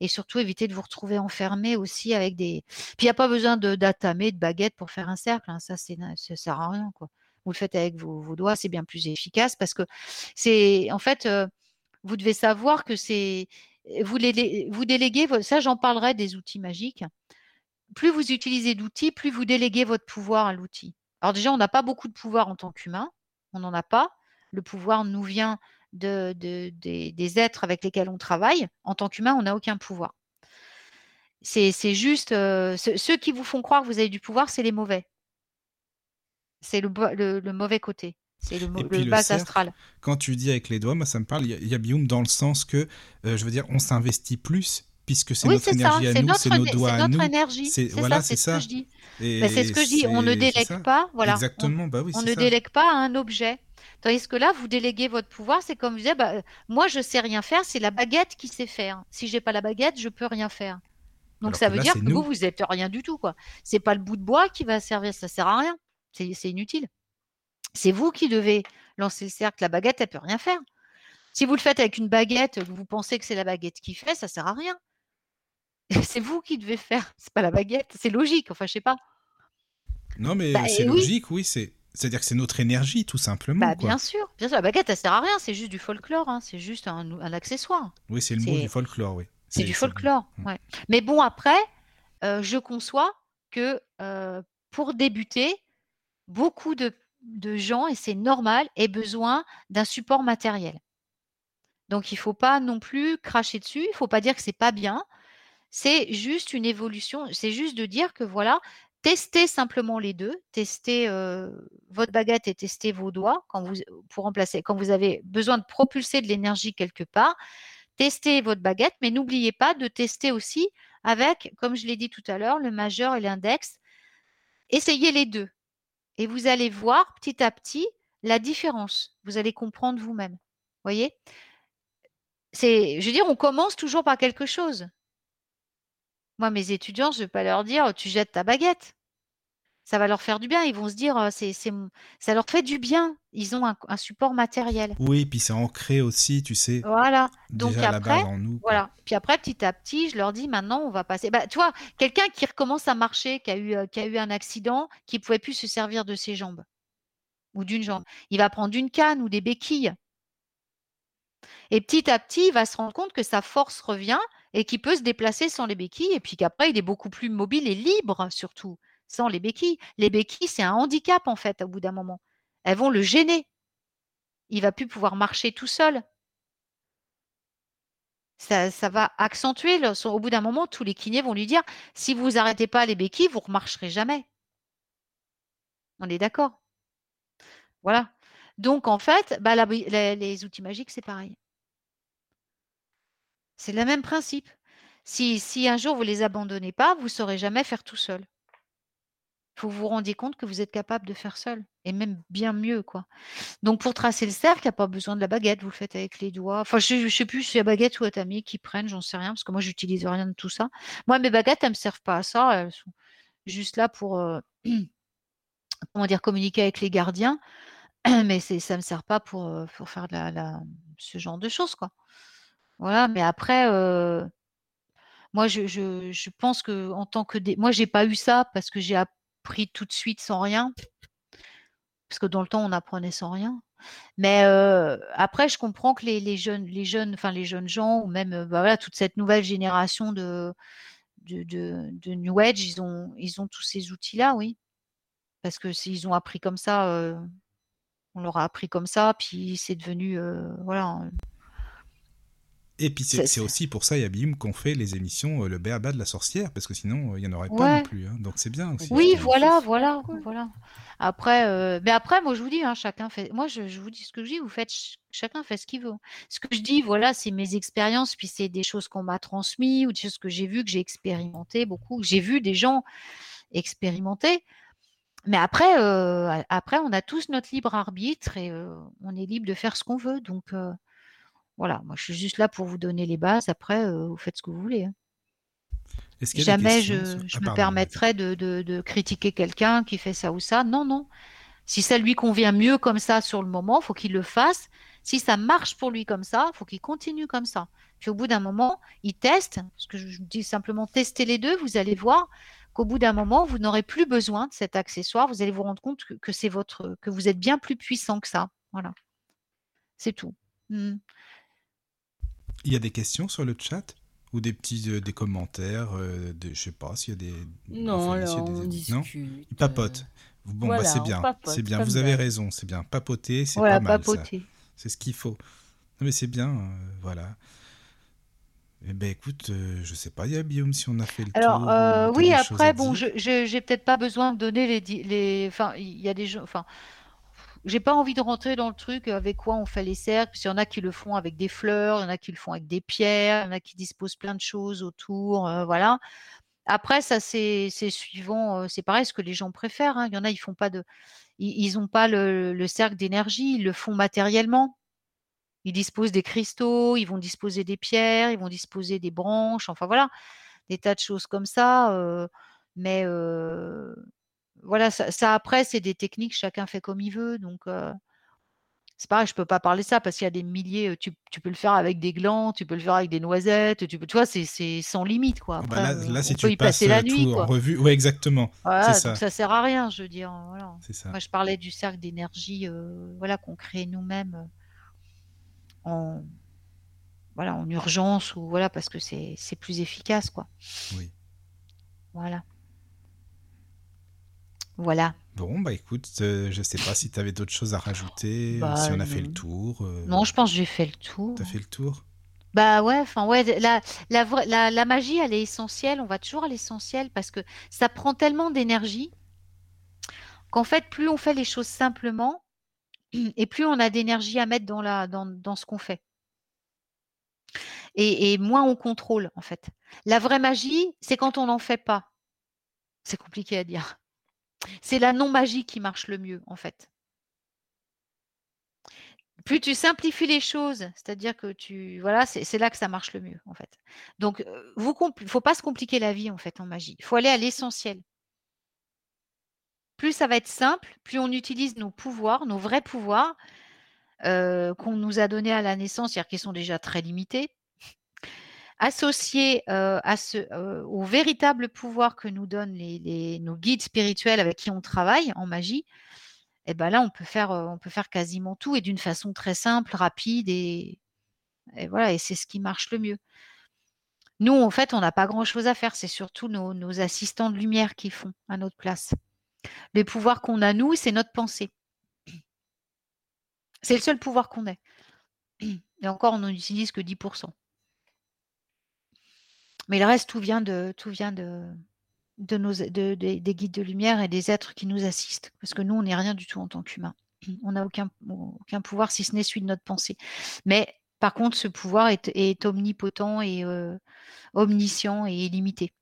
et surtout éviter de vous retrouver enfermé aussi avec des. Puis il n'y a pas besoin de d'atamer, de baguette pour faire un cercle. hein. Ça, c'est sert à rien quoi. Vous le faites avec vos, vos doigts, c'est bien plus efficace parce que c'est en fait, vous devez savoir que c'est vous, les, vous déléguez. Ça, j'en parlerai des outils magiques plus vous utilisez d'outils, plus vous déléguez votre pouvoir à l'outil. Alors déjà, on n'a pas beaucoup de pouvoir en tant qu'humain, on n'en a pas. Le pouvoir nous vient de, de- des, des êtres avec lesquels on travaille. En tant qu'humain, on n'a aucun pouvoir. C'est c'est juste, euh, ce- ceux qui vous font croire que vous avez du pouvoir, c'est les mauvais. C'est le, le, le mauvais côté. C'est le, bas astral. Quand tu dis avec les doigts, moi ça me parle, il y a- dans le sens que, euh, je veux dire, on s'investit plus puisque c'est Oui, notre c'est ça. énergie à C'est nous, notre, c'est nos doigts c'est à notre nous. énergie. C'est voilà, ça, c'est c'est ce ça. que je dis. Et Ben, c'est ce que je dis. On ne délègue pas. Voilà. On, Exactement, bah oui, on ne ça. délègue pas à un objet. Tandis que là, vous déléguez votre pouvoir. C'est comme vous disiez, bah, moi, je sais rien faire. C'est la baguette qui sait faire. Si j'ai pas la baguette, je peux rien faire. Donc Alors ça que veut là, dire que nous. vous, vous êtes rien du tout, quoi. C'est pas le bout de bois qui va servir. Ça sert à rien. C'est inutile. C'est vous qui devez lancer le cercle. La baguette, elle peut rien faire. Si vous le faites avec une baguette, vous pensez que c'est la baguette qui fait, ça sert à rien. C'est vous qui devez faire. C'est pas la baguette. C'est logique. Enfin, je sais pas. Non, mais Bah, c'est oui. logique, oui, c'est. C'est-à-dire que c'est notre énergie, tout simplement. Bah, quoi. bien sûr, bien sûr, la baguette, elle sert à rien, c'est juste du folklore, hein, c'est juste un, un accessoire. Oui, c'est le mot du folklore, oui. C'est du folklore, ouais. Mais bon, après, euh, je conçois que euh, pour débuter, beaucoup de, de gens, et c'est normal, aient besoin d'un support matériel. Donc, il ne faut pas non plus cracher dessus, il ne faut pas dire que c'est pas bien. C'est juste une évolution, c'est juste de dire que voilà, testez simplement les deux, testez votre baguette et testez vos doigts quand vous avez besoin de propulser de l'énergie quelque part, testez votre baguette, mais n'oubliez pas de tester aussi avec, comme je l'ai dit tout à l'heure, le majeur et l'index. Essayez les deux et vous allez voir petit à petit la différence. Vous allez comprendre vous-même. Voyez? C'est, je veux dire, on commence toujours par quelque chose. Moi, mes étudiants, je ne vais pas leur dire tu jettes ta baguette. Ça va leur faire du bien. Ils vont se dire c'est, ça leur fait du bien. Ils ont un, un support matériel. Oui, puis c'est ancré aussi, tu sais, Voilà. Donc déjà après, en nous. quoi. voilà. Puis après, petit à petit, je leur dis maintenant, on va passer. Bah, tu vois, quelqu'un qui recommence à marcher, qui a eu, euh, qui a eu un accident, qui ne pouvait plus se servir de ses jambes ou d'une jambe, il va prendre une canne ou des béquilles. Et petit à petit, il va se rendre compte que sa force revient et qu'il peut se déplacer sans les béquilles. Et puis qu'après, il est beaucoup plus mobile et libre, surtout, sans les béquilles. Les béquilles, c'est un handicap, en fait, au bout d'un moment. Elles vont le gêner. Il va plus pouvoir marcher tout seul. Ça, ça va accentuer. au bout d'un moment, tous les kinés vont lui dire si vous n'arrêtez pas les béquilles, vous ne remarcherez jamais. On est d'accord? Voilà. Donc, en fait, bah, les outils magiques, c'est pareil. C'est le même principe. Si, un jour vous les abandonnez pas, vous ne saurez jamais faire tout seul. Vous vous rendiez compte que vous êtes capable de faire seul, et même bien mieux, quoi. Donc pour tracer le cercle, il n'y a pas besoin de la baguette, vous le faites avec les doigts. Enfin, je ne sais plus si la baguette ou la tamie qui prennent, j'en sais rien, parce que moi, j'utilise rien de tout ça. Moi, mes baguettes, elles ne me servent pas à ça, elles sont juste là pour, euh, *clears throat* comment dire, communiquer avec les gardiens, *clears throat* mais ça ne me sert pas pour, euh, faire ce genre de choses, quoi. Voilà, mais après, moi, je, pense que en tant que... dé- Moi, j'ai pas eu ça parce que j'ai appris tout de suite sans rien. Parce que dans le temps, on apprenait sans rien. Mais après, je comprends que les, jeunes, les jeunes, enfin les jeunes gens, ou même bah toute cette nouvelle génération de, de, New Age, ils ont, tous ces outils-là, oui. Parce que s'ils ont appris comme ça, on leur a appris comme ça, puis c'est devenu, voilà. Et puis c'est aussi pour ça, Yabim, qu'on fait les émissions euh, Le Béaba de la sorcière, parce que sinon, euh, il n'y en aurait pas non plus. hein. Donc c'est bien aussi. Oui, voilà, voilà, cool. voilà. Après, euh, mais après, moi, je vous dis, hein, chacun fait. Moi, je, je vous dis ce que je dis. Vous faites, ch- chacun fait ce qu'il veut. Ce que je dis, voilà, c'est mes expériences, puis c'est des choses qu'on m'a transmises ou des choses que j'ai vues, que j'ai expérimentées beaucoup. J'ai vu des gens expérimenter. Mais après, euh, après, on a tous notre libre arbitre et euh, on est libre de faire ce qu'on veut. Donc, euh, voilà, moi, je suis juste là pour vous donner les bases. Après, euh, vous faites ce que vous voulez. hein. Jamais je, sur- je Ah, me pardon, permettrais de, de- de critiquer quelqu'un qui fait ça ou ça. Non, non. Si ça lui convient mieux comme ça sur le moment, faut qu'il le fasse. Si ça marche pour lui comme ça, faut qu'il continue comme ça. Puis au bout d'un moment, il teste. Parce que je dis simplement tester les deux. Vous allez voir qu'au bout d'un moment, vous n'aurez plus besoin de cet accessoire. Vous allez vous rendre compte que, que c'est votre, que vous êtes bien plus puissant que ça. Voilà. C'est tout. Hmm. Il y a des questions sur le chat ou des petits euh, des commentaires, euh, de, je sais pas s'il y a des. Non, enfin, là, s'il y a on des- Non discute. Ils papotent. Bon, bah, c'est bien, papote, c'est bien. Vous avez raison, c'est bien. Papoter, c'est Voilà, pas mal ça. papoter. C'est ce qu'il faut. Non, mais c'est bien, euh, voilà. Eh ben écoute, euh, je sais pas, il y a Guillaume si on a fait le Alors, tour euh, oui, des après, bon, je, j'ai peut-être pas besoin de donner les, les, enfin, il y a des gens, enfin, j'ai pas envie de rentrer dans le truc avec quoi on fait les cercles, parce qu'il y en a qui le font avec des fleurs, il y en a qui le font avec des pierres, il y en a qui disposent plein de choses autour, euh, voilà. Après, ça, c'est, suivant, euh, c'est pareil, ce que les gens préfèrent, hein. Il y en a, ils font pas de, ils, ils ont pas le, le cercle d'énergie, ils le font matériellement. Ils disposent des cristaux, ils vont disposer des pierres, ils vont disposer des branches, enfin voilà, des tas de choses comme ça. euh, mais euh, voilà, ça, ça, après, c'est des techniques, chacun fait comme il veut. Donc, euh, c'est pareil, je peux pas parler de ça parce qu'il y a des milliers. euh, Tu, tu peux le faire avec des glands, tu peux le faire avec des noisettes, tu peux, tu vois, c'est sans limite, quoi. Ah bah Après, là, on, là, si peut tu y passes passer la euh, nuit, tout en quoi. revue, ouais, exactement, Voilà, ça, ça sert à rien, je veux dire. Voilà. c'est ça. Moi, je parlais du cercle d'énergie, euh, voilà, qu'on crée nous-mêmes euh, en, voilà, en urgence ou voilà, parce que c'est c'est plus efficace, quoi. Oui. Voilà. Voilà. Bon, bah écoute, euh, je sais pas si tu avais d'autres choses à rajouter, euh, si Bah on a fait le tour. euh, Non, je pense que j'ai fait le T'as tour. fait le tour? Bah ouais, enfin ouais, la, la, la, la magie, elle est essentielle. On va toujours à l'essentiel parce que ça prend tellement d'énergie qu'en fait, plus on fait les choses simplement *clears throat* et plus on a d'énergie à mettre dans la, dans, dans ce qu'on fait. Et, et moins on contrôle, en fait. La vraie magie, c'est quand on n'en fait pas. C'est compliqué à dire. C'est la non-magie qui marche le mieux, en fait. Plus tu simplifies les choses, c'est-à-dire que tu voilà, c'est là que ça marche le mieux en fait. Donc euh, vous compl- faut pas se compliquer la vie en fait en magie. Il faut aller à l'essentiel. Plus ça va être simple, plus on utilise nos pouvoirs, nos vrais pouvoirs euh, qu'on nous a donnés à la naissance, c'est-à-dire qu'ils sont déjà très limités, euh, au véritable pouvoir que nous donnent nos guides spirituels avec qui on travaille en magie. Et ben là, on peut faire, on peut faire quasiment tout et d'une façon très simple, rapide et, voilà. Et c'est ce qui marche le mieux. Nous, en fait, on n'a pas grand-chose à faire. C'est surtout nos, nos assistants de lumière qui font à notre place. Les pouvoirs qu'on a, nous, c'est notre pensée. C'est le seul pouvoir qu'on ait. Et encore, on n'en utilise que 10%. Mais le reste, tout vient de, tout vient de, de nos, de- de- des guides de lumière et des êtres qui nous assistent. Parce que nous, on n'est rien du tout en tant qu'humain. *clears throat* On n'a aucun, aucun pouvoir si ce n'est celui de notre pensée. Mais par contre, ce pouvoir est, est omnipotent et euh, omniscient et illimité.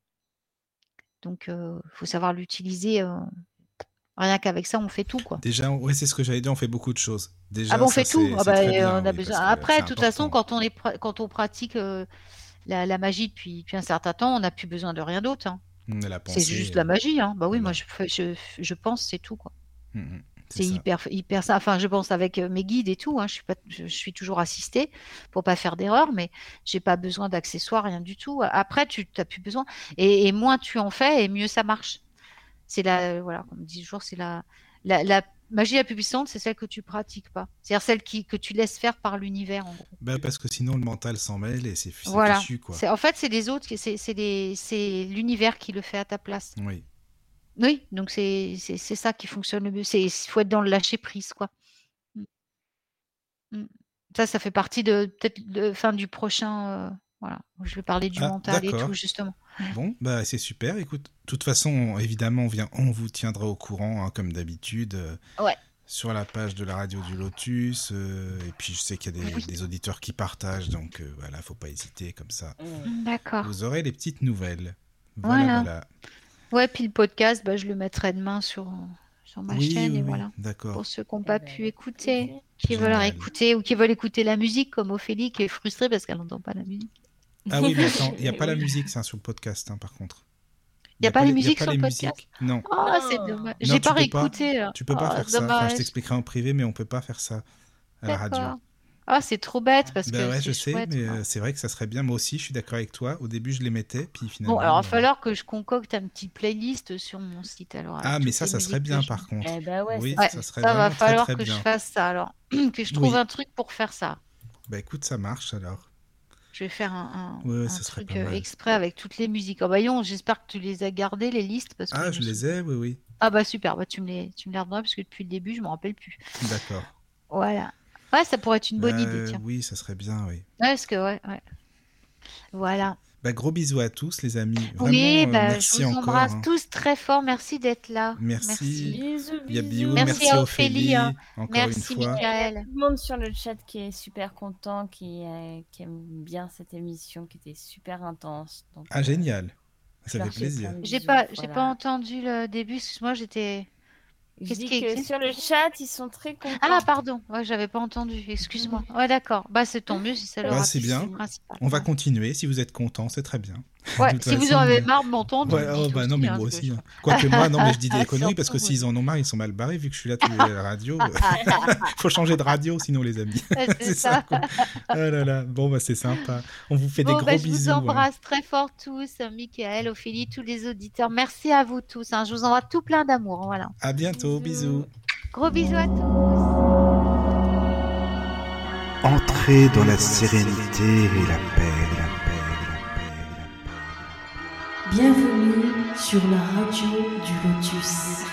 Donc, il faut savoir l'utiliser. euh, rien qu'avec ça, on fait tout, quoi. Déjà, ouais, c'est ce que j'allais dire, on fait beaucoup de choses. Déjà, Ah bon, on ça, fait tout? Ah bah, euh, bien, on a oui, besoin. Après, de toute façon, quand on est quand on pratique euh, la, la magie depuis, depuis un certain temps, on n'a plus besoin de rien d'autre. hein. C'est juste euh, la magie. Hein. Bah oui, moi je, je, je pense c'est tout quoi. mm, mm, C'est hyper hyper ça. Enfin, je pense avec euh, mes guides et tout. Hein, je suis pas, je, je suis toujours assistée pour pas faire d'erreur, mais j'ai pas besoin d'accessoires, rien du tout. Après, tu n'as plus besoin. Et, et moins tu en fais, et mieux ça marche. C'est la voilà, comme dit toujours, c'est la, la la magie la plus puissante, c'est celle que tu pratiques pas. C'est-à-dire celle qui que tu laisses faire par l'univers en gros. Bah, parce que sinon, le mental s'en mêle et c'est c'est Voilà. fichu, quoi. C'est- En fait, c'est les autres, c'est l'univers qui le fait à ta place. Oui. Oui, donc c'est c'est c'est ça qui fonctionne le mieux. C'est il faut être dans le lâcher prise, quoi. Mm. Mm. Ça, ça fait partie de peut-être de fin du prochain. euh, voilà, je vais parler du Ah, mental et tout justement. Bon, bah c'est super. Écoute, de toute façon, évidemment, on, vient, on vous tiendra au courant, hein, comme d'habitude, euh, Ouais. sur la page de la radio du Lotus. euh, et puis, je sais qu'il y a des, Oui. des auditeurs qui partagent, donc euh, voilà, faut pas hésiter, comme ça. D'accord. Vous aurez les petites nouvelles. Voilà, Voilà. voilà. Ouais, puis le podcast, bah, je le mettrai demain sur sur ma Oui, chaîne oui, et oui, voilà. d'accord. Pour ceux qui n'ont Eh pas ben, pu écouter, qui veulent écouter ou qui veulent écouter la musique, comme Ophélie qui est frustrée parce qu'elle n'entend pas la musique. Ah oui, mais *laughs* attends, il n'y a pas la musique ça, sur le podcast, hein, par contre. Il y a pas les musiques sur le podcast musiques. Non, Ah, c'est dommage. Non, J'ai tu pas réécouté. là. tu peux pas Ah, faire ça. Enfin, je t'expliquerai en privé, mais on peut pas faire ça à la radio. D'accord. Ah, c'est trop bête parce Bah que ouais, c'est je sais, chouette, mais euh, c'est vrai que ça serait bien. Moi aussi, je suis d'accord avec toi. Au début, je les mettais, puis finalement. Bon, alors il va bah, falloir que je concocte un petit playlist sur mon site alors. Ah, mais ça, ça serait bien je- par contre. Eh ben ouais, Oui, ça, Ouais, ça serait ça va très falloir très que bien. je fasse ça alors. *clears throat* que je trouve Oui. un truc pour faire ça. Bah écoute, ça marche alors. Je vais faire un, Ouais, truc euh, exprès avec toutes les musiques. Oh bah j'espère que tu les as gardées les listes parce que Ah, je les ai, oui, oui. Ah bah super, bah tu me les tu me les redonneras parce que depuis le début je me rappelle plus. D'accord. Voilà. Ouais, ça pourrait être une bonne Euh, idée tiens. Oui, ça serait bien, oui. Ouais, parce que ouais, ouais. Voilà. Bah, gros bisous à tous, les amis. Vraiment, oui, euh, bah, merci je vous encore. embrasse hein. tous très fort. Merci d'être là. Merci. Bisous, a bisous. Bio, Merci merci, à Ophélie, Ophélie, hein. encore Merci, une fois. Michael. Tout le monde sur le chat qui est super content, qui, euh, qui aime bien cette émission, qui était super intense. Donc, Ah, euh, génial. Ça fait plaisir. J'ai bisous, pas, j'ai voilà. pas entendu le début. Excuse-moi, j'étais. Je Qu'est-ce dis qui que sur le chat, ils sont très contents. Ah, pardon. Ouais, j'avais pas entendu. Excuse-moi. Ouais, d'accord. Bah, c'est tant mieux si ça leur Bah, a c'est bien. le principal. On va continuer. Si vous êtes content, c'est très bien. Ouais, *laughs* si vous en avez mais- marre de m'entendre. Ouais, oh, bah non, mais moi hein, que aussi. hein. Quoique moi, non, mais je *laughs* dis des conneries parce que s'ils en ont marre, ils sont mal barrés vu que je suis là tous les à la radio. Faut changer de radio sinon, les amis. *laughs* C'est ça. Ah là là. Bon, bah c'est sympa. On vous fait des Bon, gros bah, je bisous. vous hein. embrasse très fort tous, Michael, Ophélie, tous les auditeurs. Merci à vous tous. hein. Je vous envoie tout plein d'amour. Voilà. À bientôt. Bisous. Bisous. Gros bisous à tous. Entrez dans la sérénité et la paix, la paix, la paix, la paix. Bienvenue sur la radio du Lotus.